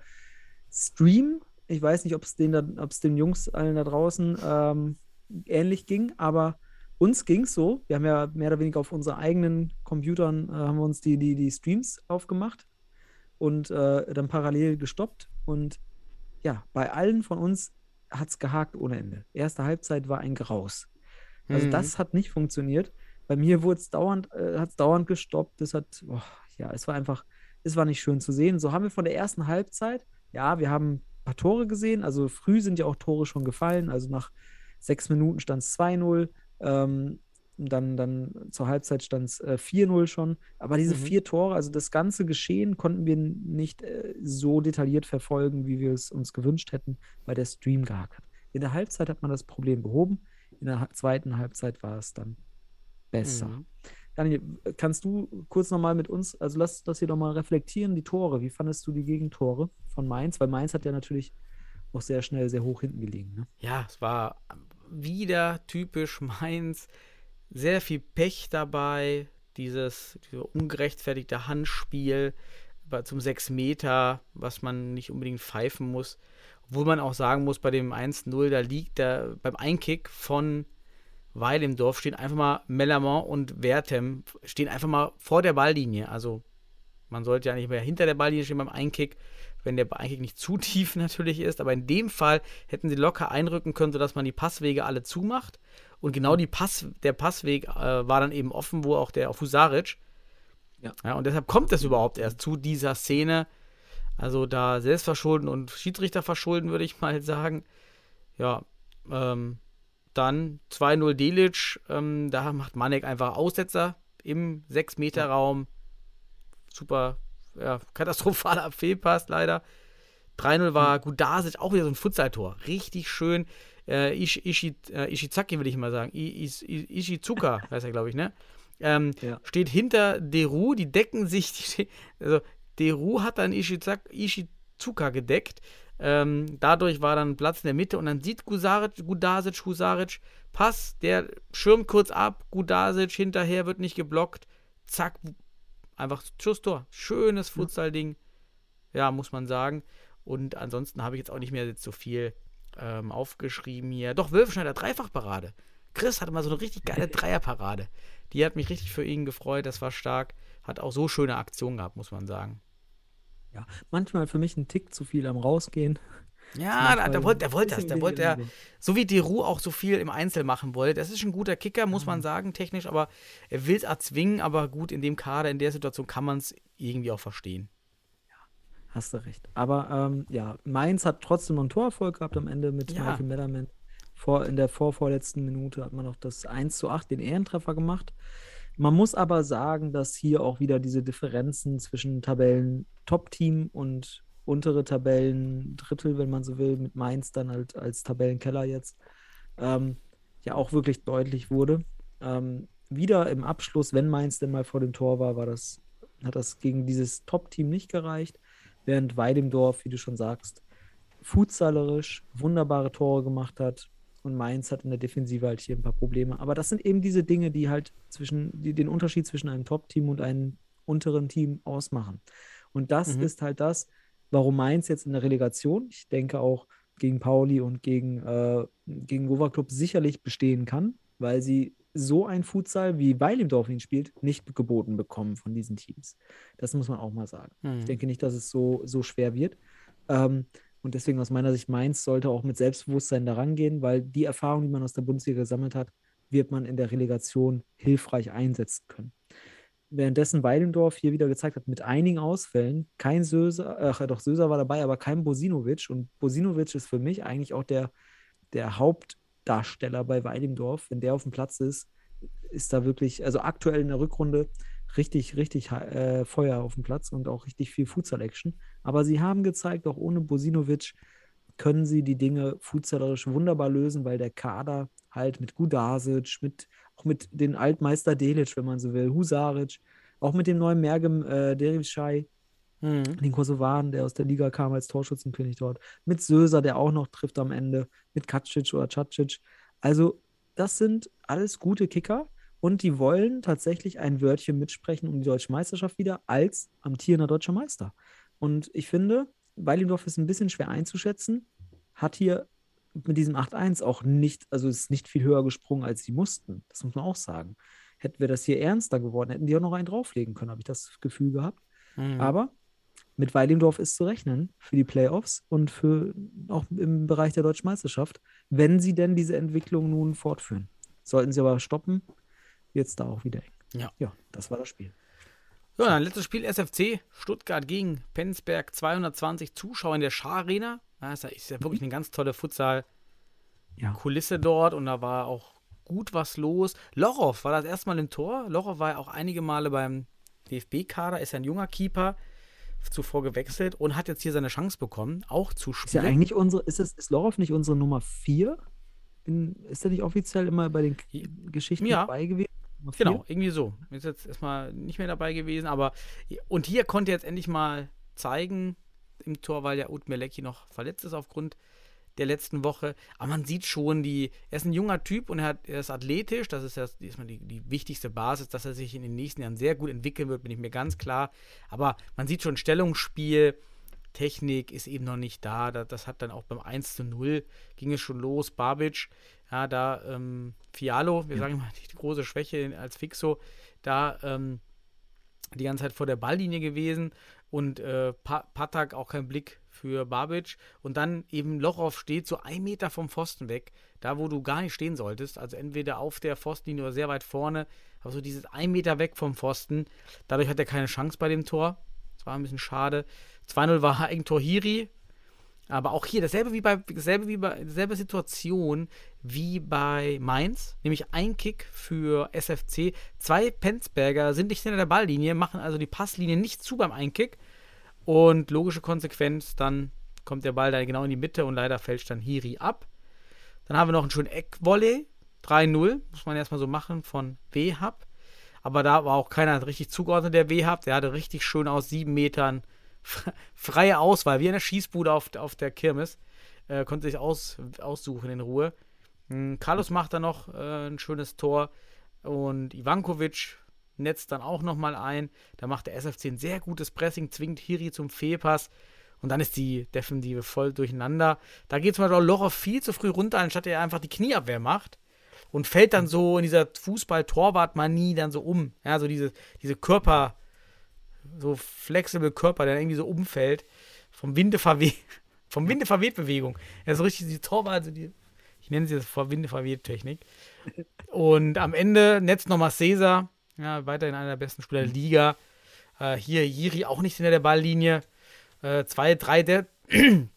Stream, ich weiß nicht, ob es den, da- ob es den Jungs allen da draußen ähm, ähnlich ging, aber uns ging es so. Wir haben ja mehr oder weniger auf unseren eigenen Computern äh, haben wir uns die, die, die Streams aufgemacht und äh, dann parallel gestoppt. Und ja, bei allen von uns hat es gehakt ohne Ende. Erste Halbzeit war ein Graus. Also Mhm. das hat nicht funktioniert. Bei mir wurde es dauernd, äh, hat es dauernd gestoppt. Das hat, boah, ja, es war einfach, es war nicht schön zu sehen. So haben wir von der ersten Halbzeit, ja, wir haben paar Tore gesehen. Also früh sind ja auch Tore schon gefallen. Also nach sechs Minuten stand es 2-0. Ähm, dann, dann zur Halbzeit stand es äh, 4-0 schon. Aber diese Mhm. vier Tore, also das ganze Geschehen, konnten wir nicht äh, so detailliert verfolgen, wie wir es uns gewünscht hätten, weil der Stream gehakt hat. In der Halbzeit hat man das Problem behoben. In der zweiten Halbzeit war es dann besser. Mhm. Daniel, kannst du kurz nochmal mit uns, also lass das hier nochmal reflektieren, die Tore. Wie fandest du die Gegentore von Mainz? Weil Mainz hat ja natürlich auch sehr schnell sehr hoch hinten gelegen. Ne? Ja, es war wieder typisch Mainz. Sehr viel Pech dabei. Dieses, dieses ungerechtfertigte Handspiel zum 6 Meter, was man nicht unbedingt pfeifen muss. Obwohl man auch sagen muss, bei dem 1-0, da liegt da beim Einkick von Weil im Dorf stehen einfach mal Mellermont und Wertem stehen einfach mal vor der Balllinie. Also man sollte ja nicht mehr hinter der Balllinie stehen beim Einkick, wenn der Einkick nicht zu tief natürlich ist. Aber in dem Fall hätten sie locker einrücken können, sodass man die Passwege alle zumacht. Und genau die Pass, der Passweg äh, war dann eben offen, wo auch der auf Husaric. Ja. Und deshalb kommt es überhaupt erst zu dieser Szene. Also da Selbstverschulden und Schiedsrichter verschulden, würde ich mal sagen. Ja, ähm, dann 2-0 Delic. Ähm, da macht Manek einfach Aussetzer im 6-Meter-Raum. Super, ja, katastrophaler Fehlpass leider. 3-0 war Gudasic, auch wieder so ein Futsaltor. Richtig schön. Äh, Ishi, Ishi, äh, Ishizaki will ich mal sagen. I, Is, I, Ishizuka heißt er, glaube ich, ne? Ähm, Ja. Steht hinter Deru, die decken sich. Die, also Deru hat dann Ishizuka gedeckt. Ähm, dadurch war dann Platz in der Mitte und dann sieht Gusaric, Gudasic, Husaric, Pass, der schirmt kurz ab, Gudasic hinterher wird nicht geblockt. Zack, einfach Schusstor. Schönes Futsal-Ding. Ja, muss man sagen. Und ansonsten habe ich jetzt auch nicht mehr jetzt so viel ähm, aufgeschrieben hier. Doch, Wölfschneider, Dreifachparade. Chris hatte mal so eine richtig geile Dreierparade. Die hat mich richtig für ihn gefreut, das war stark. Hat auch so schöne Aktionen gehabt, muss man sagen. Ja, manchmal für mich ein Tick zu viel am Rausgehen. Ja, da, der wollte der wollte das. Der wollte ja, so wie Deru auch so viel im Einzel machen wollte. Das ist ein guter Kicker, muss Mhm. man sagen, technisch, aber er will es erzwingen, aber gut, in dem Kader, in der Situation kann man es irgendwie auch verstehen. Hast du recht. Aber ähm, ja, Mainz hat trotzdem noch einen Torerfolg gehabt am Ende mit Ja. Michael Mellerman. Vor, in der vorvorletzten Minute hat man noch das 1 zu 8, den Ehrentreffer gemacht. Man muss aber sagen, dass hier auch wieder diese Differenzen zwischen Tabellen-Top-Team und untere Tabellen-Drittel, wenn man so will, mit Mainz dann halt als Tabellenkeller jetzt, ähm, ja auch wirklich deutlich wurde. Ähm, wieder im Abschluss, wenn Mainz denn mal vor dem Tor war, war das, hat das gegen dieses Top-Team nicht gereicht, während Weidemdorf, wie du schon sagst, futsallerisch wunderbare Tore gemacht hat und Mainz hat in der Defensive halt hier ein paar Probleme. Aber das sind eben diese Dinge, die halt zwischen, die den Unterschied zwischen einem Top-Team und einem unteren Team ausmachen. Und das Mhm. ist halt das, warum Mainz jetzt in der Relegation, ich denke auch gegen Pauli und gegen, äh, gegen Gova Club sicherlich bestehen kann, weil sie so ein Futsal, wie Weilimdorf ihn spielt, nicht geboten bekommen von diesen Teams. Das muss man auch mal sagen. Mhm. Ich denke nicht, dass es so, so schwer wird. Ähm, und deswegen aus meiner Sicht Mainz sollte auch mit Selbstbewusstsein daran gehen, weil die Erfahrung, die man aus der Bundesliga gesammelt hat, wird man in der Relegation hilfreich einsetzen können. Währenddessen Weidendorf hier wieder gezeigt hat, mit einigen Ausfällen, kein Söser, ach doch, Söser war dabei, aber kein Bosinovic. Und Bosinovic ist für mich eigentlich auch der, der Hauptdarsteller bei Weidendorf. Wenn der auf dem Platz ist, ist da wirklich, also aktuell in der Rückrunde, richtig, richtig äh, Feuer auf dem Platz und auch richtig viel Futsal-Action. Aber sie haben gezeigt, auch ohne Bosinovic können sie die Dinge futsallerisch wunderbar lösen, weil der Kader halt mit Gudasic, mit, auch mit den Altmeister Delic, wenn man so will, Husaric, auch mit dem neuen Mergem äh, Derivschai, Mhm. den Kosovaren, der aus der Liga kam als Torschützenkönig dort, mit Söser, der auch noch trifft am Ende, mit Kacic oder Cacic. Also, das sind alles gute Kicker und die wollen tatsächlich ein Wörtchen mitsprechen um die deutsche Meisterschaft wieder als amtierender deutscher Meister. Und ich finde, Weilendorf ist ein bisschen schwer einzuschätzen, hat hier mit diesem 8-1 auch nicht, also ist nicht viel höher gesprungen, als sie mussten. Das muss man auch sagen. Hätten wir das hier ernster geworden, hätten die auch noch einen drauflegen können, habe ich das Gefühl gehabt. Mhm. Aber mit Weidendorf ist zu rechnen für die Playoffs und für auch im Bereich der deutschen Meisterschaft, wenn sie denn diese Entwicklung nun fortführen. Sollten sie aber stoppen, es da auch wieder eng. Ja. Ja, das war das Spiel. Ja, dann letztes Spiel SFC Stuttgart gegen Penzberg. 220 Zuschauer in der Schar Arena. Ja, ist, ja, wirklich eine ganz tolle Futsal-Kulisse Ja. dort und da war auch gut was los. Lorow war das erste Mal im Tor. Lorow war ja auch einige Male beim DFB-Kader, ist ja ein junger Keeper, zuvor gewechselt und hat jetzt hier seine Chance bekommen, auch zu Ist ja spielen. eigentlich unsere, ist es, ist Lorov nicht unsere Nummer 4? Ist er nicht offiziell immer bei den Geschichten Ja. dabei gewesen? Genau, irgendwie so. Ist jetzt erstmal nicht mehr dabei gewesen, aber und hier konnte jetzt endlich mal zeigen im Tor, weil ja Ut Melecki noch verletzt ist aufgrund der letzten Woche. Aber man sieht schon, die, er ist ein junger Typ und er, hat, er ist athletisch. Das ist ja erstmal die, die wichtigste Basis, dass er sich in den nächsten Jahren sehr gut entwickeln wird, bin ich mir ganz klar. Aber man sieht schon, Stellungsspiel, Technik ist eben noch nicht da. Da- Das hat dann auch beim 1 zu 0 ging es schon los. Babic, ja, da ähm, Fialo, wir sagen immer die große Schwäche als Fixo, da ähm, die ganze Zeit vor der Balllinie gewesen und äh, pa Patak auch kein Blick für Babic und dann eben Lochow steht so ein Meter vom Pfosten weg, da wo du gar nicht stehen solltest, also entweder auf der Pfostenlinie oder sehr weit vorne, aber so dieses ein Meter weg vom Pfosten, dadurch hat er keine Chance bei dem Tor, das war ein bisschen schade. 2-0 war Eigentor Hiri, aber auch hier dasselbe wie bei dasselbe wie bei dieselbe Situation wie bei Mainz, nämlich ein Kick für SFC. Zwei Penzberger sind nicht hinter der Balllinie, machen also die Passlinie nicht zu beim Einkick. Und logische Konsequenz, dann kommt der Ball da genau in die Mitte und leider fälscht dann Hiri ab. Dann haben wir noch einen schönen Eckvolley, 3-0, muss man erstmal so machen von Wehab. Aber da war auch keiner richtig zugeordnet, der Wehab. Der hatte richtig schön aus sieben Metern freie Auswahl, wie in der Schießbude auf, auf der Kirmes. Äh, konnte sich aus, aussuchen in Ruhe. Hm, Carlos macht dann noch äh, ein schönes Tor und Ivankovic netzt dann auch nochmal ein. Da macht der SFC ein sehr gutes Pressing, zwingt Hiri zum Fehlpass und dann ist die Defensive voll durcheinander. Da geht zum Beispiel auch Lochow viel zu früh runter, anstatt er einfach die Knieabwehr macht und fällt dann so in dieser Fußball-Torwart-Manie dann so um. Ja, so diese, diese Körper, so flexible Körper, der irgendwie so umfällt, vom Winde verweht, vom Winde verweht Bewegung. Er ist so richtig die Torwart, also die, ich nenne sie das vor Winde verweht Technik. Und am Ende netzt nochmal Cäsar, ja, weiterhin einer der besten Spieler der Liga. Äh, hier Jiri auch nicht hinter der Balllinie. Äh, zwei, drei der.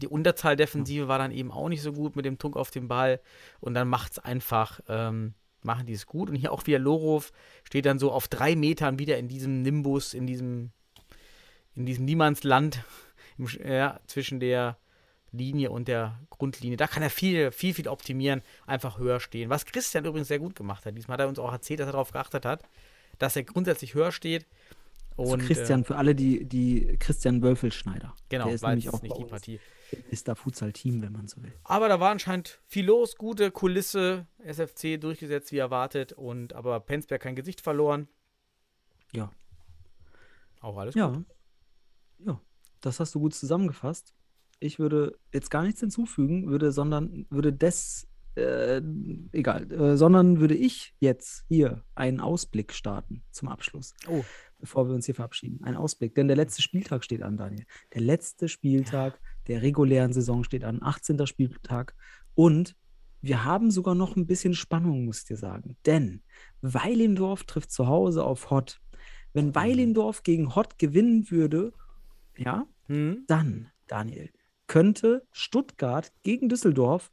Die Unterzahldefensive war dann eben auch nicht so gut mit dem Druck auf den Ball. Und dann macht es einfach, ähm, machen die es gut. Und hier auch wieder Lorov steht dann so auf drei Metern wieder in diesem Nimbus, in diesem, in diesem Niemandsland im, ja, zwischen der Linie und der Grundlinie. Da kann er viel, viel, viel optimieren, einfach höher stehen. Was Christian übrigens sehr gut gemacht hat. Diesmal hat er uns auch erzählt, dass er darauf geachtet hat, dass er grundsätzlich höher steht. Zu Und, Christian, Äh, für alle, die, die Christian Wölfelschneider. genau, der ist nämlich auch nicht die Partie. Ist da Futsal-Team, wenn man so will. Aber da war anscheinend viel los, gute Kulisse, SFC durchgesetzt wie erwartet und aber Penzberg kein Gesicht verloren. Ja. Auch alles Ja. gut. Ja, das hast du gut zusammengefasst. Ich würde jetzt gar nichts hinzufügen, würde, sondern würde des, äh, egal, äh, sondern würde ich jetzt hier einen Ausblick starten zum Abschluss, Oh, bevor wir uns hier verabschieden. Ein Ausblick, denn der letzte Spieltag steht an, Daniel. Der letzte Spieltag der regulären Saison steht an, 18. Spieltag. Und wir haben sogar noch ein bisschen Spannung, muss ich dir sagen. Denn Weilendorf trifft zu Hause auf Hott. Wenn Weilendorf gegen Hott gewinnen würde, ja, hm? dann, Daniel, könnte Stuttgart gegen Düsseldorf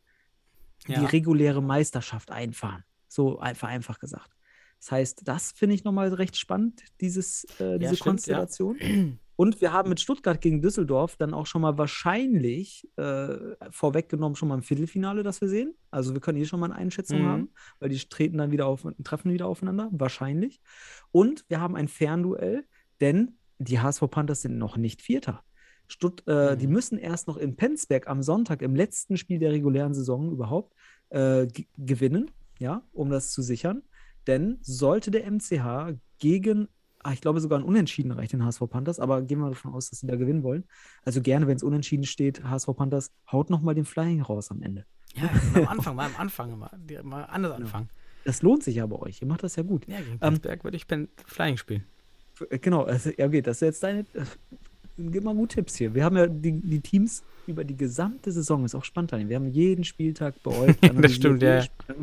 die ja. reguläre Meisterschaft einfahren. So einfach, einfach gesagt. Das heißt, das finde ich nochmal recht spannend, dieses, äh, diese stimmt, ja. Und wir haben mit Stuttgart gegen Düsseldorf dann auch schon mal wahrscheinlich äh, vorweggenommen schon mal im Viertelfinale, das wir sehen. Also wir können hier schon mal eine Einschätzung Mhm. haben, weil die treten dann wieder auf, treffen wieder aufeinander, wahrscheinlich. Und wir haben ein Fernduell, denn die HSV Panthers sind noch nicht Vierter. Stutt, äh, Die Mhm. müssen erst noch in Penzberg am Sonntag, im letzten Spiel der regulären Saison überhaupt, äh, gewinnen, ja, um das zu sichern. Denn sollte der MCH gegen, ah, ich glaube sogar ein Unentschieden reicht den HSV Panthers, aber gehen wir davon aus, dass sie da gewinnen wollen. Also gerne, wenn es unentschieden steht, HSV Panthers, haut nochmal den Flying raus am Ende. ja, am Anfang, mal am Anfang, mal, mal anders Genau. anfangen. Das lohnt sich ja bei euch. Ihr macht das ja gut. Ja, gegen Ähm, Penzberg würde ich Pen Flying spielen. Äh, Genau, also, ja, okay, das ist jetzt deine. äh, Gib mal gut Tipps hier. Wir haben ja die, die Teams über die gesamte Saison, ist auch spannend. Wir haben jeden Spieltag bei euch. analysiert, stimmt, ja. Spieltag.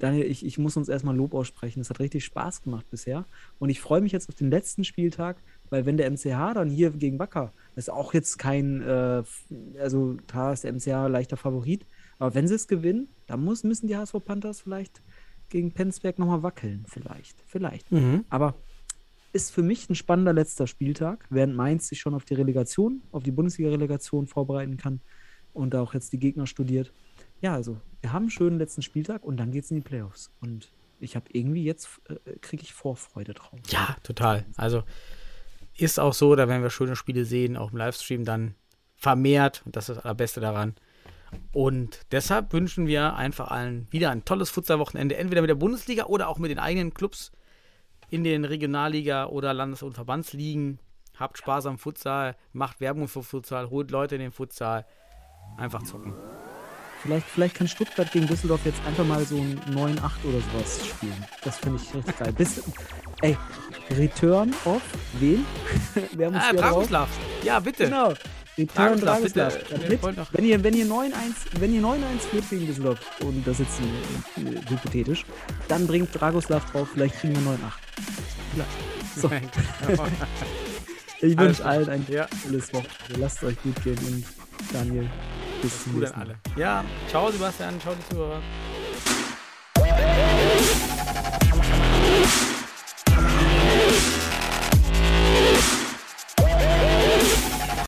Daniel, ich, ich muss uns erstmal Lob aussprechen. Es hat richtig Spaß gemacht bisher. Und ich freue mich jetzt auf den letzten Spieltag, weil wenn der MCH dann hier gegen Wacker Ist auch jetzt kein, äh, also klar ist der MCA leichter Favorit, aber wenn sie es gewinnen, dann muss, müssen die HSV Panthers vielleicht gegen Penzberg nochmal wackeln. Vielleicht, vielleicht. Mhm. Aber ist für mich ein spannender letzter Spieltag, während Mainz sich schon auf die Relegation, auf die Bundesliga-Relegation vorbereiten kann und auch jetzt die Gegner studiert. Ja, also wir haben einen schönen letzten Spieltag und dann geht es in die Playoffs. Und ich habe irgendwie jetzt, äh, kriege ich Vorfreude drauf. Ja, total. Also ist auch so, da werden wir schöne Spiele sehen, auch im Livestream dann vermehrt. Und das ist das Allerbeste daran. Und deshalb wünschen wir einfach allen wieder ein tolles Futsal-Wochenende, entweder mit der Bundesliga oder auch mit den eigenen Clubs in den Regionalliga- oder Landes- und Verbandsligen. Habt Spaß am Futsal, macht Werbung für Futsal, holt Leute in den Futsal. Einfach zocken. Vielleicht, vielleicht kann Stuttgart gegen Düsseldorf jetzt einfach mal so ein 9-8 oder sowas spielen. Das finde ich richtig geil. Bis, ey, Return of wen? Wer muss Ah, hier drauf? Dragoslav. Ja, bitte. Genau. Return Dragoslav, doch- wenn ihr, wenn ihr 9-1, wenn ihr 9-1 führt gegen Düsseldorf, und das ist jetzt äh, hypothetisch, dann bringt Dragoslav drauf, vielleicht kriegen wir 9-8. Vielleicht. So, ich wünsche allen ein Ja. tolles Wochenende. Lasst euch gut gehen und Daniel, bis zum nächsten an Mal. Ja, ciao Sebastian, ciao die Zuhörer.